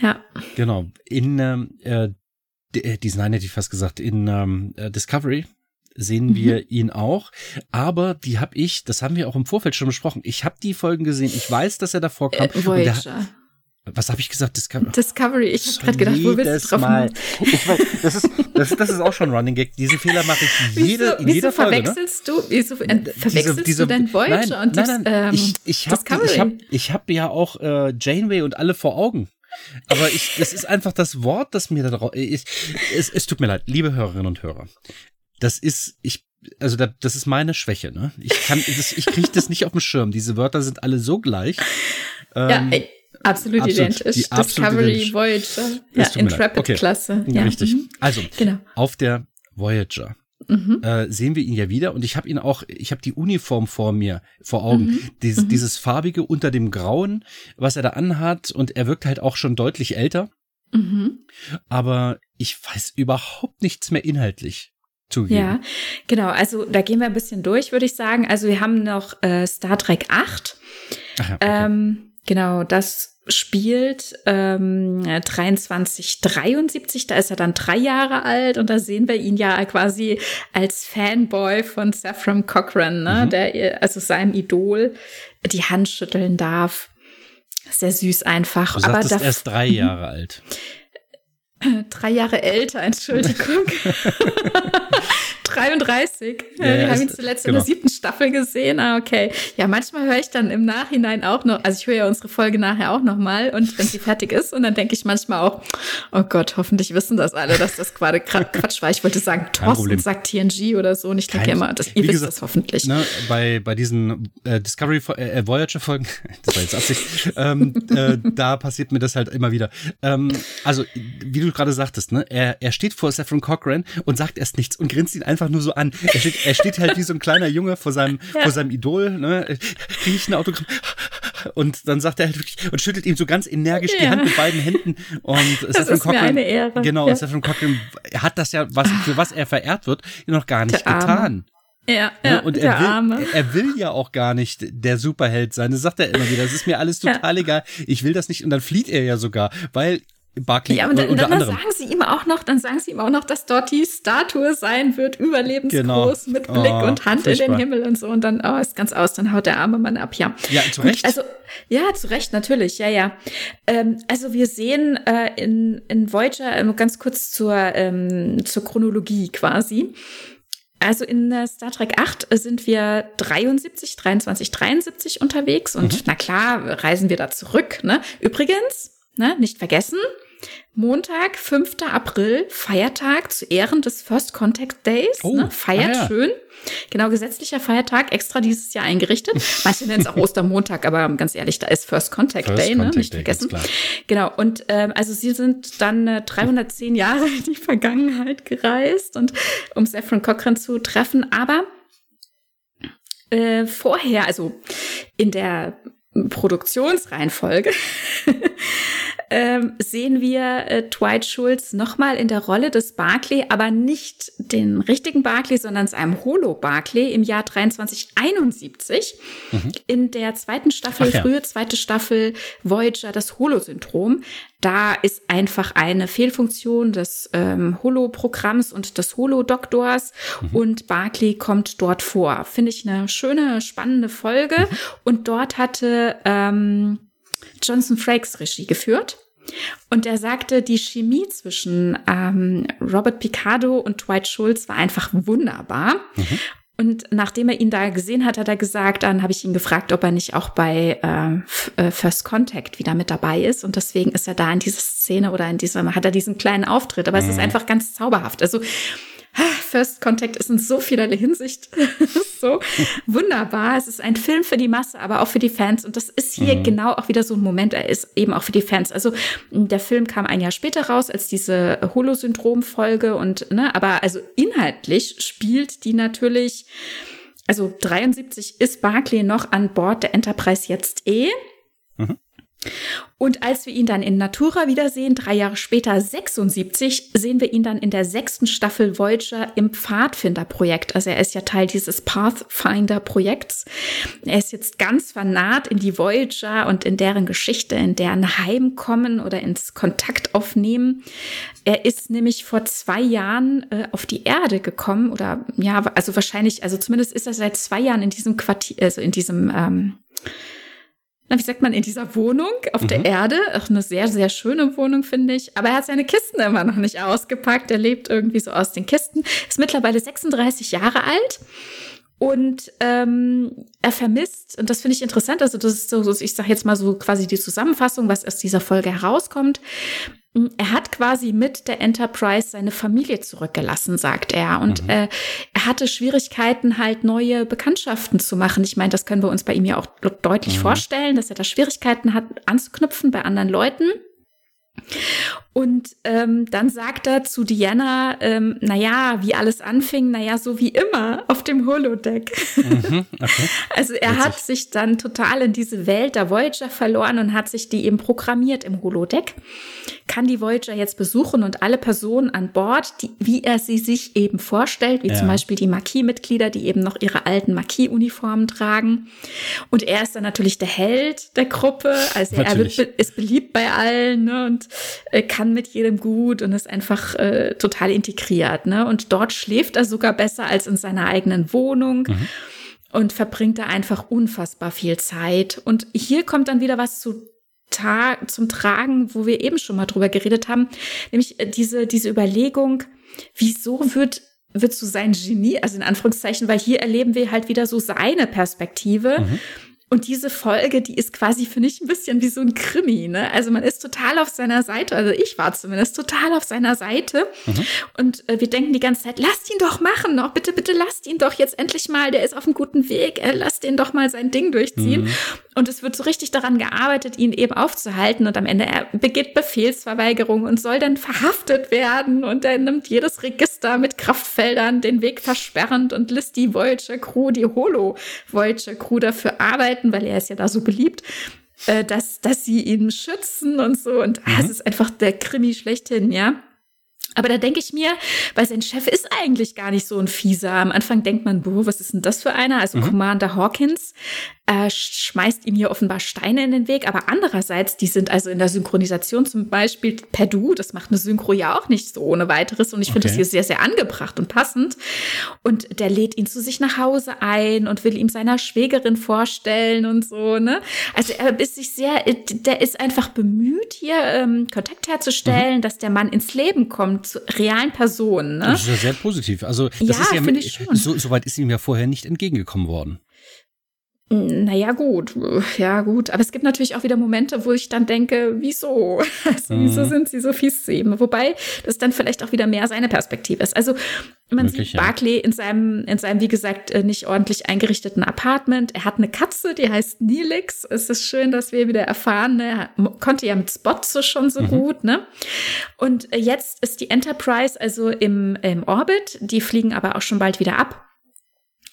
Ja. Genau. In ähm, äh, äh, diesen einen hätte ich fast gesagt, in ähm, äh, Discovery sehen mhm. wir ihn auch. Aber die habe ich, das haben wir auch im Vorfeld schon besprochen. Ich habe die Folgen gesehen. Ich weiß, dass er davor kam. Äh, Voyager. Was habe ich gesagt? Discovery. Discovery. Ich habe gerade gedacht, wo willst du drauf Mal. Weiß, das, ist, das, das ist auch schon ein Running Gag. Diesen Fehler mache ich jede, wieso, in jeder wieso Folge. Ne? Verwechselst ne? du, wieso äh, verwechselst diese, diese, du denn Voyager nein, und nein, nein, ähm, ich, ich hab, Discovery? Ich habe ich hab ja auch äh, Janeway und alle vor Augen. Aber ich, das ist einfach das Wort, das mir da drauf. Ich, es, es tut mir leid, liebe Hörerinnen und Hörer. Das ist, ich, also da, das ist meine Schwäche, ne? Ich kann, das, ich kriege das nicht auf dem Schirm. Diese Wörter sind alle so gleich. Ähm, ja, Absolut, absolut identisch. Die Discovery, identisch. Voyager, ja, Intrepid-Klasse. Okay. Ja. Richtig. Mhm. Also, genau. auf der Voyager mhm. äh, sehen wir ihn ja wieder und ich habe ihn auch, ich habe die Uniform vor mir, vor Augen. Mhm. Dies, mhm. Dieses farbige unter dem Grauen, was er da anhat und er wirkt halt auch schon deutlich älter. Mhm. Aber ich weiß überhaupt nichts mehr inhaltlich. Zugeben. Ja, genau. Also da gehen wir ein bisschen durch, würde ich sagen. Also wir haben noch äh, Star Trek 8. Ach ja, okay. ähm, genau, das spielt ähm, 23, 73, da ist er dann drei Jahre alt und da sehen wir ihn ja quasi als Fanboy von Saffron Cochran, ne, mhm. der also seinem Idol die Hand schütteln darf. Sehr süß einfach. Du Aber er ist drei Jahre alt. Drei Jahre älter, Entschuldigung. 33. Ja, wir haben ihn zuletzt genau. in der siebten Staffel gesehen. Ah, okay. Ja, manchmal höre ich dann im Nachhinein auch noch, also ich höre ja unsere Folge nachher auch nochmal und wenn sie fertig ist und dann denke ich manchmal auch, oh Gott, hoffentlich wissen das alle, dass das gerade Quatsch war. Ich wollte sagen, Thorsten sagt TNG oder so und ich denke immer, das, ihr wisst gesagt, das hoffentlich. Ne, bei, bei diesen äh, Discovery äh, Voyager Folgen, das war jetzt Absicht, ähm, äh, da passiert mir das halt immer wieder. Ähm, also, wie du gerade sagtest, ne, er, er steht vor Saffron Cochran und sagt erst nichts und grinst ihn einfach einfach nur so an. Er steht, er steht halt wie so ein kleiner Junge vor seinem, ja. vor seinem Idol, ne? Kriege ich ein Autogramm? Und dann sagt er halt wirklich und schüttelt ihm so ganz energisch ja. die Hand mit beiden Händen. Und das Stephen ist mir eine Ehre. Genau, ja. Stephen Cochran hat das ja, was, für was er verehrt wird, noch gar nicht getan. Ja, ja, und er will, Arme. er will ja auch gar nicht der Superheld sein. Das sagt er immer wieder. Das ist mir alles total ja. egal. Ich will das nicht. Und dann flieht er ja sogar, weil Barclay ja, und dann, dann sagen sie ihm auch noch, dann sagen sie ihm auch noch, dass dort die Statue sein wird, überlebensgroß, genau. mit Blick oh, und Hand furchtbar. in den Himmel und so. Und dann, oh, ist ganz aus, dann haut der arme Mann ab, ja. Ja, zu Recht. also, ja, zu Recht, natürlich, ja, ja. Ähm, also wir sehen äh, in, in Voyager, äh, ganz kurz zur, ähm, zur Chronologie quasi. Also in äh, Star Trek 8 sind wir 73, 23, 73 unterwegs und mhm. na klar, reisen wir da zurück. Ne? Übrigens, ne, nicht vergessen, Montag, 5. April, Feiertag zu Ehren des First Contact Days. Oh, ne? Feiert ah, ja. schön. Genau, gesetzlicher Feiertag, extra dieses Jahr eingerichtet. Manche nennen es auch Ostermontag, aber ganz ehrlich, da ist First Contact First Day, ne? Contact ne? nicht Day, vergessen. Genau, und ähm, also sie sind dann äh, 310 Jahre in die Vergangenheit gereist und um Saffron Cochran zu treffen, aber äh, vorher, also in der Produktionsreihenfolge ähm, sehen wir äh, Dwight Schulz nochmal in der Rolle des Barclay, aber nicht den richtigen Barclay, sondern einem Holo-Barclay im Jahr 2371. Mhm. In der zweiten Staffel, ja. frühe zweite Staffel Voyager, das Holo-Syndrom. Da ist einfach eine Fehlfunktion des ähm, Holo-Programms und des Holo-Doktors mhm. und Barclay kommt dort vor. Finde ich eine schöne, spannende Folge. Mhm. Und dort hatte ähm, Jonathan Frakes Regie geführt. Und er sagte, die Chemie zwischen ähm, Robert Picardo und Dwight Schultz war einfach wunderbar. Mhm. Und nachdem er ihn da gesehen hat, hat er gesagt, dann habe ich ihn gefragt, ob er nicht auch bei äh, äh, First Contact wieder mit dabei ist. Und deswegen ist er da in dieser Szene oder in diesem, hat er diesen kleinen Auftritt. Aber mhm. es ist mhm. einfach ganz zauberhaft. Also First Contact ist in so vielerlei Hinsicht so wunderbar. Es ist ein Film für die Masse, aber auch für die Fans. Und das ist hier mhm. genau auch wieder so ein Moment. Er ist eben auch für die Fans. Also der Film kam ein Jahr später raus als diese Holo-Syndrom-Folge und, ne, aber also inhaltlich spielt die natürlich, also 73 ist Barclay noch an Bord der Enterprise jetzt eh. Mhm. Und als wir ihn dann in Natura wiedersehen, drei Jahre später, 76, sehen wir ihn dann in der sechsten Staffel Voyager im Pfadfinder-Projekt. Also er ist ja Teil dieses Pathfinder-Projekts. Er ist jetzt ganz vernarrt in die Voyager und in deren Geschichte, in deren Heimkommen oder ins Kontakt aufnehmen. Er ist nämlich vor zwei Jahren äh, auf die Erde gekommen oder ja, also wahrscheinlich, also zumindest ist er seit zwei Jahren in diesem Quartier, also in diesem ähm, na, wie sagt man, in dieser Wohnung auf mhm. der Erde. Auch eine sehr, sehr schöne Wohnung, finde ich. Aber er hat seine Kisten immer noch nicht ausgepackt. Er lebt irgendwie so aus den Kisten. Ist mittlerweile 36 Jahre alt. Und ähm, er vermisst, und das finde ich interessant, also das ist so, ich sage jetzt mal so quasi die Zusammenfassung, was aus dieser Folge herauskommt. Er hat quasi mit der Enterprise seine Familie zurückgelassen, sagt er. Und mhm. äh, er hatte Schwierigkeiten, halt neue Bekanntschaften zu machen. Ich meine, das können wir uns bei ihm ja auch deutlich mhm. vorstellen, dass er da Schwierigkeiten hat, anzuknüpfen bei anderen Leuten. Und ähm, dann sagt er zu Diana, ähm, naja, wie alles anfing, naja, so wie immer auf dem Holodeck. Mhm, okay. Also er Witzig. hat sich dann total in diese Welt der Voyager verloren und hat sich die eben programmiert im Holodeck. Kann die Voyager jetzt besuchen und alle Personen an Bord, die, wie er sie sich eben vorstellt, wie ja. zum Beispiel die Marquis-Mitglieder, die eben noch ihre alten Marquis-Uniformen tragen. Und er ist dann natürlich der Held der Gruppe, also natürlich. er wird, ist beliebt bei allen ne, und äh, kann mit jedem gut und ist einfach äh, total integriert. Ne? Und dort schläft er sogar besser als in seiner eigenen Wohnung. Mhm. Und verbringt da einfach unfassbar viel Zeit. Und hier kommt dann wieder was zu Tag, zum Tragen, wo wir eben schon mal drüber geredet haben, nämlich äh, diese, diese Überlegung, wieso wird wird so sein Genie, also in Anführungszeichen, weil hier erleben wir halt wieder so seine Perspektive. Mhm. Und diese Folge, die ist quasi, finde ich, ein bisschen wie so ein Krimi. Ne? Also man ist total auf seiner Seite, also ich war zumindest total auf seiner Seite. Mhm. Und äh, wir denken die ganze Zeit, lasst ihn doch machen, noch bitte, bitte lasst ihn doch jetzt endlich mal, der ist auf einem guten Weg, äh, lasst ihn doch mal sein Ding durchziehen. Mhm. Und es wird so richtig daran gearbeitet, ihn eben aufzuhalten. Und am Ende er begeht Befehlsverweigerung und soll dann verhaftet werden. Und er nimmt jedes Register mit Kraftfeldern den Weg versperrend und lässt die Voyager Crew, die Holo Voyager Crew dafür arbeiten halten, weil er ist ja da so beliebt, äh, dass, dass sie ihn schützen und so. Und ah, mhm. es ist einfach der Krimi schlechthin, ja. Aber da denke ich mir, weil sein Chef ist eigentlich gar nicht so ein Fieser. Am Anfang denkt man, boah, was ist denn das für einer? Also mhm. Commander Hawkins äh, schmeißt ihm hier offenbar Steine in den Weg. Aber andererseits, die sind also in der Synchronisation zum Beispiel per Du, das macht eine Synchro ja auch nicht so ohne weiteres. Und ich finde okay. das hier sehr, sehr angebracht und passend. Und der lädt ihn zu sich nach Hause ein und will ihm seiner Schwägerin vorstellen und so, ne? Also er ist sich sehr, der ist einfach bemüht, hier ähm, Kontakt herzustellen, mhm. dass der Mann ins Leben kommt zu realen Personen. Ne? Das ist ja sehr positiv. Also das ja, ist ja mit, ich schon. So, so weit ist ihm ja vorher nicht entgegengekommen worden. Naja, gut, ja, gut. Aber es gibt natürlich auch wieder Momente, wo ich dann denke, wieso? Also, mhm. wieso sind sie so fies zu ihm? Wobei das dann vielleicht auch wieder mehr seine Perspektive ist. Also, man Wirklich, sieht Barclay ja. in seinem, in seinem, wie gesagt, äh, nicht ordentlich eingerichteten Apartment. Er hat eine Katze, die heißt Nilix. Es ist schön, dass wir wieder erfahren, ne? er konnte ja mit Spots so schon so mhm. gut, ne? Und äh, jetzt ist die Enterprise also im, im Orbit. Die fliegen aber auch schon bald wieder ab.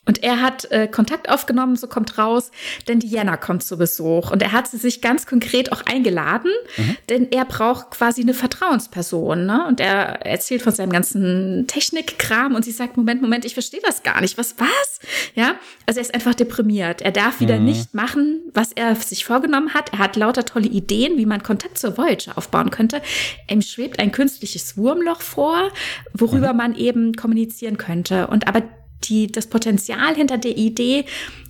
Und er hat äh, Kontakt aufgenommen, so kommt raus, denn Diana kommt zu Besuch. Und er hat sie sich ganz konkret auch eingeladen, mhm. denn er braucht quasi eine Vertrauensperson. Ne? Und er erzählt von seinem ganzen Technikkram und sie sagt, Moment, Moment, ich verstehe das gar nicht. Was, was? Ja, also er ist einfach deprimiert. Er darf wieder mhm. nicht machen, was er sich vorgenommen hat. Er hat lauter tolle Ideen, wie man Kontakt zur Voyager aufbauen könnte. Ihm schwebt ein künstliches Wurmloch vor, worüber mhm. man eben kommunizieren könnte. Und aber die, das Potenzial hinter der Idee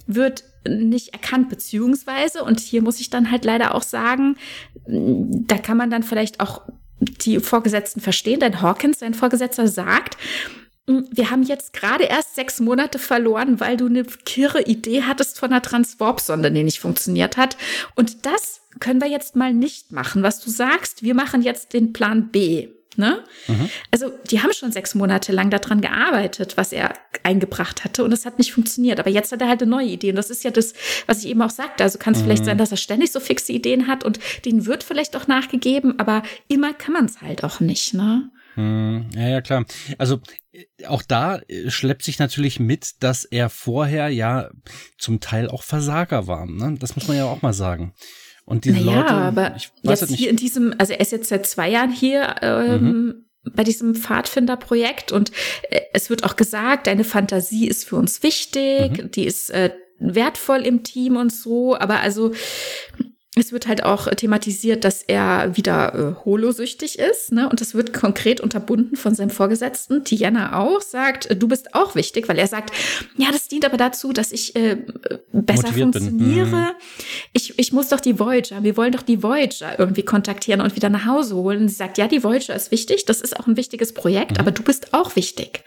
wird nicht erkannt, beziehungsweise, und hier muss ich dann halt leider auch sagen, da kann man dann vielleicht auch die Vorgesetzten verstehen, denn Hawkins, sein Vorgesetzter, sagt, wir haben jetzt gerade erst sechs Monate verloren, weil du eine kirre Idee hattest von einer Transwarp-Sonde, die nicht funktioniert hat. Und das können wir jetzt mal nicht machen, was du sagst. Wir machen jetzt den Plan B. Ne? Mhm. Also die haben schon sechs Monate lang daran gearbeitet, was er eingebracht hatte und es hat nicht funktioniert. Aber jetzt hat er halt eine neue Idee und das ist ja das, was ich eben auch sagte. Also kann es mhm. vielleicht sein, dass er ständig so fixe Ideen hat und denen wird vielleicht auch nachgegeben, aber immer kann man es halt auch nicht. Ne? Mhm. Ja, ja, klar. Also auch da äh, schleppt sich natürlich mit, dass er vorher ja zum Teil auch Versager war. Ne? Das muss man ja auch mal sagen. Und diese naja, Leute, aber jetzt hier in diesem, also er ist jetzt seit zwei Jahren hier ähm, mhm. bei diesem Pfadfinderprojekt und äh, es wird auch gesagt, deine Fantasie ist für uns wichtig, mhm. die ist äh, wertvoll im Team und so, aber also es wird halt auch thematisiert, dass er wieder äh, holosüchtig ist, ne? Und das wird konkret unterbunden von seinem Vorgesetzten. Tiana auch sagt, äh, du bist auch wichtig, weil er sagt, ja, das dient aber dazu, dass ich äh, besser Motiviert funktioniere. Mhm. ich, ich muss doch die Voyager, wir wollen doch die Voyager irgendwie kontaktieren und wieder nach Hause holen. Und sie sagt, ja, die Voyager ist wichtig, das ist auch ein wichtiges Projekt, mhm. aber du bist auch wichtig.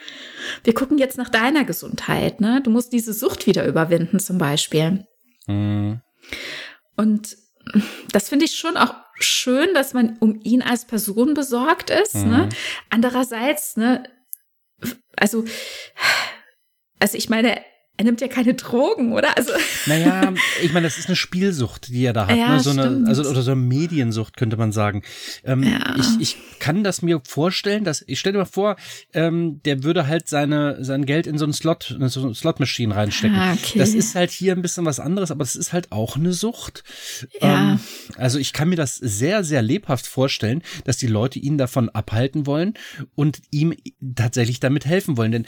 Wir gucken jetzt nach deiner Gesundheit, ne? Du musst diese Sucht wieder überwinden, zum Beispiel. Mhm. Und das finde ich schon auch schön, dass man um ihn als Person besorgt ist. Ne? Mhm. Ne? Andererseits, ne, also, also ich meine, er nimmt ja keine Drogen, oder? Also naja, ich meine, das ist eine Spielsucht, die er da hat. Ja, ne? so eine, also, oder so eine Mediensucht, könnte man sagen. Ähm, ja. ich, ich kann das mir vorstellen, dass, ich stelle dir mal vor, ähm, der würde halt seine, sein Geld in so einen Slot, so eine Slot-Machine reinstecken. Ah, okay. Das ist halt hier ein bisschen was anderes, aber das ist halt auch eine Sucht. Ja. Ähm, also ich kann mir das sehr, sehr lebhaft vorstellen, dass die Leute ihn davon abhalten wollen und ihm tatsächlich damit helfen wollen. Denn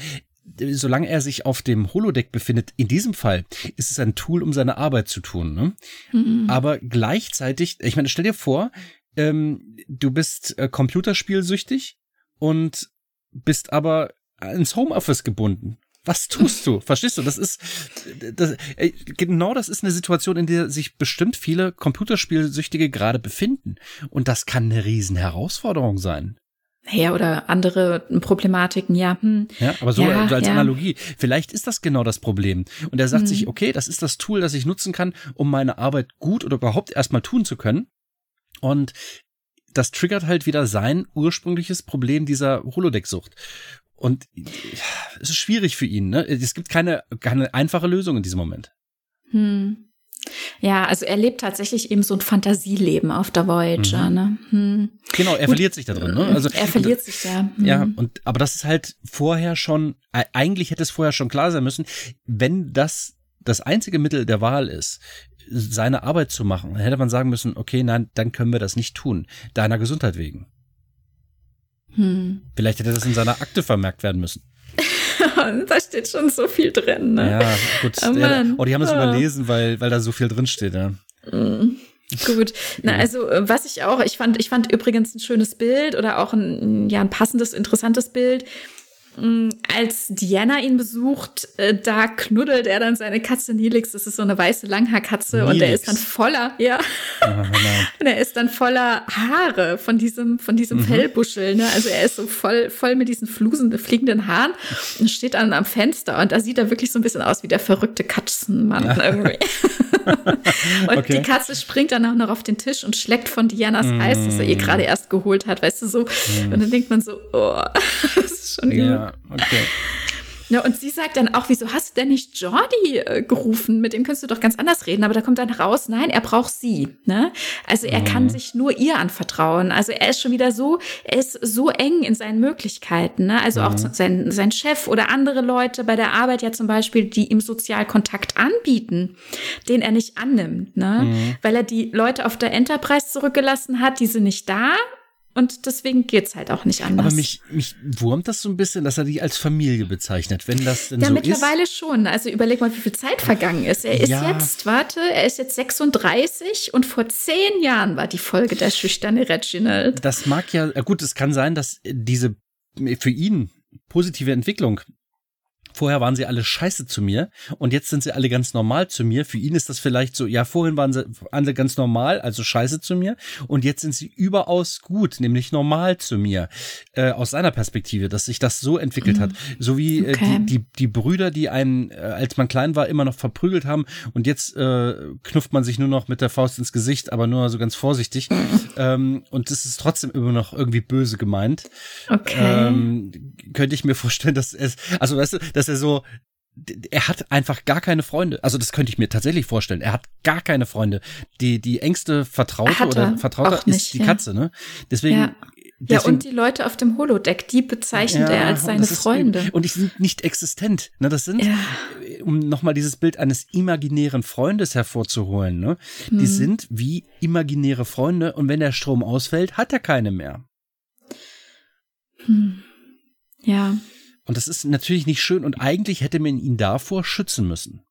solange er sich auf dem Holodeck befindet, in diesem Fall ist es ein Tool, um seine Arbeit zu tun. Ne? Mhm. Aber gleichzeitig, ich meine, stell dir vor, ähm, du bist äh, computerspielsüchtig und bist aber ins Homeoffice gebunden. Was tust du? Verstehst du? Das ist das, äh, genau das ist eine Situation, in der sich bestimmt viele Computerspielsüchtige gerade befinden. Und das kann eine riesen Herausforderung sein. Ja, oder andere Problematiken, ja. Hm. Ja, aber so ja, als ja. Analogie. Vielleicht ist das genau das Problem. Und er sagt hm. sich, okay, das ist das Tool, das ich nutzen kann, um meine Arbeit gut oder überhaupt erstmal tun zu können. Und das triggert halt wieder sein ursprüngliches Problem dieser Holodeck-Sucht. Und es ist schwierig für ihn, ne? Es gibt keine, keine einfache Lösung in diesem Moment. Hm. Ja, also er lebt tatsächlich eben so ein Fantasieleben auf der Voyager. Mhm. Ne? Hm. Genau, er Gut. verliert sich da drin. Ne? Also, er verliert sich ja. Hm. Ja, und aber das ist halt vorher schon, eigentlich hätte es vorher schon klar sein müssen, wenn das das einzige Mittel der Wahl ist, seine Arbeit zu machen, dann hätte man sagen müssen, okay, nein, dann können wir das nicht tun, deiner Gesundheit wegen. Hm. Vielleicht hätte das in seiner Akte vermerkt werden müssen. da steht schon so viel drin. Ne? Ja, gut. Oh, der, oh die haben es oh. überlesen, weil, weil da so viel drin steht. Ja. Mm. Gut. Na, also, äh, was ich auch, ich fand, ich fand übrigens ein schönes Bild oder auch ein, ja, ein passendes, interessantes Bild als Diana ihn besucht, äh, da knuddelt er dann seine Katze Nilix. Das ist so eine weiße Langhaarkatze und er ist dann voller, ja. und er ist dann voller Haare von diesem, von diesem mhm. Fellbuschel. Ne? Also er ist so voll, voll mit diesen Flusen, fliegenden Haaren und steht dann am Fenster und da sieht er wirklich so ein bisschen aus wie der verrückte Katzenmann irgendwie. und okay. die Katze springt dann auch noch auf den Tisch und schlägt von Dianas mm. Eis, das er ihr gerade erst geholt hat, weißt du so. Mm. Und dann denkt man so, oh, das ist schon übel. Ja, okay. Ja, und sie sagt dann auch, wieso hast du denn nicht Jordi äh, gerufen? Mit dem könntest du doch ganz anders reden. Aber da kommt dann raus, nein, er braucht sie. Ne? Also er mhm. kann sich nur ihr anvertrauen. Also er ist schon wieder so, er ist so eng in seinen Möglichkeiten. Ne? Also mhm. auch sein, sein Chef oder andere Leute bei der Arbeit ja zum Beispiel, die ihm Sozialkontakt anbieten, den er nicht annimmt. Ne? Mhm. Weil er die Leute auf der Enterprise zurückgelassen hat, die sind nicht da und deswegen geht's halt auch nicht anders. Aber mich, mich wurmt das so ein bisschen, dass er die als Familie bezeichnet, wenn das denn ja, so mittlerweile ist. schon. Also überleg mal, wie viel Zeit vergangen ist. Er ist ja. jetzt, warte, er ist jetzt 36 und vor zehn Jahren war die Folge der schüchterne Reginald. Das mag ja, gut, es kann sein, dass diese für ihn positive Entwicklung vorher waren sie alle scheiße zu mir und jetzt sind sie alle ganz normal zu mir. Für ihn ist das vielleicht so, ja, vorhin waren sie alle ganz normal, also scheiße zu mir und jetzt sind sie überaus gut, nämlich normal zu mir. Äh, aus seiner Perspektive, dass sich das so entwickelt mhm. hat. So wie äh, okay. die, die, die Brüder, die einen, äh, als man klein war, immer noch verprügelt haben und jetzt äh, knufft man sich nur noch mit der Faust ins Gesicht, aber nur so ganz vorsichtig. Ähm, und das ist trotzdem immer noch irgendwie böse gemeint. Okay. Ähm, könnte ich mir vorstellen, dass es, also weißt du, dass dass er so, er hat einfach gar keine Freunde. Also das könnte ich mir tatsächlich vorstellen. Er hat gar keine Freunde. Die, die engste Vertraute oder Vertraute ist nicht, die ja. Katze, ne? Deswegen. Ja. Deswegen, ja, und die Leute auf dem Holodeck, die bezeichnet ja, er als seine Freunde. Ist, und die sind nicht existent. Ne? Das sind, ja. um nochmal dieses Bild eines imaginären Freundes hervorzuholen, ne? Hm. Die sind wie imaginäre Freunde und wenn der Strom ausfällt, hat er keine mehr. Hm. Ja. Und das ist natürlich nicht schön und eigentlich hätte man ihn davor schützen müssen.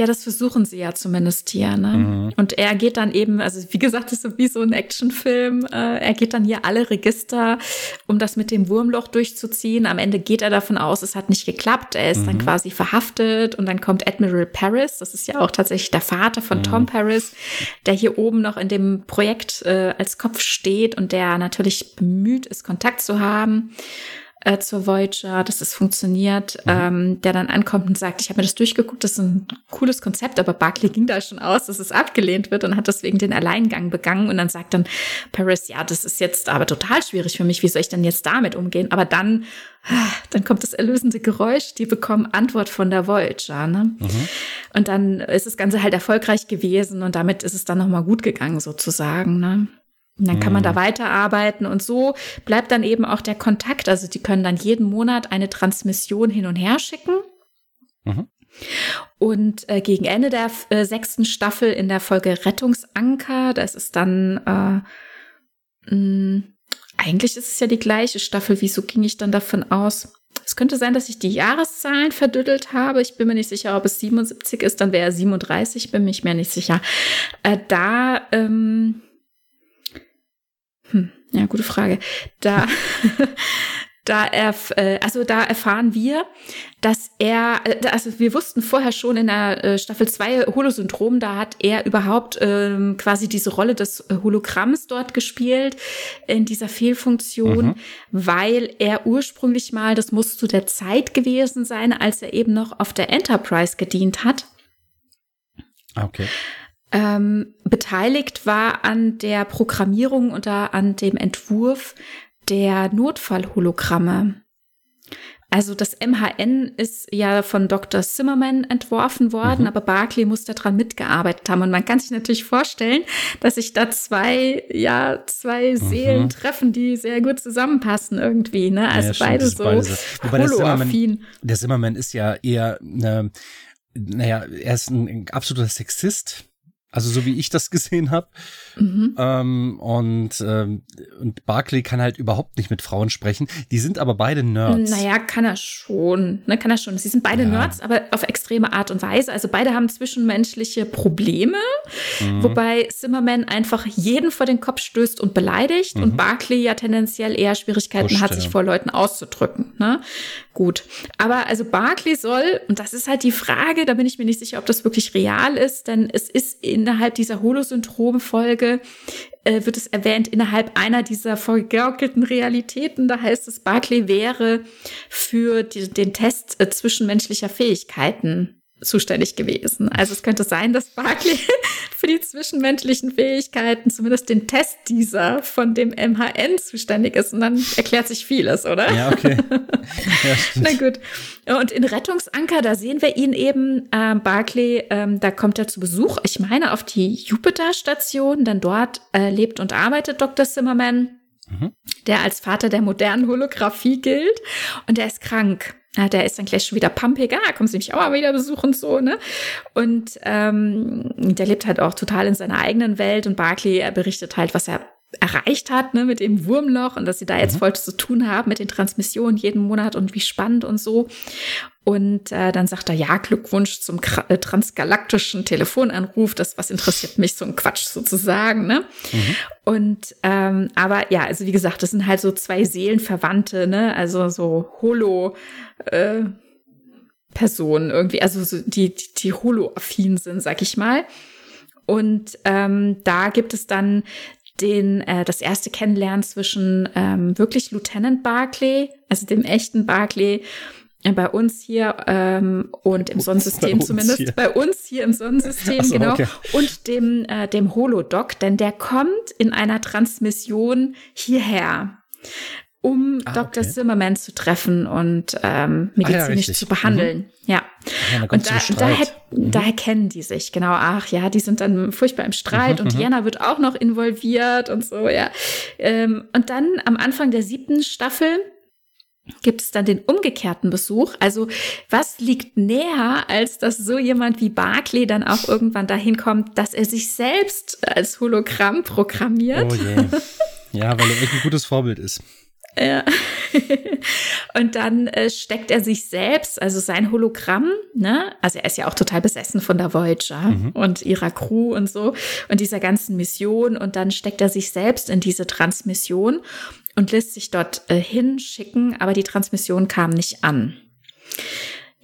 Ja, das versuchen sie ja zumindest hier. Ne? Mhm. Und er geht dann eben, also wie gesagt, das ist so wie so ein Actionfilm. Äh, er geht dann hier alle Register, um das mit dem Wurmloch durchzuziehen. Am Ende geht er davon aus, es hat nicht geklappt. Er ist mhm. dann quasi verhaftet und dann kommt Admiral Paris. Das ist ja auch tatsächlich der Vater von mhm. Tom Paris, der hier oben noch in dem Projekt äh, als Kopf steht und der natürlich bemüht ist, Kontakt zu haben äh, zur Voyager, dass es funktioniert, mhm. ähm, der dann ankommt und sagt, ich habe mir das durchgeguckt, das ist ein cooles Konzept, aber Barclay ging da schon aus, dass es abgelehnt wird und hat deswegen den Alleingang begangen und dann sagt dann Paris, ja, das ist jetzt aber total schwierig für mich, wie soll ich denn jetzt damit umgehen? Aber dann, dann kommt das erlösende Geräusch, die bekommen Antwort von der Voyager, ne? Mhm. Und dann ist das Ganze halt erfolgreich gewesen und damit ist es dann nochmal gut gegangen sozusagen, ne? Und dann kann man da mhm. weiterarbeiten und so bleibt dann eben auch der Kontakt. Also die können dann jeden Monat eine Transmission hin und her schicken. Mhm. Und äh, gegen Ende der äh, sechsten Staffel in der Folge Rettungsanker, das ist dann äh, mh, eigentlich ist es ja die gleiche Staffel. Wieso ging ich dann davon aus? Es könnte sein, dass ich die Jahreszahlen verdüttelt habe. Ich bin mir nicht sicher, ob es 77 ist, dann wäre er 37, bin mich mir nicht sicher. Äh, da ähm, hm, ja, gute Frage. Da, da erf äh, also da erfahren wir, dass er, äh, also wir wussten vorher schon in der äh, Staffel 2 Holosyndrom, da hat er überhaupt ähm, quasi diese Rolle des Hologramms dort gespielt in dieser Fehlfunktion, mhm. weil er ursprünglich mal, das muss zu der Zeit gewesen sein, als er eben noch auf der Enterprise gedient hat. Okay ähm, beteiligt war an der Programmierung oder an dem Entwurf der Notfallhologramme. Also das MHN ist ja von Dr. Zimmerman entworfen worden, mhm. aber Barclay muss daran mitgearbeitet haben. Und man kann sich natürlich vorstellen, dass sich da zwei, ja, zwei mhm. Seelen treffen, die sehr gut zusammenpassen irgendwie. Ne? Also ja, beide so Wobei der Zimmerman, der Zimmerman ist ja eher, ne, naja, er ist ein absoluter Sexist also so wie ich das gesehen habe. Mhm. Ähm, und, ähm, und Barclay kann halt überhaupt nicht mit Frauen sprechen. Die sind aber beide Nerds. Naja, kann er schon. Ne, kann er schon. Sie sind beide ja. Nerds, aber auf extreme Art und Weise. Also beide haben zwischenmenschliche Probleme, mhm. wobei Zimmerman einfach jeden vor den Kopf stößt und beleidigt mhm. und Barclay ja tendenziell eher Schwierigkeiten Pusht, hat, sich vor Leuten auszudrücken. Ne? Gut. Aber also Barclay soll, und das ist halt die Frage, da bin ich mir nicht sicher, ob das wirklich real ist, denn es ist innerhalb dieser Holosyndrom-Folge äh, wird es erwähnt, innerhalb einer dieser vorgegaukelten Realitäten, da heißt es, Barclay wäre für die, den Test äh, zwischenmenschlicher Fähigkeiten zuständig gewesen. Also es könnte sein, dass Barclay für die zwischenmenschlichen Fähigkeiten zumindest den Test dieser von dem MHN zuständig ist. Und dann erklärt sich vieles, oder? Ja, okay. Ja, Na gut. Und in Rettungsanker, da sehen wir ihn eben, äh, Barclay, ähm, da kommt er zu Besuch, ich meine, auf die Jupiter-Station, denn dort äh, lebt und arbeitet Dr. Zimmerman. Mhm. Der als Vater der modernen Holographie gilt und der ist krank. Ja, der ist dann gleich schon wieder pumpig, ah, kommst du mich auch mal wieder besuchen, so, ne? Und ähm, der lebt halt auch total in seiner eigenen Welt und Barclay er berichtet halt, was er erreicht hat, ne, mit dem Wurmloch und dass sie da jetzt mhm. voll zu tun haben mit den Transmissionen jeden Monat und wie spannend und so. Und äh, dann sagt er, ja, Glückwunsch zum äh, transgalaktischen Telefonanruf, das was interessiert mich, so ein Quatsch sozusagen, ne? Mhm. Und ähm, aber ja, also wie gesagt, das sind halt so zwei Seelenverwandte, ne? Also so Holo äh, Personen irgendwie, also so die, die, die holo-affin sind, sag ich mal. Und ähm, da gibt es dann den äh, das erste Kennenlernen zwischen ähm, wirklich Lieutenant Barclay, also dem echten Barclay, bei uns hier ähm, und im Sonnensystem zumindest, hier. bei uns hier im Sonnensystem, so, genau, okay. und dem, äh, dem Holodoc, denn der kommt in einer Transmission hierher um ah, Dr. Okay. Zimmerman zu treffen und ähm, medizinisch ah, ja, zu behandeln. Mhm. Ja. ja und da, daher, mhm. daher kennen die sich, genau. Ach ja, die sind dann furchtbar im Streit mhm, und mhm. Diana wird auch noch involviert und so, ja. Ähm, und dann am Anfang der siebten Staffel gibt es dann den umgekehrten Besuch. Also was liegt näher, als dass so jemand wie Barclay dann auch irgendwann dahin kommt, dass er sich selbst als Hologramm programmiert? Oh je. Ja, weil er echt ein gutes Vorbild ist. Ja. und dann äh, steckt er sich selbst, also sein Hologramm, ne? Also er ist ja auch total besessen von der Voyager mhm. und ihrer Crew und so und dieser ganzen Mission und dann steckt er sich selbst in diese Transmission und lässt sich dort äh, hinschicken, aber die Transmission kam nicht an.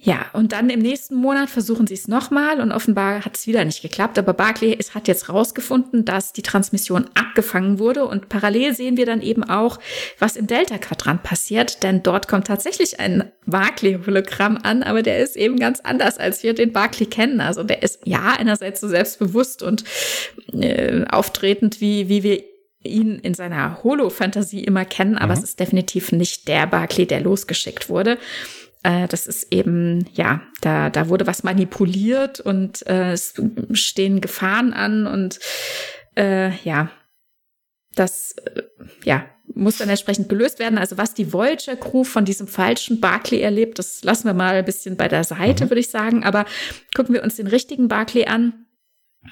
Ja, und dann im nächsten Monat versuchen sie es nochmal und offenbar hat es wieder nicht geklappt. Aber Barclay ist, hat jetzt rausgefunden, dass die Transmission abgefangen wurde und parallel sehen wir dann eben auch, was im Delta-Quadrant passiert, denn dort kommt tatsächlich ein Barclay-Hologramm an, aber der ist eben ganz anders, als wir den Barclay kennen. Also der ist ja einerseits so selbstbewusst und äh, auftretend, wie, wie wir ihn in seiner Holo-Fantasie immer kennen, aber mhm. es ist definitiv nicht der Barclay, der losgeschickt wurde. Äh, das ist eben, ja, da, da wurde was manipuliert und äh, es stehen Gefahren an und äh, ja, das, äh, ja, muss dann entsprechend gelöst werden. Also was die Voyager Crew von diesem falschen Barclay erlebt, das lassen wir mal ein bisschen bei der Seite, mhm. würde ich sagen. Aber gucken wir uns den richtigen Barclay an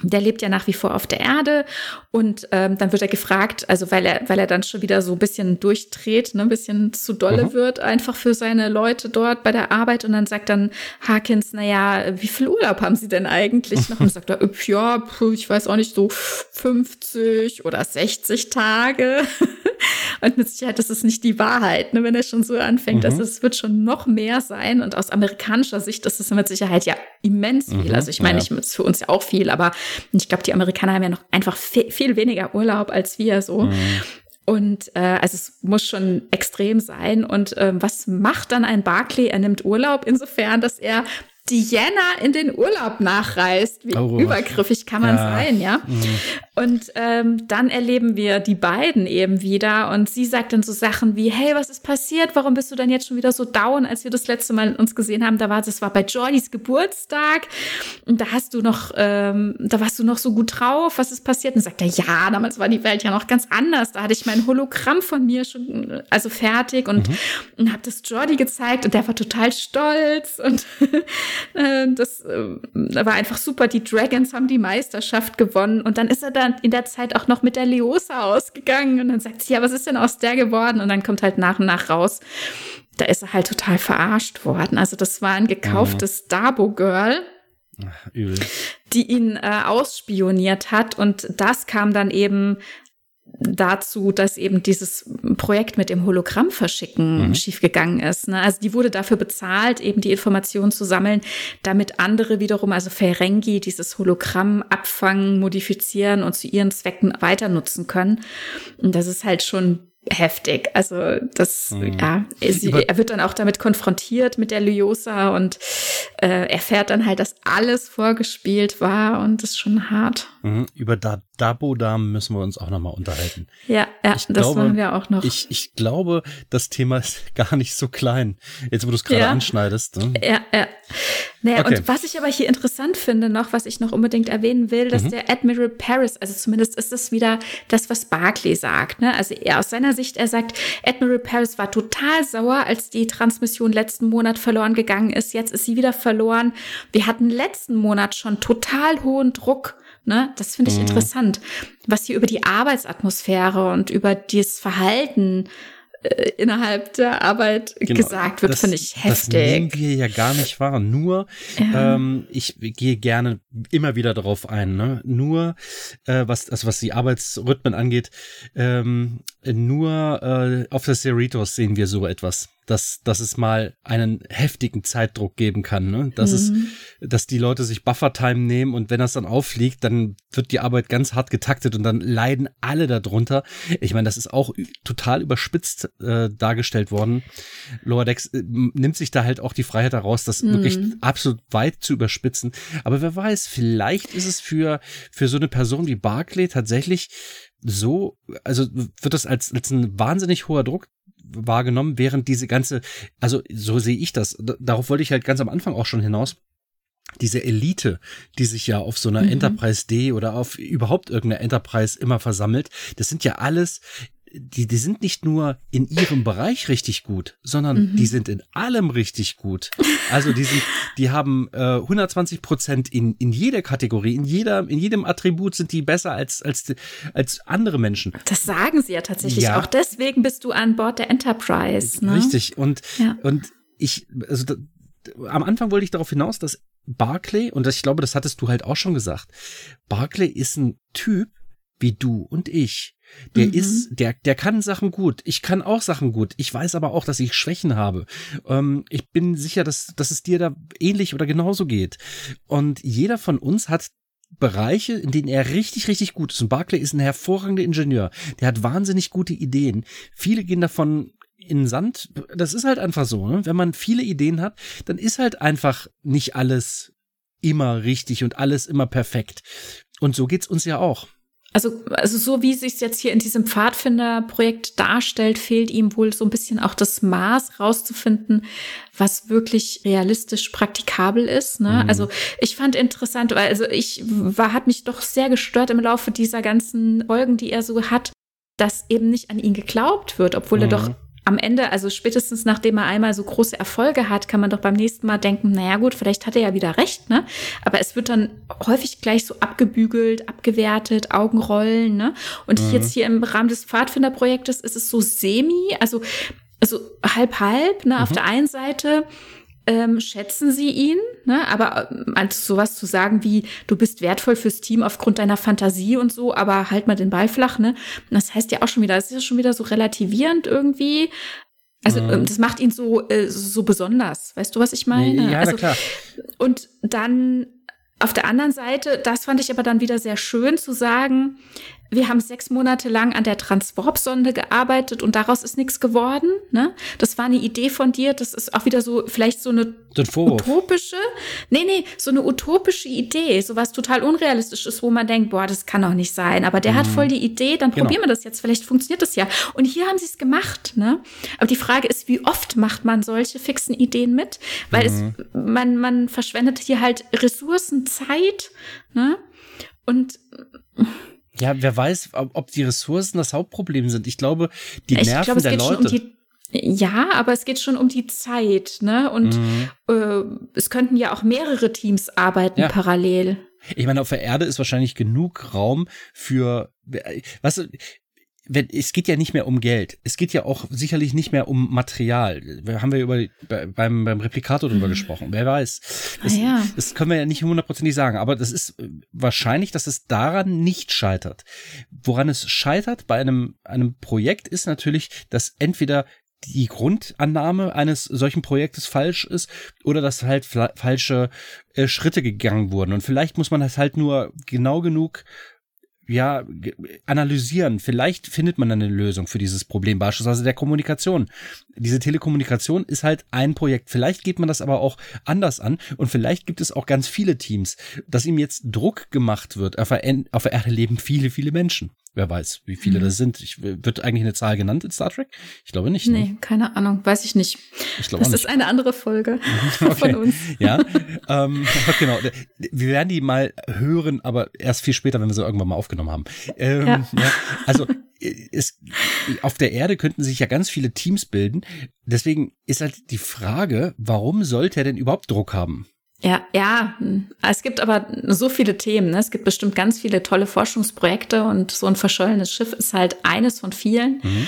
der lebt ja nach wie vor auf der Erde und ähm, dann wird er gefragt, also weil er, weil er dann schon wieder so ein bisschen durchdreht, ne, ein bisschen zu dolle mhm. wird, einfach für seine Leute dort bei der Arbeit und dann sagt dann Harkins, na ja, wie viel Urlaub haben Sie denn eigentlich noch? Und sagt er, ja, ich weiß auch nicht, so 50 oder 60 Tage. Und mit Sicherheit, das ist nicht die Wahrheit, ne, wenn er schon so anfängt. Mhm. Also es wird schon noch mehr sein. Und aus amerikanischer Sicht ist es mit Sicherheit ja immens viel. Mhm. Also ich meine, ja. ist für uns ja auch viel, aber ich glaube, die Amerikaner haben ja noch einfach viel, viel weniger Urlaub als wir so. Mhm. Und äh, also es muss schon extrem sein. Und äh, was macht dann ein Barclay? Er nimmt Urlaub insofern, dass er Diana in den Urlaub nachreist. Wie oh, übergriffig kann man ja. sein, ja? Mhm. Und ähm, dann erleben wir die beiden eben wieder und sie sagt dann so Sachen wie, hey, was ist passiert? Warum bist du denn jetzt schon wieder so down, als wir das letzte Mal uns gesehen haben? Da war, das war bei Jordys Geburtstag und da hast du noch, ähm, da warst du noch so gut drauf. Was ist passiert? Und sagt er, ja, damals war die Welt ja noch ganz anders. Da hatte ich mein Hologramm von mir schon, also fertig und, mhm. und habe das Jordi gezeigt und der war total stolz und das äh, war einfach super. Die Dragons haben die Meisterschaft gewonnen und dann ist er da dann in der Zeit auch noch mit der Leosa ausgegangen und dann sagt sie, ja, was ist denn aus der geworden? Und dann kommt halt nach und nach raus, da ist er halt total verarscht worden. Also das war ein gekauftes mhm. Dabo-Girl. Übel. Die ihn äh, ausspioniert hat und das kam dann eben dazu, dass eben dieses Projekt mit dem Hologramm verschicken mhm. schiefgegangen ist. Ne? Also die wurde dafür bezahlt, eben die Informationen zu sammeln, damit andere wiederum, also Ferengi, dieses Hologramm abfangen, modifizieren und zu ihren Zwecken weiter nutzen können. Und das ist halt schon heftig. Also das, mhm. ja, sie, er wird dann auch damit konfrontiert mit der Lyosa und äh, erfährt dann halt, dass alles vorgespielt war und das ist schon hart. Mhm. Über da Dabodam müssen wir uns auch nochmal unterhalten. Ja, ja ich das glaube, machen wir auch noch. Ich, ich glaube, das Thema ist gar nicht so klein, jetzt wo du es gerade ja. anschneidest. Ne? Ja, ja. Naja, okay. und was ich aber hier interessant finde noch, was ich noch unbedingt erwähnen will, dass mhm. der Admiral Paris, also zumindest ist das wieder das, was Barclay sagt. Ne? Also er aus seiner Sicht, er sagt, Admiral Paris war total sauer, als die Transmission letzten Monat verloren gegangen ist. Jetzt ist sie wieder verloren. Wir hatten letzten Monat schon total hohen Druck Ne? Das finde ich mhm. interessant, was hier über die Arbeitsatmosphäre und über das Verhalten äh, innerhalb der Arbeit genau, gesagt wird, finde ich heftig. Das nehmen wir ja gar nicht wahr. Nur, ja. ähm, ich gehe gerne immer wieder darauf ein. Ne? Nur, äh, was, also was die Arbeitsrhythmen angeht, ähm, nur äh, auf der Cerritos sehen wir so etwas dass, dass es mal einen heftigen Zeitdruck geben kann, ne? Dass mhm. es, dass die Leute sich Buffer-Time nehmen und wenn das dann auffliegt, dann wird die Arbeit ganz hart getaktet und dann leiden alle darunter. Ich meine, das ist auch total überspitzt äh, dargestellt worden. Lower Decks äh, nimmt sich da halt auch die Freiheit heraus, das mhm. wirklich absolut weit zu überspitzen. Aber wer weiß, vielleicht ist es für, für so eine Person wie Barclay tatsächlich so, also wird das als, als ein wahnsinnig hoher Druck wahrgenommen, während diese ganze, also so sehe ich das, darauf wollte ich halt ganz am Anfang auch schon hinaus, diese Elite, die sich ja auf so einer mhm. Enterprise D oder auf überhaupt irgendeiner Enterprise immer versammelt, das sind ja alles die, die sind nicht nur in ihrem Bereich richtig gut, sondern mhm. die sind in allem richtig gut. Also die sind, die haben äh, 120 Prozent in, in jeder Kategorie, in jeder, in jedem Attribut sind die besser als, als, als andere Menschen. Das sagen sie ja tatsächlich. Ja. Auch deswegen bist du an Bord der Enterprise. Ne? Richtig. Und, ja. und ich, also da, am Anfang wollte ich darauf hinaus, dass Barclay, und ich glaube, das hattest du halt auch schon gesagt, Barclay ist ein Typ wie du und ich. Der mhm. ist, der, der kann Sachen gut. Ich kann auch Sachen gut. Ich weiß aber auch, dass ich Schwächen habe. Ähm, ich bin sicher, dass, dass es dir da ähnlich oder genauso geht. Und jeder von uns hat Bereiche, in denen er richtig, richtig gut ist. Und Barclay ist ein hervorragender Ingenieur. Der hat wahnsinnig gute Ideen. Viele gehen davon in den Sand. Das ist halt einfach so. Ne? Wenn man viele Ideen hat, dann ist halt einfach nicht alles immer richtig und alles immer perfekt. Und so geht's uns ja auch. Also, also so wie sich jetzt hier in diesem Pfadfinderprojekt darstellt, fehlt ihm wohl so ein bisschen auch das Maß rauszufinden, was wirklich realistisch praktikabel ist. Ne? Mhm. Also ich fand interessant, weil also ich war, hat mich doch sehr gestört im Laufe dieser ganzen Folgen, die er so hat, dass eben nicht an ihn geglaubt wird, obwohl mhm. er doch am Ende, also spätestens nachdem er einmal so große Erfolge hat, kann man doch beim nächsten Mal denken, naja gut, vielleicht hat er ja wieder recht, ne? Aber es wird dann häufig gleich so abgebügelt, abgewertet, Augenrollen, ne? Und mhm. jetzt hier im Rahmen des Pfadfinderprojektes ist es so semi, also, also halb halb, ne? Mhm. Auf der einen Seite ähm, schätzen sie ihn, ne? aber also sowas zu sagen wie, du bist wertvoll fürs Team aufgrund deiner Fantasie und so, aber halt mal den Ball flach, ne? Das heißt ja auch schon wieder, das ist ja schon wieder so relativierend irgendwie. Also mhm. das macht ihn so, äh, so besonders. Weißt du, was ich meine? Ja, also, klar. Und dann auf der anderen Seite, das fand ich aber dann wieder sehr schön zu sagen, wir haben sechs Monate lang an der Transwarp-Sonde gearbeitet und daraus ist nichts geworden. Ne? Das war eine Idee von dir. Das ist auch wieder so, vielleicht so eine utopische, nee, nee, so eine utopische Idee, so was total unrealistisch ist, wo man denkt, boah, das kann doch nicht sein. Aber der mhm. hat voll die Idee, dann genau. probieren wir das jetzt. Vielleicht funktioniert das ja. Und hier haben sie es gemacht. Ne? Aber die Frage ist, wie oft macht man solche fixen Ideen mit? Weil mhm. es, man, man verschwendet hier halt Ressourcen, Zeit. Ne? Und ja, wer weiß, ob die Ressourcen das Hauptproblem sind. Ich glaube, die ich Nerven glaub, der Leute. Um die, ja, aber es geht schon um die Zeit, ne? Und mhm. äh, es könnten ja auch mehrere Teams arbeiten ja. parallel. Ich meine, auf der Erde ist wahrscheinlich genug Raum für, weißt du, wenn, es geht ja nicht mehr um Geld. Es geht ja auch sicherlich nicht mehr um Material. Wir haben wir über beim, beim Replikator drüber mhm. gesprochen. Wer weiß. Das, ja. das können wir ja nicht hundertprozentig sagen. Aber das ist wahrscheinlich, dass es daran nicht scheitert. Woran es scheitert bei einem, einem Projekt ist natürlich, dass entweder die Grundannahme eines solchen Projektes falsch ist oder dass halt falsche äh, Schritte gegangen wurden. Und vielleicht muss man das halt nur genau genug ja, analysieren. Vielleicht findet man eine Lösung für dieses Problem, beispielsweise der Kommunikation. Diese Telekommunikation ist halt ein Projekt. Vielleicht geht man das aber auch anders an und vielleicht gibt es auch ganz viele Teams, dass ihm jetzt Druck gemacht wird. Auf der, auf leben viele, viele Menschen. Wer weiß, wie viele mhm. das sind. Ich, wird eigentlich eine Zahl genannt in Star Trek? Ich glaube nicht. Ne? Nee, keine Ahnung, weiß ich nicht. Ich glaube Das ist eine andere Folge okay. von uns. Ja, ähm, genau. Wir werden die mal hören, aber erst viel später, wenn wir sie irgendwann mal aufgenommen haben. Ähm, ja. ja. Also es, auf der Erde könnten sich ja ganz viele Teams bilden. Deswegen ist halt die Frage, warum sollte er denn überhaupt Druck haben? Ja, ja, es gibt aber so viele Themen. Ne? Es gibt bestimmt ganz viele tolle Forschungsprojekte und so ein verschollenes Schiff ist halt eines von vielen. Mhm.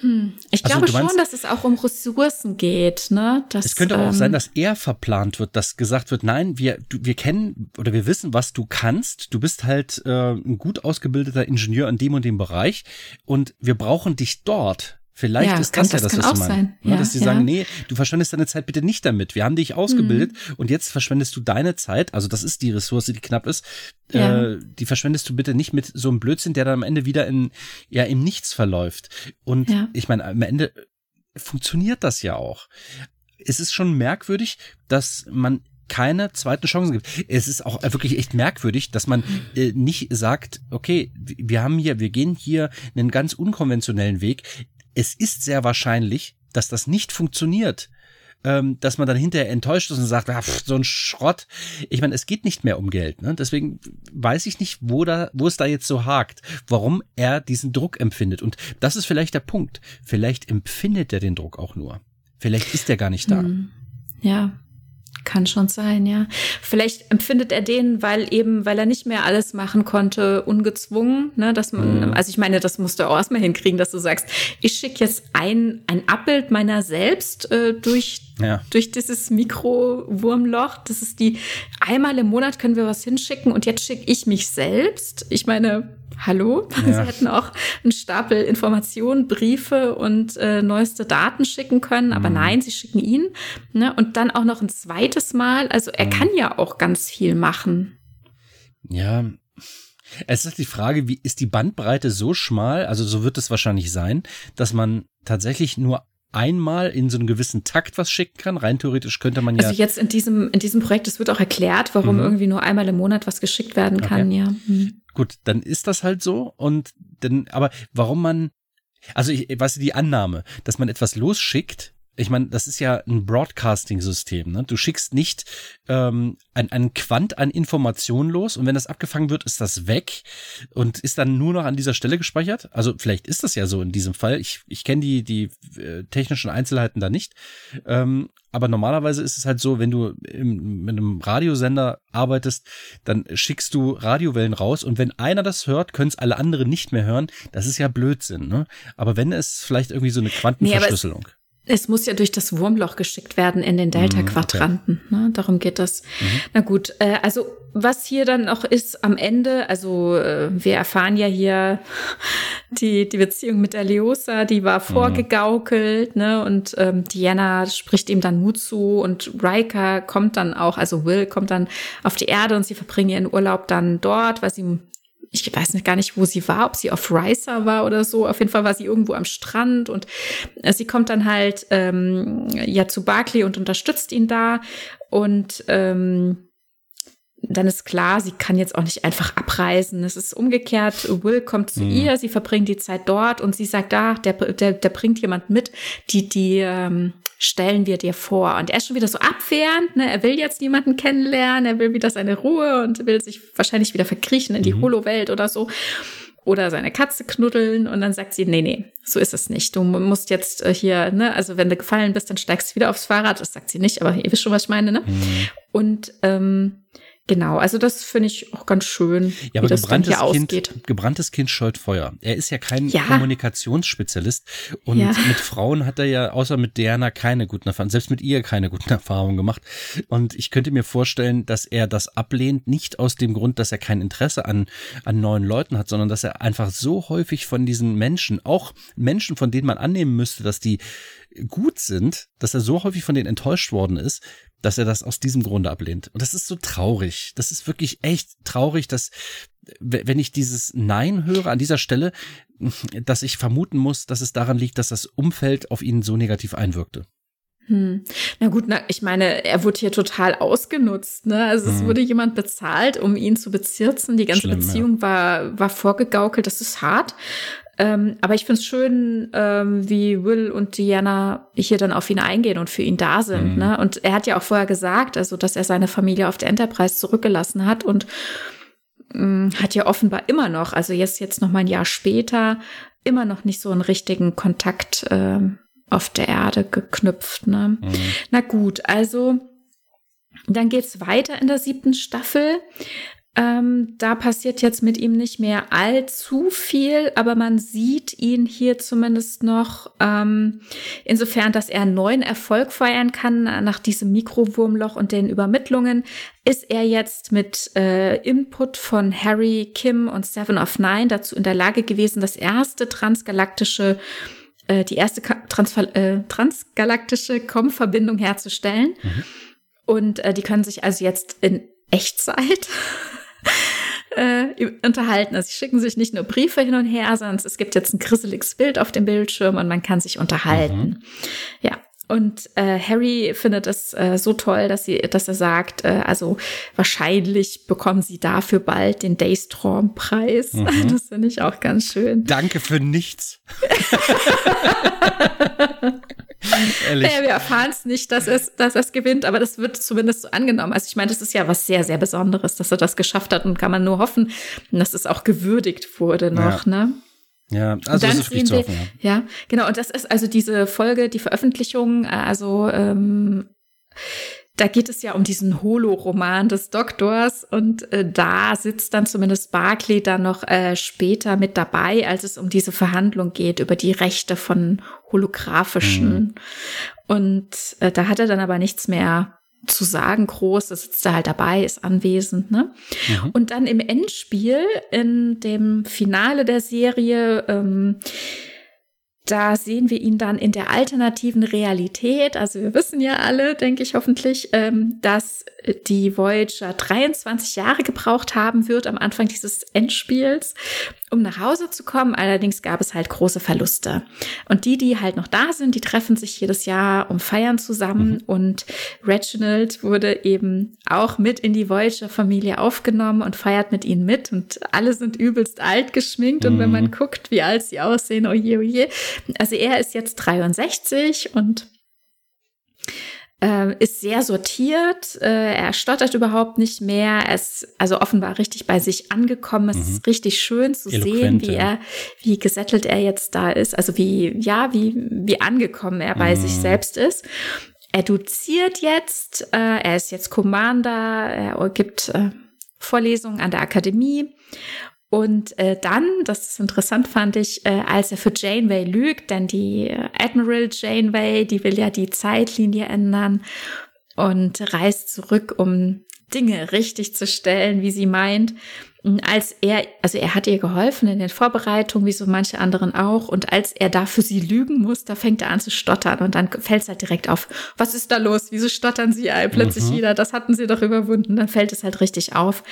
Hm. Ich also, glaube meinst, schon, dass es auch um Ressourcen geht. Ne? Dass, es könnte auch ähm, sein, dass er verplant wird, dass gesagt wird, nein, wir, du, wir kennen oder wir wissen, was du kannst. Du bist halt äh, ein gut ausgebildeter Ingenieur in dem und dem Bereich und wir brauchen dich dort. Vielleicht ja, ist das, das ja das, was du meinst. Ne, ja, dass sie ja. sagen, nee, du verschwendest deine Zeit bitte nicht damit. Wir haben dich ausgebildet mhm. und jetzt verschwendest du deine Zeit. Also das ist die Ressource, die knapp ist. Äh, die verschwendest du bitte nicht mit so einem Blödsinn, der dann am Ende wieder in ja im Nichts verläuft. Und ich meine, am Ende funktioniert das ja auch. Es ist schon merkwürdig, dass man keine zweiten Chancen gibt. Es ist auch wirklich echt merkwürdig, dass man äh, nicht sagt, okay, wir haben hier, wir gehen hier einen ganz unkonventionellen Weg es ist sehr wahrscheinlich, dass das nicht funktioniert. ähm, dass man dann hinterher enttäuscht ist und sagt, pff, so ein Schrott. Ich meine, es geht nicht mehr um Geld. Ne? Deswegen weiß ich nicht, wo da, wo es da jetzt so hakt, warum er diesen Druck empfindet. Und das ist vielleicht der Punkt. Vielleicht empfindet er den Druck auch nur. Vielleicht ist er gar nicht da. Hm. Ja, kann schon sein, ja. Vielleicht empfindet er den, weil eben, weil er nicht mehr alles machen konnte, ungezwungen, ne, dass man, mhm. also ich meine, das musst du auch erstmal hinkriegen, dass du sagst, ich schicke jetzt ein, ein Abbild meiner selbst äh, durch, ja. durch dieses Mikrowurmloch. Das ist die, einmal im Monat können wir was hinschicken und jetzt schicke ich mich selbst. Ich meine, Hallo? Ja. Sie hätten auch einen Stapel Informationen, Briefe und äh, neueste Daten schicken können, aber mhm. nein, sie schicken ihn. Ne? Und dann auch noch ein zweites Mal. Also er mhm. kann ja auch ganz viel machen. Ja. Es ist die Frage, wie ist die Bandbreite so schmal, also so wird es wahrscheinlich sein, dass man tatsächlich nur einmal in so einem gewissen Takt was schicken kann. Rein theoretisch könnte man ja. Also jetzt in diesem, in diesem Projekt, es wird auch erklärt, warum mhm. irgendwie nur einmal im Monat was geschickt werden kann, okay. ja. Mhm. Gut, dann ist das halt so und dann, aber warum man, also ich, weißt du, die Annahme, dass man etwas losschickt, ich meine, das ist ja ein Broadcasting-System. Ne? Du schickst nicht ähm, ein, ein Quant an Informationen los und wenn das abgefangen wird, ist das weg und ist dann nur noch an dieser Stelle gespeichert. Also vielleicht ist das ja so in diesem Fall. Ich, ich kenne die, die äh, technischen Einzelheiten da nicht. Ähm, aber normalerweise ist es halt so, wenn du im, mit einem Radiosender arbeitest, dann schickst du Radiowellen raus und wenn einer das hört, können es alle anderen nicht mehr hören. Das ist ja Blödsinn. Ne? Aber wenn es vielleicht irgendwie so eine Quantenverschlüsselung. Nee, es muss ja durch das Wurmloch geschickt werden in den Delta-Quadranten. Okay. Ne? Darum geht das. Mhm. Na gut, äh, also was hier dann noch ist am Ende, also äh, wir erfahren ja hier die, die Beziehung mit der Leosa, die war mhm. vorgegaukelt, mhm. ne? Und ähm, Diana spricht ihm dann Mut zu und Riker kommt dann auch, also Will kommt dann auf die Erde und sie verbringen ihren Urlaub dann dort, weil sie ich weiß nicht gar nicht, wo sie war, ob sie auf Ricer war oder so. Auf jeden Fall war sie irgendwo am Strand und äh, sie kommt dann halt ähm, ja zu Barclay und unterstützt ihn da und ähm, dann ist klar, sie kann jetzt auch nicht einfach abreisen. Es ist umgekehrt. Will kommt zu mhm. ihr, sie verbringt die Zeit dort und sie sagt, da, der, der, der bringt jemand mit, die, die ähm, stellen wir dir vor. Und er ist schon wieder so abwehrend, ne? Er will jetzt niemanden kennenlernen, er will wieder seine Ruhe und will sich wahrscheinlich wieder verkriechen in die mhm. Holo-Welt oder so. Oder seine Katze knuddeln und dann sagt sie, nee, nee, so ist es nicht. Du musst jetzt äh, hier, ne, also wenn du gefallen bist, dann steigst du wieder aufs Fahrrad. Das sagt sie nicht, aber ihr wisst schon, was ich meine, ne? Mhm. Und ähm, Genau, also das finde ich auch ganz schön, ja, aber wie das gebranntes dann hier kind, ausgeht. Gebranntes Kind scheut Feuer. Er ist ja kein ja. Kommunikationsspezialist und ja. mit Frauen hat er ja außer mit Diana keine guten Erfahrungen, selbst mit ihr keine guten Erfahrungen gemacht. Und ich könnte mir vorstellen, dass er das ablehnt, nicht aus dem Grund, dass er kein Interesse an, an neuen Leuten hat, sondern dass er einfach so häufig von diesen Menschen, auch Menschen, von denen man annehmen müsste, dass die gut sind, dass er so häufig von denen enttäuscht worden ist, dass er das aus diesem Grunde ablehnt. Und das ist so traurig. Das ist wirklich echt traurig, dass wenn ich dieses Nein höre an dieser Stelle, dass ich vermuten muss, dass es daran liegt, dass das Umfeld auf ihn so negativ einwirkte. Hm. Na gut, na, ich meine, er wurde hier total ausgenutzt. Ne? Also es hm. wurde jemand bezahlt, um ihn zu bezirzen. Die ganze Schlimm, Beziehung ja. war, war vorgegaukelt. Das ist hart. Ähm, aber ich finde es schön, ähm, wie Will und Diana hier dann auf ihn eingehen und für ihn da sind. Mhm. Ne? Und er hat ja auch vorher gesagt, also dass er seine Familie auf der Enterprise zurückgelassen hat und mh, mm, hat ja offenbar immer noch, also jetzt jetzt noch mal ein Jahr später, immer noch nicht so einen richtigen Kontakt äh, auf der Erde geknüpft. Ne? Mhm. Na gut, also dann geht's weiter in der siebten Staffel. Ähm, da passiert jetzt mit ihm nicht mehr allzu viel, aber man sieht ihn hier zumindest noch ähm, insofern, dass er einen neuen Erfolg feiern kann nach diesem Mikrowurmloch und den Übermittlungen. Ist er jetzt mit äh, Input von Harry, Kim und Seven of Nine dazu in der Lage gewesen, das erste transgalaktische äh, die erste Trans äh, transgalaktische Com-Verbindung herzustellen. Mhm. Und äh, die können sich also jetzt in Echtzeit äh, unterhalten. Also sie schicken sich nicht nur Briefe hin und her, sondern es gibt jetzt ein grisseliges Bild auf dem Bildschirm und man kann sich unterhalten. Mhm. Ja. Und äh, Harry findet es äh, so toll, dass sie, dass er sagt, äh, also wahrscheinlich bekommen sie dafür bald den Daystrom-Preis. Mhm. Das finde ich auch ganz schön. Danke für nichts. Ehrlich. Ja, wir erfahren es nicht, dass es, dass es gewinnt, aber das wird zumindest so angenommen. Also ich meine, das ist ja was sehr, sehr Besonderes, dass er das geschafft hat und kann man nur hoffen, dass es auch gewürdigt wurde noch, ja. ne? Ja, also das ist wirklich zu hoffen, ja. ja, genau. Und das ist also diese Folge, die Veröffentlichung, also ähm, da geht es ja um diesen Holo-Roman des Doktors und äh, da sitzt dann zumindest Barclay dann noch äh, später mit dabei, als es um diese Verhandlung geht über die Rechte von holographischen. Mhm. Und äh, da hat er dann aber nichts mehr zu sagen groß, da sitzt er halt dabei, ist anwesend, ne? Mhm. Und dann im Endspiel, in dem Finale der Serie, ähm, da sehen wir ihn dann in der alternativen Realität. Also wir wissen ja alle, denke ich hoffentlich, ähm, dass die Voyager 23 Jahre gebraucht haben wird am Anfang dieses Endspiels, um nach Hause zu kommen. Allerdings gab es halt große Verluste. Und die, die halt noch da sind, die treffen sich jedes Jahr um Feiern zusammen. Mhm. Und Reginald wurde eben auch mit in die Voyager-Familie aufgenommen und feiert mit ihnen mit. Und alle sind übelst alt geschminkt. Mhm. Und wenn man mhm. guckt, wie alt sie aussehen, oje, oje. Also er ist jetzt 63 und äh, ist sehr sortiert, äh, er stottert überhaupt nicht mehr, er ist also offenbar richtig bei sich angekommen. Es mhm. ist richtig schön zu Eloquent, sehen, wie er, wie gesettelt er jetzt da ist, also wie, ja, wie, wie angekommen er bei mhm. sich selbst ist. Er doziert jetzt, äh, er ist jetzt Commander, er gibt äh, Vorlesungen an der Akademie und äh, dann, das ist interessant fand ich, äh, als er für Janeway lügt, denn die Admiral Janeway, die will ja die Zeitlinie ändern und reist zurück, um Dinge richtig zu stellen, wie sie meint. Und als er, also er hat ihr geholfen in den Vorbereitungen, wie so manche anderen auch. Und als er da für sie lügen muss, da fängt er an zu stottern. Und dann fällt es halt direkt auf, was ist da los? Wieso stottern sie plötzlich mhm. wieder? Das hatten sie doch überwunden. Dann fällt es halt richtig auf.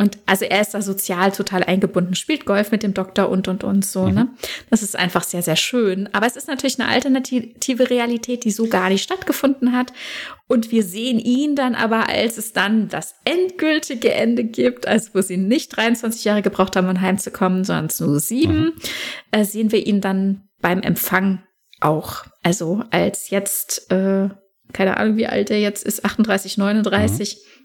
Und also er ist da sozial total eingebunden, spielt Golf mit dem Doktor und und und so, ne? mhm. ne? Das ist einfach sehr, sehr schön. Aber es ist natürlich eine alternative Realität, die so gar nicht stattgefunden hat. Und wir sehen ihn dann aber, als es dann das endgültige Ende gibt, also wo sie nicht 23 Jahre gebraucht haben, um heimzukommen, sondern nur sieben, mhm. äh, sehen wir ihn dann beim Empfang auch. Also als jetzt, äh, keine Ahnung, wie alt er jetzt ist, 38, 39. Mhm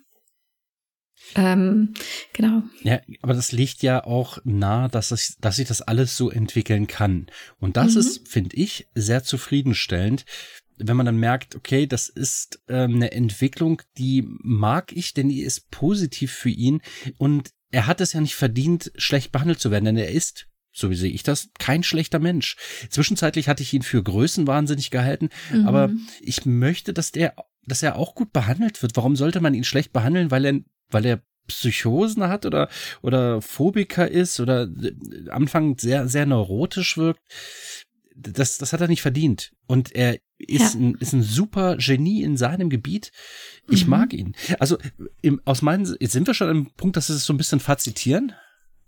ähm, genau. Ja, aber das liegt ja auch nah, dass, es, dass sich das alles so entwickeln kann. Und das mhm. ist, finde ich, sehr zufriedenstellend, wenn man dann merkt, okay, das ist ähm, eine Entwicklung, die mag ich, denn die ist positiv für ihn und er hat es ja nicht verdient, schlecht behandelt zu werden, denn er ist so wie sehe ich das, kein schlechter Mensch. Zwischenzeitlich hatte ich ihn für größenwahnsinnig gehalten, mhm. aber ich möchte, dass der, dass er auch gut behandelt wird. Warum sollte man ihn schlecht behandeln, weil er weil er Psychosen hat oder, oder Phobiker ist oder äh, Anfang sehr, sehr neurotisch wirkt. Das, das hat er nicht verdient. Und er ist, ja. ein, ist ein super Genie in seinem Gebiet. Ich mhm. mag ihn. Also, im, aus meinen, jetzt sind wir schon am Punkt, dass es so ein bisschen fazitieren.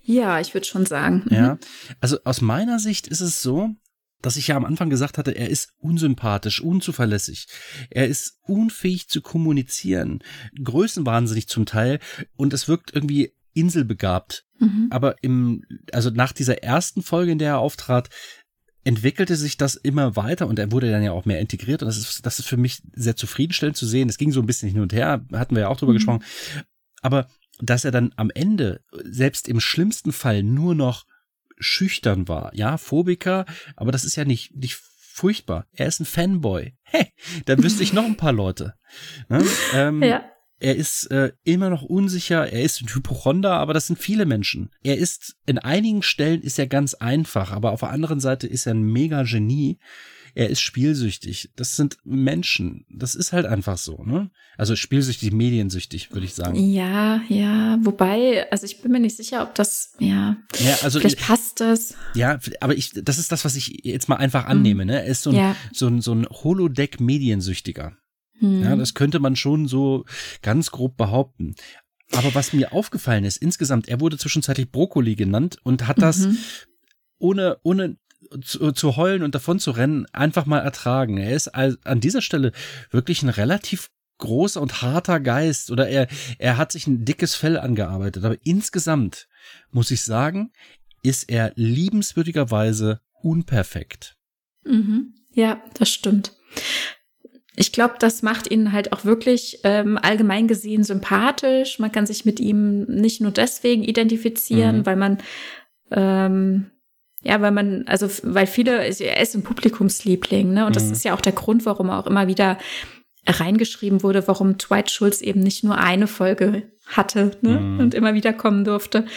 Ja, ich würde schon sagen. Mhm. Ja. Also, aus meiner Sicht ist es so, dass ich ja am Anfang gesagt hatte, er ist unsympathisch, unzuverlässig. Er ist unfähig zu kommunizieren, größenwahnsinnig zum Teil und es wirkt irgendwie inselbegabt. Mhm. Aber im, also nach dieser ersten Folge, in der er auftrat, entwickelte sich das immer weiter und er wurde dann ja auch mehr integriert und das ist, das ist für mich sehr zufriedenstellend zu sehen. Es ging so ein bisschen hin und her, hatten wir ja auch drüber mhm. gesprochen. Aber dass er dann am Ende, selbst im schlimmsten Fall, nur noch schüchtern war. Ja, Phobiker, aber das ist ja nicht, nicht furchtbar. Er ist ein Fanboy. Hey, da wüsste ich noch ein paar Leute. Ne? Ähm, ja. Er ist äh, immer noch unsicher, er ist ein Hypochonder, aber das sind viele Menschen. Er ist, in einigen Stellen ist er ganz einfach, aber auf der anderen Seite ist er ein mega Genie er ist spielsüchtig. Das sind Menschen. Das ist halt einfach so, ne? Also spielsüchtig, mediensüchtig, würde ich sagen. Ja, ja. Wobei, also ich bin mir nicht sicher, ob das, ja. Ja, also. Vielleicht passt das. Ja, aber ich, das ist das, was ich jetzt mal einfach annehme, mhm. ne? Er ist so ein, ja. so ein, so ein Holodeck-Mediensüchtiger. Mhm. Ja, das könnte man schon so ganz grob behaupten. Aber was mir aufgefallen ist, insgesamt, er wurde zwischenzeitlich Brokkoli genannt und hat das mhm. ohne, ohne zu, zu heulen und davon zu rennen, einfach mal ertragen. Er ist an dieser Stelle wirklich ein relativ großer und harter Geist oder er, er hat sich ein dickes Fell angearbeitet. Aber insgesamt muss ich sagen, ist er liebenswürdigerweise unperfekt. Mhm. Ja, das stimmt. Ich glaube, das macht ihn halt auch wirklich ähm, allgemein gesehen sympathisch. Man kann sich mit ihm nicht nur deswegen identifizieren, mhm. weil man ähm, ja, weil man, also weil viele, er ist ein Publikumsliebling, ne? Und mhm. das ist ja auch der Grund, warum er auch immer wieder reingeschrieben wurde, warum Dwight Schulz eben nicht nur eine Folge hatte ne? Mhm. und immer wieder kommen durfte.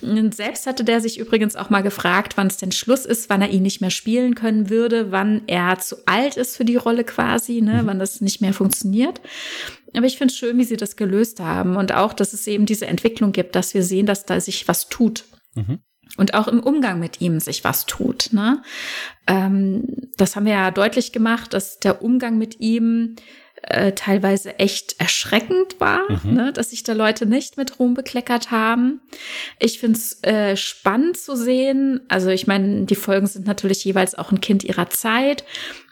Und selbst hatte der sich übrigens auch mal gefragt, wann es denn Schluss ist, wann er ihn nicht mehr spielen können würde, wann er zu alt ist für die Rolle quasi, ne? Mhm. wann das nicht mehr funktioniert. Aber ich finde es schön, wie sie das gelöst haben und auch, dass es eben diese Entwicklung gibt, dass wir sehen, dass da sich was tut. Mhm. Und auch im Umgang mit ihm sich was tut. Ne? Ähm, das haben wir ja deutlich gemacht, dass der Umgang mit ihm äh, teilweise echt erschreckend war, mhm. ne, dass sich da Leute nicht mit Ruhm bekleckert haben. Ich finde es äh, spannend zu sehen. Also ich meine, die Folgen sind natürlich jeweils auch ein Kind ihrer Zeit.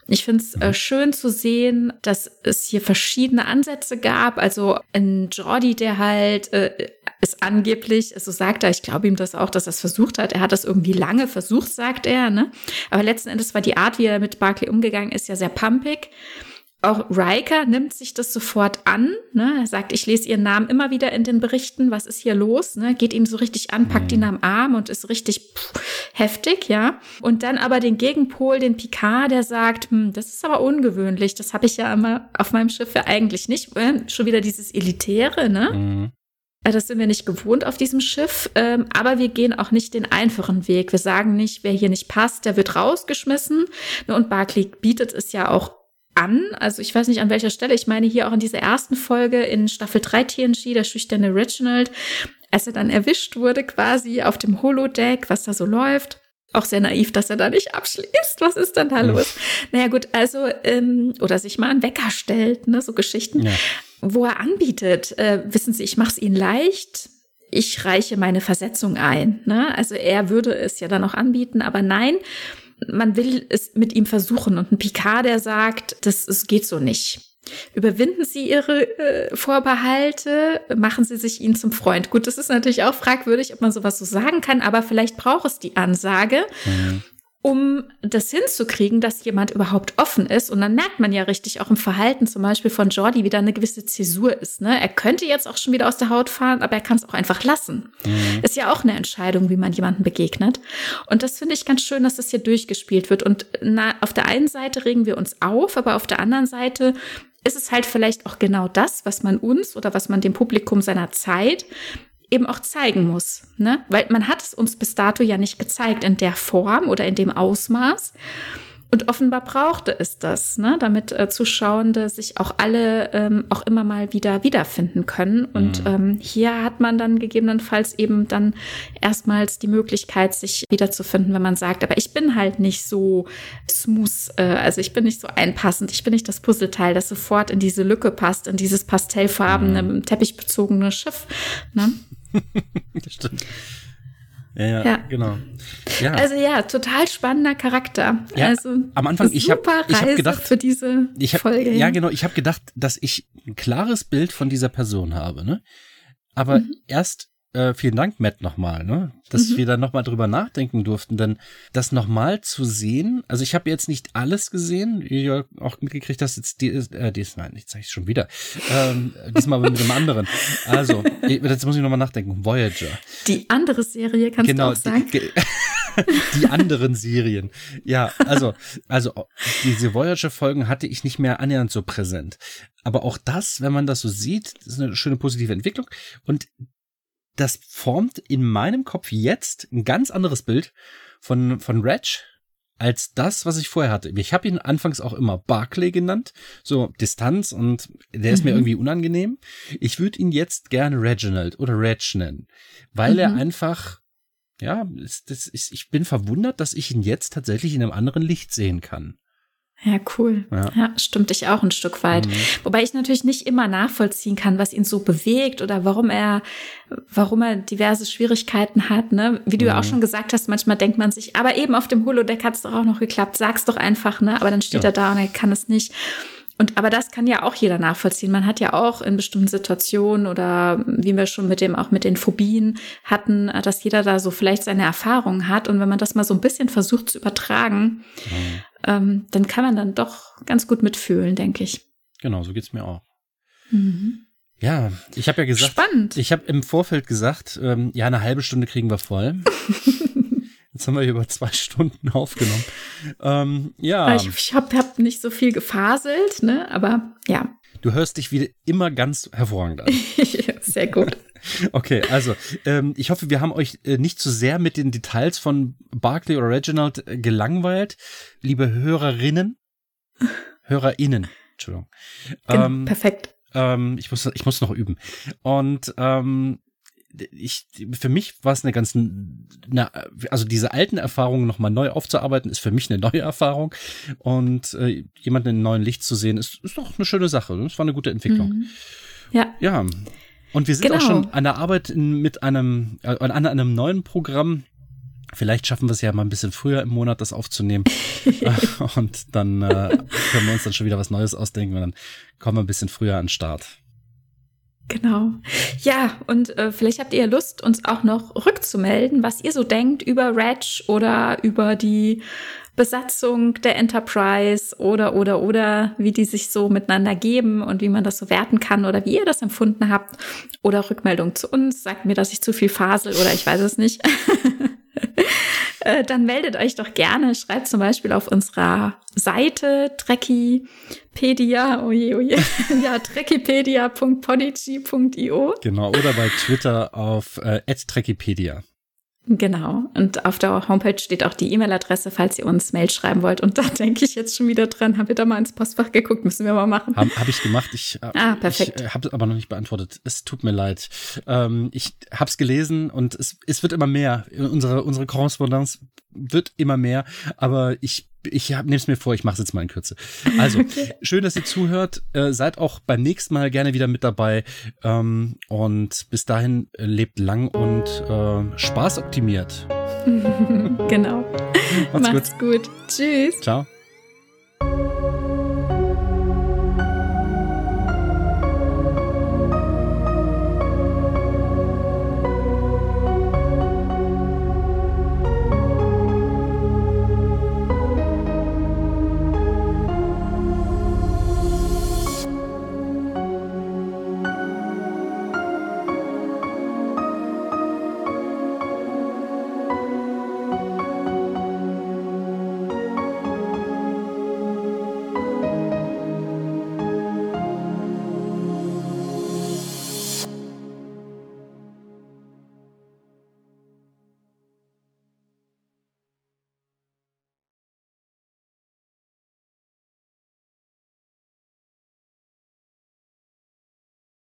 Ich finde es äh, mhm. schön zu sehen, dass es hier verschiedene Ansätze gab. Also ein Jordi, der halt äh, es angeblich, so sagt er, ich glaube ihm das auch, dass er es versucht hat. Er hat das irgendwie lange versucht, sagt er. Ne? Aber letzten Endes war die Art, wie er mit Barclay umgegangen ist, ja sehr pumpig. Auch Riker nimmt sich das sofort an. Ne? Er sagt, ich lese ihren Namen immer wieder in den Berichten. Was ist hier los? Ne? Geht ihm so richtig an, packt ihn mhm. am Arm und ist richtig pff, heftig, ja. Und dann aber den Gegenpol, den Picard, der sagt, hm, das ist aber ungewöhnlich. Das habe ich ja immer auf meinem Schiff ja eigentlich nicht. Äh, schon wieder dieses Elitäre, ne? Mhm. Äh, das sind wir nicht gewohnt auf diesem Schiff, ähm, aber wir gehen auch nicht den einfachen Weg. Wir sagen nicht, wer hier nicht passt, der wird rausgeschmissen. Ne, und Barclay bietet es ja auch an. Also ich weiß nicht an welcher Stelle. Ich meine hier auch in dieser ersten Folge in Staffel 3 TNG, der schüchterne Reginald, als er dann erwischt wurde quasi auf dem Holodeck, was da so läuft. Auch sehr naiv, dass er da nicht abschließt. Was ist denn da hm. los? Naja gut, also, ähm, oder sich mal einen Wecker stellt, ne, so Geschichten, ja. Wo er anbietet, äh, wissen Sie, ich mache es Ihnen leicht, ich reiche meine Versetzung ein. Ne? Also er würde es ja dann auch anbieten, aber nein, man will es mit ihm versuchen. Und ein Picard, der sagt, das, es geht so nicht. Überwinden Sie Ihre äh, Vorbehalte, machen Sie sich ihn zum Freund. Gut, das ist natürlich auch fragwürdig, ob man sowas so sagen kann, aber vielleicht braucht es die Ansage. Mhm um das hinzukriegen, dass jemand überhaupt offen ist. Und dann merkt man ja richtig auch im Verhalten zum Beispiel von Jordi, wie da eine gewisse Zäsur ist. Ne? Er könnte jetzt auch schon wieder aus der Haut fahren, aber er kann es auch einfach lassen. Mhm. Ist ja auch eine Entscheidung, wie man jemandem begegnet. Und das finde ich ganz schön, dass das hier durchgespielt wird. Und na, auf der einen Seite regen wir uns auf, aber auf der anderen Seite ist es halt vielleicht auch genau das, was man uns oder was man dem Publikum seiner Zeit eben auch zeigen muss. Ne? Weil man hat es uns bis dato ja nicht gezeigt in der Form oder in dem Ausmaß. Und offenbar brauchte es das, ne, damit äh, Zuschauende sich auch alle ähm, auch immer mal wieder wiederfinden können. Und mhm. ähm, hier hat man dann gegebenenfalls eben dann erstmals die Möglichkeit, sich wiederzufinden, wenn man sagt, aber ich bin halt nicht so smooth, äh, also ich bin nicht so einpassend, ich bin nicht das Puzzleteil, das sofort in diese Lücke passt, in dieses pastellfarbene, mhm. teppichbezogene Schiff. Ne? das stimmt. Ja, ja, ja, genau. Ja. Also ja, total spannender Charakter. Ja, also am Anfang ich habe ich hab gedacht für diese ich hab, Folge. Ja, genau, ich habe gedacht, dass ich ein klares Bild von dieser Person habe, ne? Aber mhm. erst äh, vielen Dank, Matt, nochmal, ne? Dass mhm. wir da nochmal drüber nachdenken durften. Denn das nochmal zu sehen, also ich habe jetzt nicht alles gesehen, wie du auch mitgekriegt hast, jetzt die, äh, die ist, nein, ich zeige es schon wieder. Ähm, diesmal mit einem anderen. Also, jetzt muss ich nochmal nachdenken. Voyager. Die andere Serie, kannst genau, du auch sagen? Die, die anderen Serien. Ja, also, also diese Voyager-Folgen hatte ich nicht mehr annähernd so präsent. Aber auch das, wenn man das so sieht, ist eine schöne positive Entwicklung. Und das formt in meinem Kopf jetzt ein ganz anderes Bild von, von Reg als das, was ich vorher hatte. Ich habe ihn anfangs auch immer Barclay genannt, so Distanz und der ist mhm. mir irgendwie unangenehm. Ich würde ihn jetzt gerne Reginald oder Reg nennen, weil mhm. er einfach, ja, das ist, ich bin verwundert, dass ich ihn jetzt tatsächlich in einem anderen Licht sehen kann. Ja, cool. Ja. ja, stimmt dich auch ein Stück weit. Mhm. Wobei ich natürlich nicht immer nachvollziehen kann, was ihn so bewegt oder warum er, warum er diverse Schwierigkeiten hat. Ne? Wie du ja auch mhm. schon gesagt hast, manchmal denkt man sich, aber eben auf dem Holodeck hat es doch auch noch geklappt, sag's doch einfach, ne? Aber dann steht ja. er da und er kann es nicht. Und aber das kann ja auch jeder nachvollziehen. Man hat ja auch in bestimmten Situationen oder wie wir schon mit dem auch mit den Phobien hatten, dass jeder da so vielleicht seine Erfahrungen hat. Und wenn man das mal so ein bisschen versucht zu übertragen, mhm ähm, dann kann man dann doch ganz gut mitfühlen, denke ich. Genau, so geht's mir auch. Mhm. Ja, ich habe ja gesagt, Spannend. ich habe im Vorfeld gesagt, ähm, ja, eine halbe Stunde kriegen wir voll. Jetzt haben wir über zwei Stunden aufgenommen. Ähm, ja. Ich, ich habe hab nicht so viel gefaselt, ne? Aber ja. Du hörst dich wieder immer ganz hervorragend an. sehr gut. Okay, also ähm, ich hoffe, wir haben euch äh, nicht zu sehr mit den Details von Barclay oder Reginald äh, gelangweilt, liebe Hörerinnen, Hörerinnen, Entschuldigung. Genau, ähm, perfekt. Ähm, ich muss, ich muss noch üben. Und ähm, ich, für mich war es eine ganz, eine, also diese alten Erfahrungen nochmal neu aufzuarbeiten, ist für mich eine neue Erfahrung. Und äh, jemanden in einem neuen Licht zu sehen, ist, ist doch eine schöne Sache. Das war eine gute Entwicklung. Mhm. Ja. Ja. Und wir sind genau. auch schon an der Arbeit in, mit einem, äh, an einem neuen Programm. Vielleicht schaffen wir es ja mal ein bisschen früher im Monat, das aufzunehmen. und dann äh, können wir uns dann schon wieder was Neues ausdenken und dann kommen wir ein bisschen früher an den Start. Genau. Ja, und äh, vielleicht habt ihr Lust, uns auch noch rückzumelden, was ihr so denkt über Reg oder über die Besatzung der Enterprise oder, oder, oder, wie die sich so miteinander geben und wie man das so werten kann oder wie ihr das empfunden habt. Oder Rückmeldung zu uns. Sagt mir, dass ich zu viel fasel oder ich weiß es nicht. Äh, dann meldet euch doch gerne. Schreibt zum Beispiel auf unserer Seite Trekkipedia, oje, oje, ja, trekkipedia.podigy.io. Genau, oder bei Twitter auf äh, @trekkipedia. Genau. Und auf der Homepage steht auch die E-Mail-Adresse, falls ihr uns Mail schreiben wollt. Und da denke ich jetzt schon wieder dran. Haben wir da mal ins Postfach geguckt? Müssen wir mal machen. Habe hab ich gemacht. Ich, äh, ah, perfekt. Ich äh, habe es aber noch nicht beantwortet. Es tut mir leid. Ähm, ich habe es gelesen und es, es wird immer mehr. Unsere, unsere Korrespondenz wird immer mehr. Aber ich ich nehme es mir vor, ich mache es jetzt mal in Kürze. Also, okay. schön, dass ihr zuhört. Äh, seid auch beim nächsten Mal gerne wieder mit dabei. Ähm, und bis dahin äh, lebt lang und äh, Spaß optimiert. genau. Macht's, Macht's gut. gut. Tschüss. Ciao.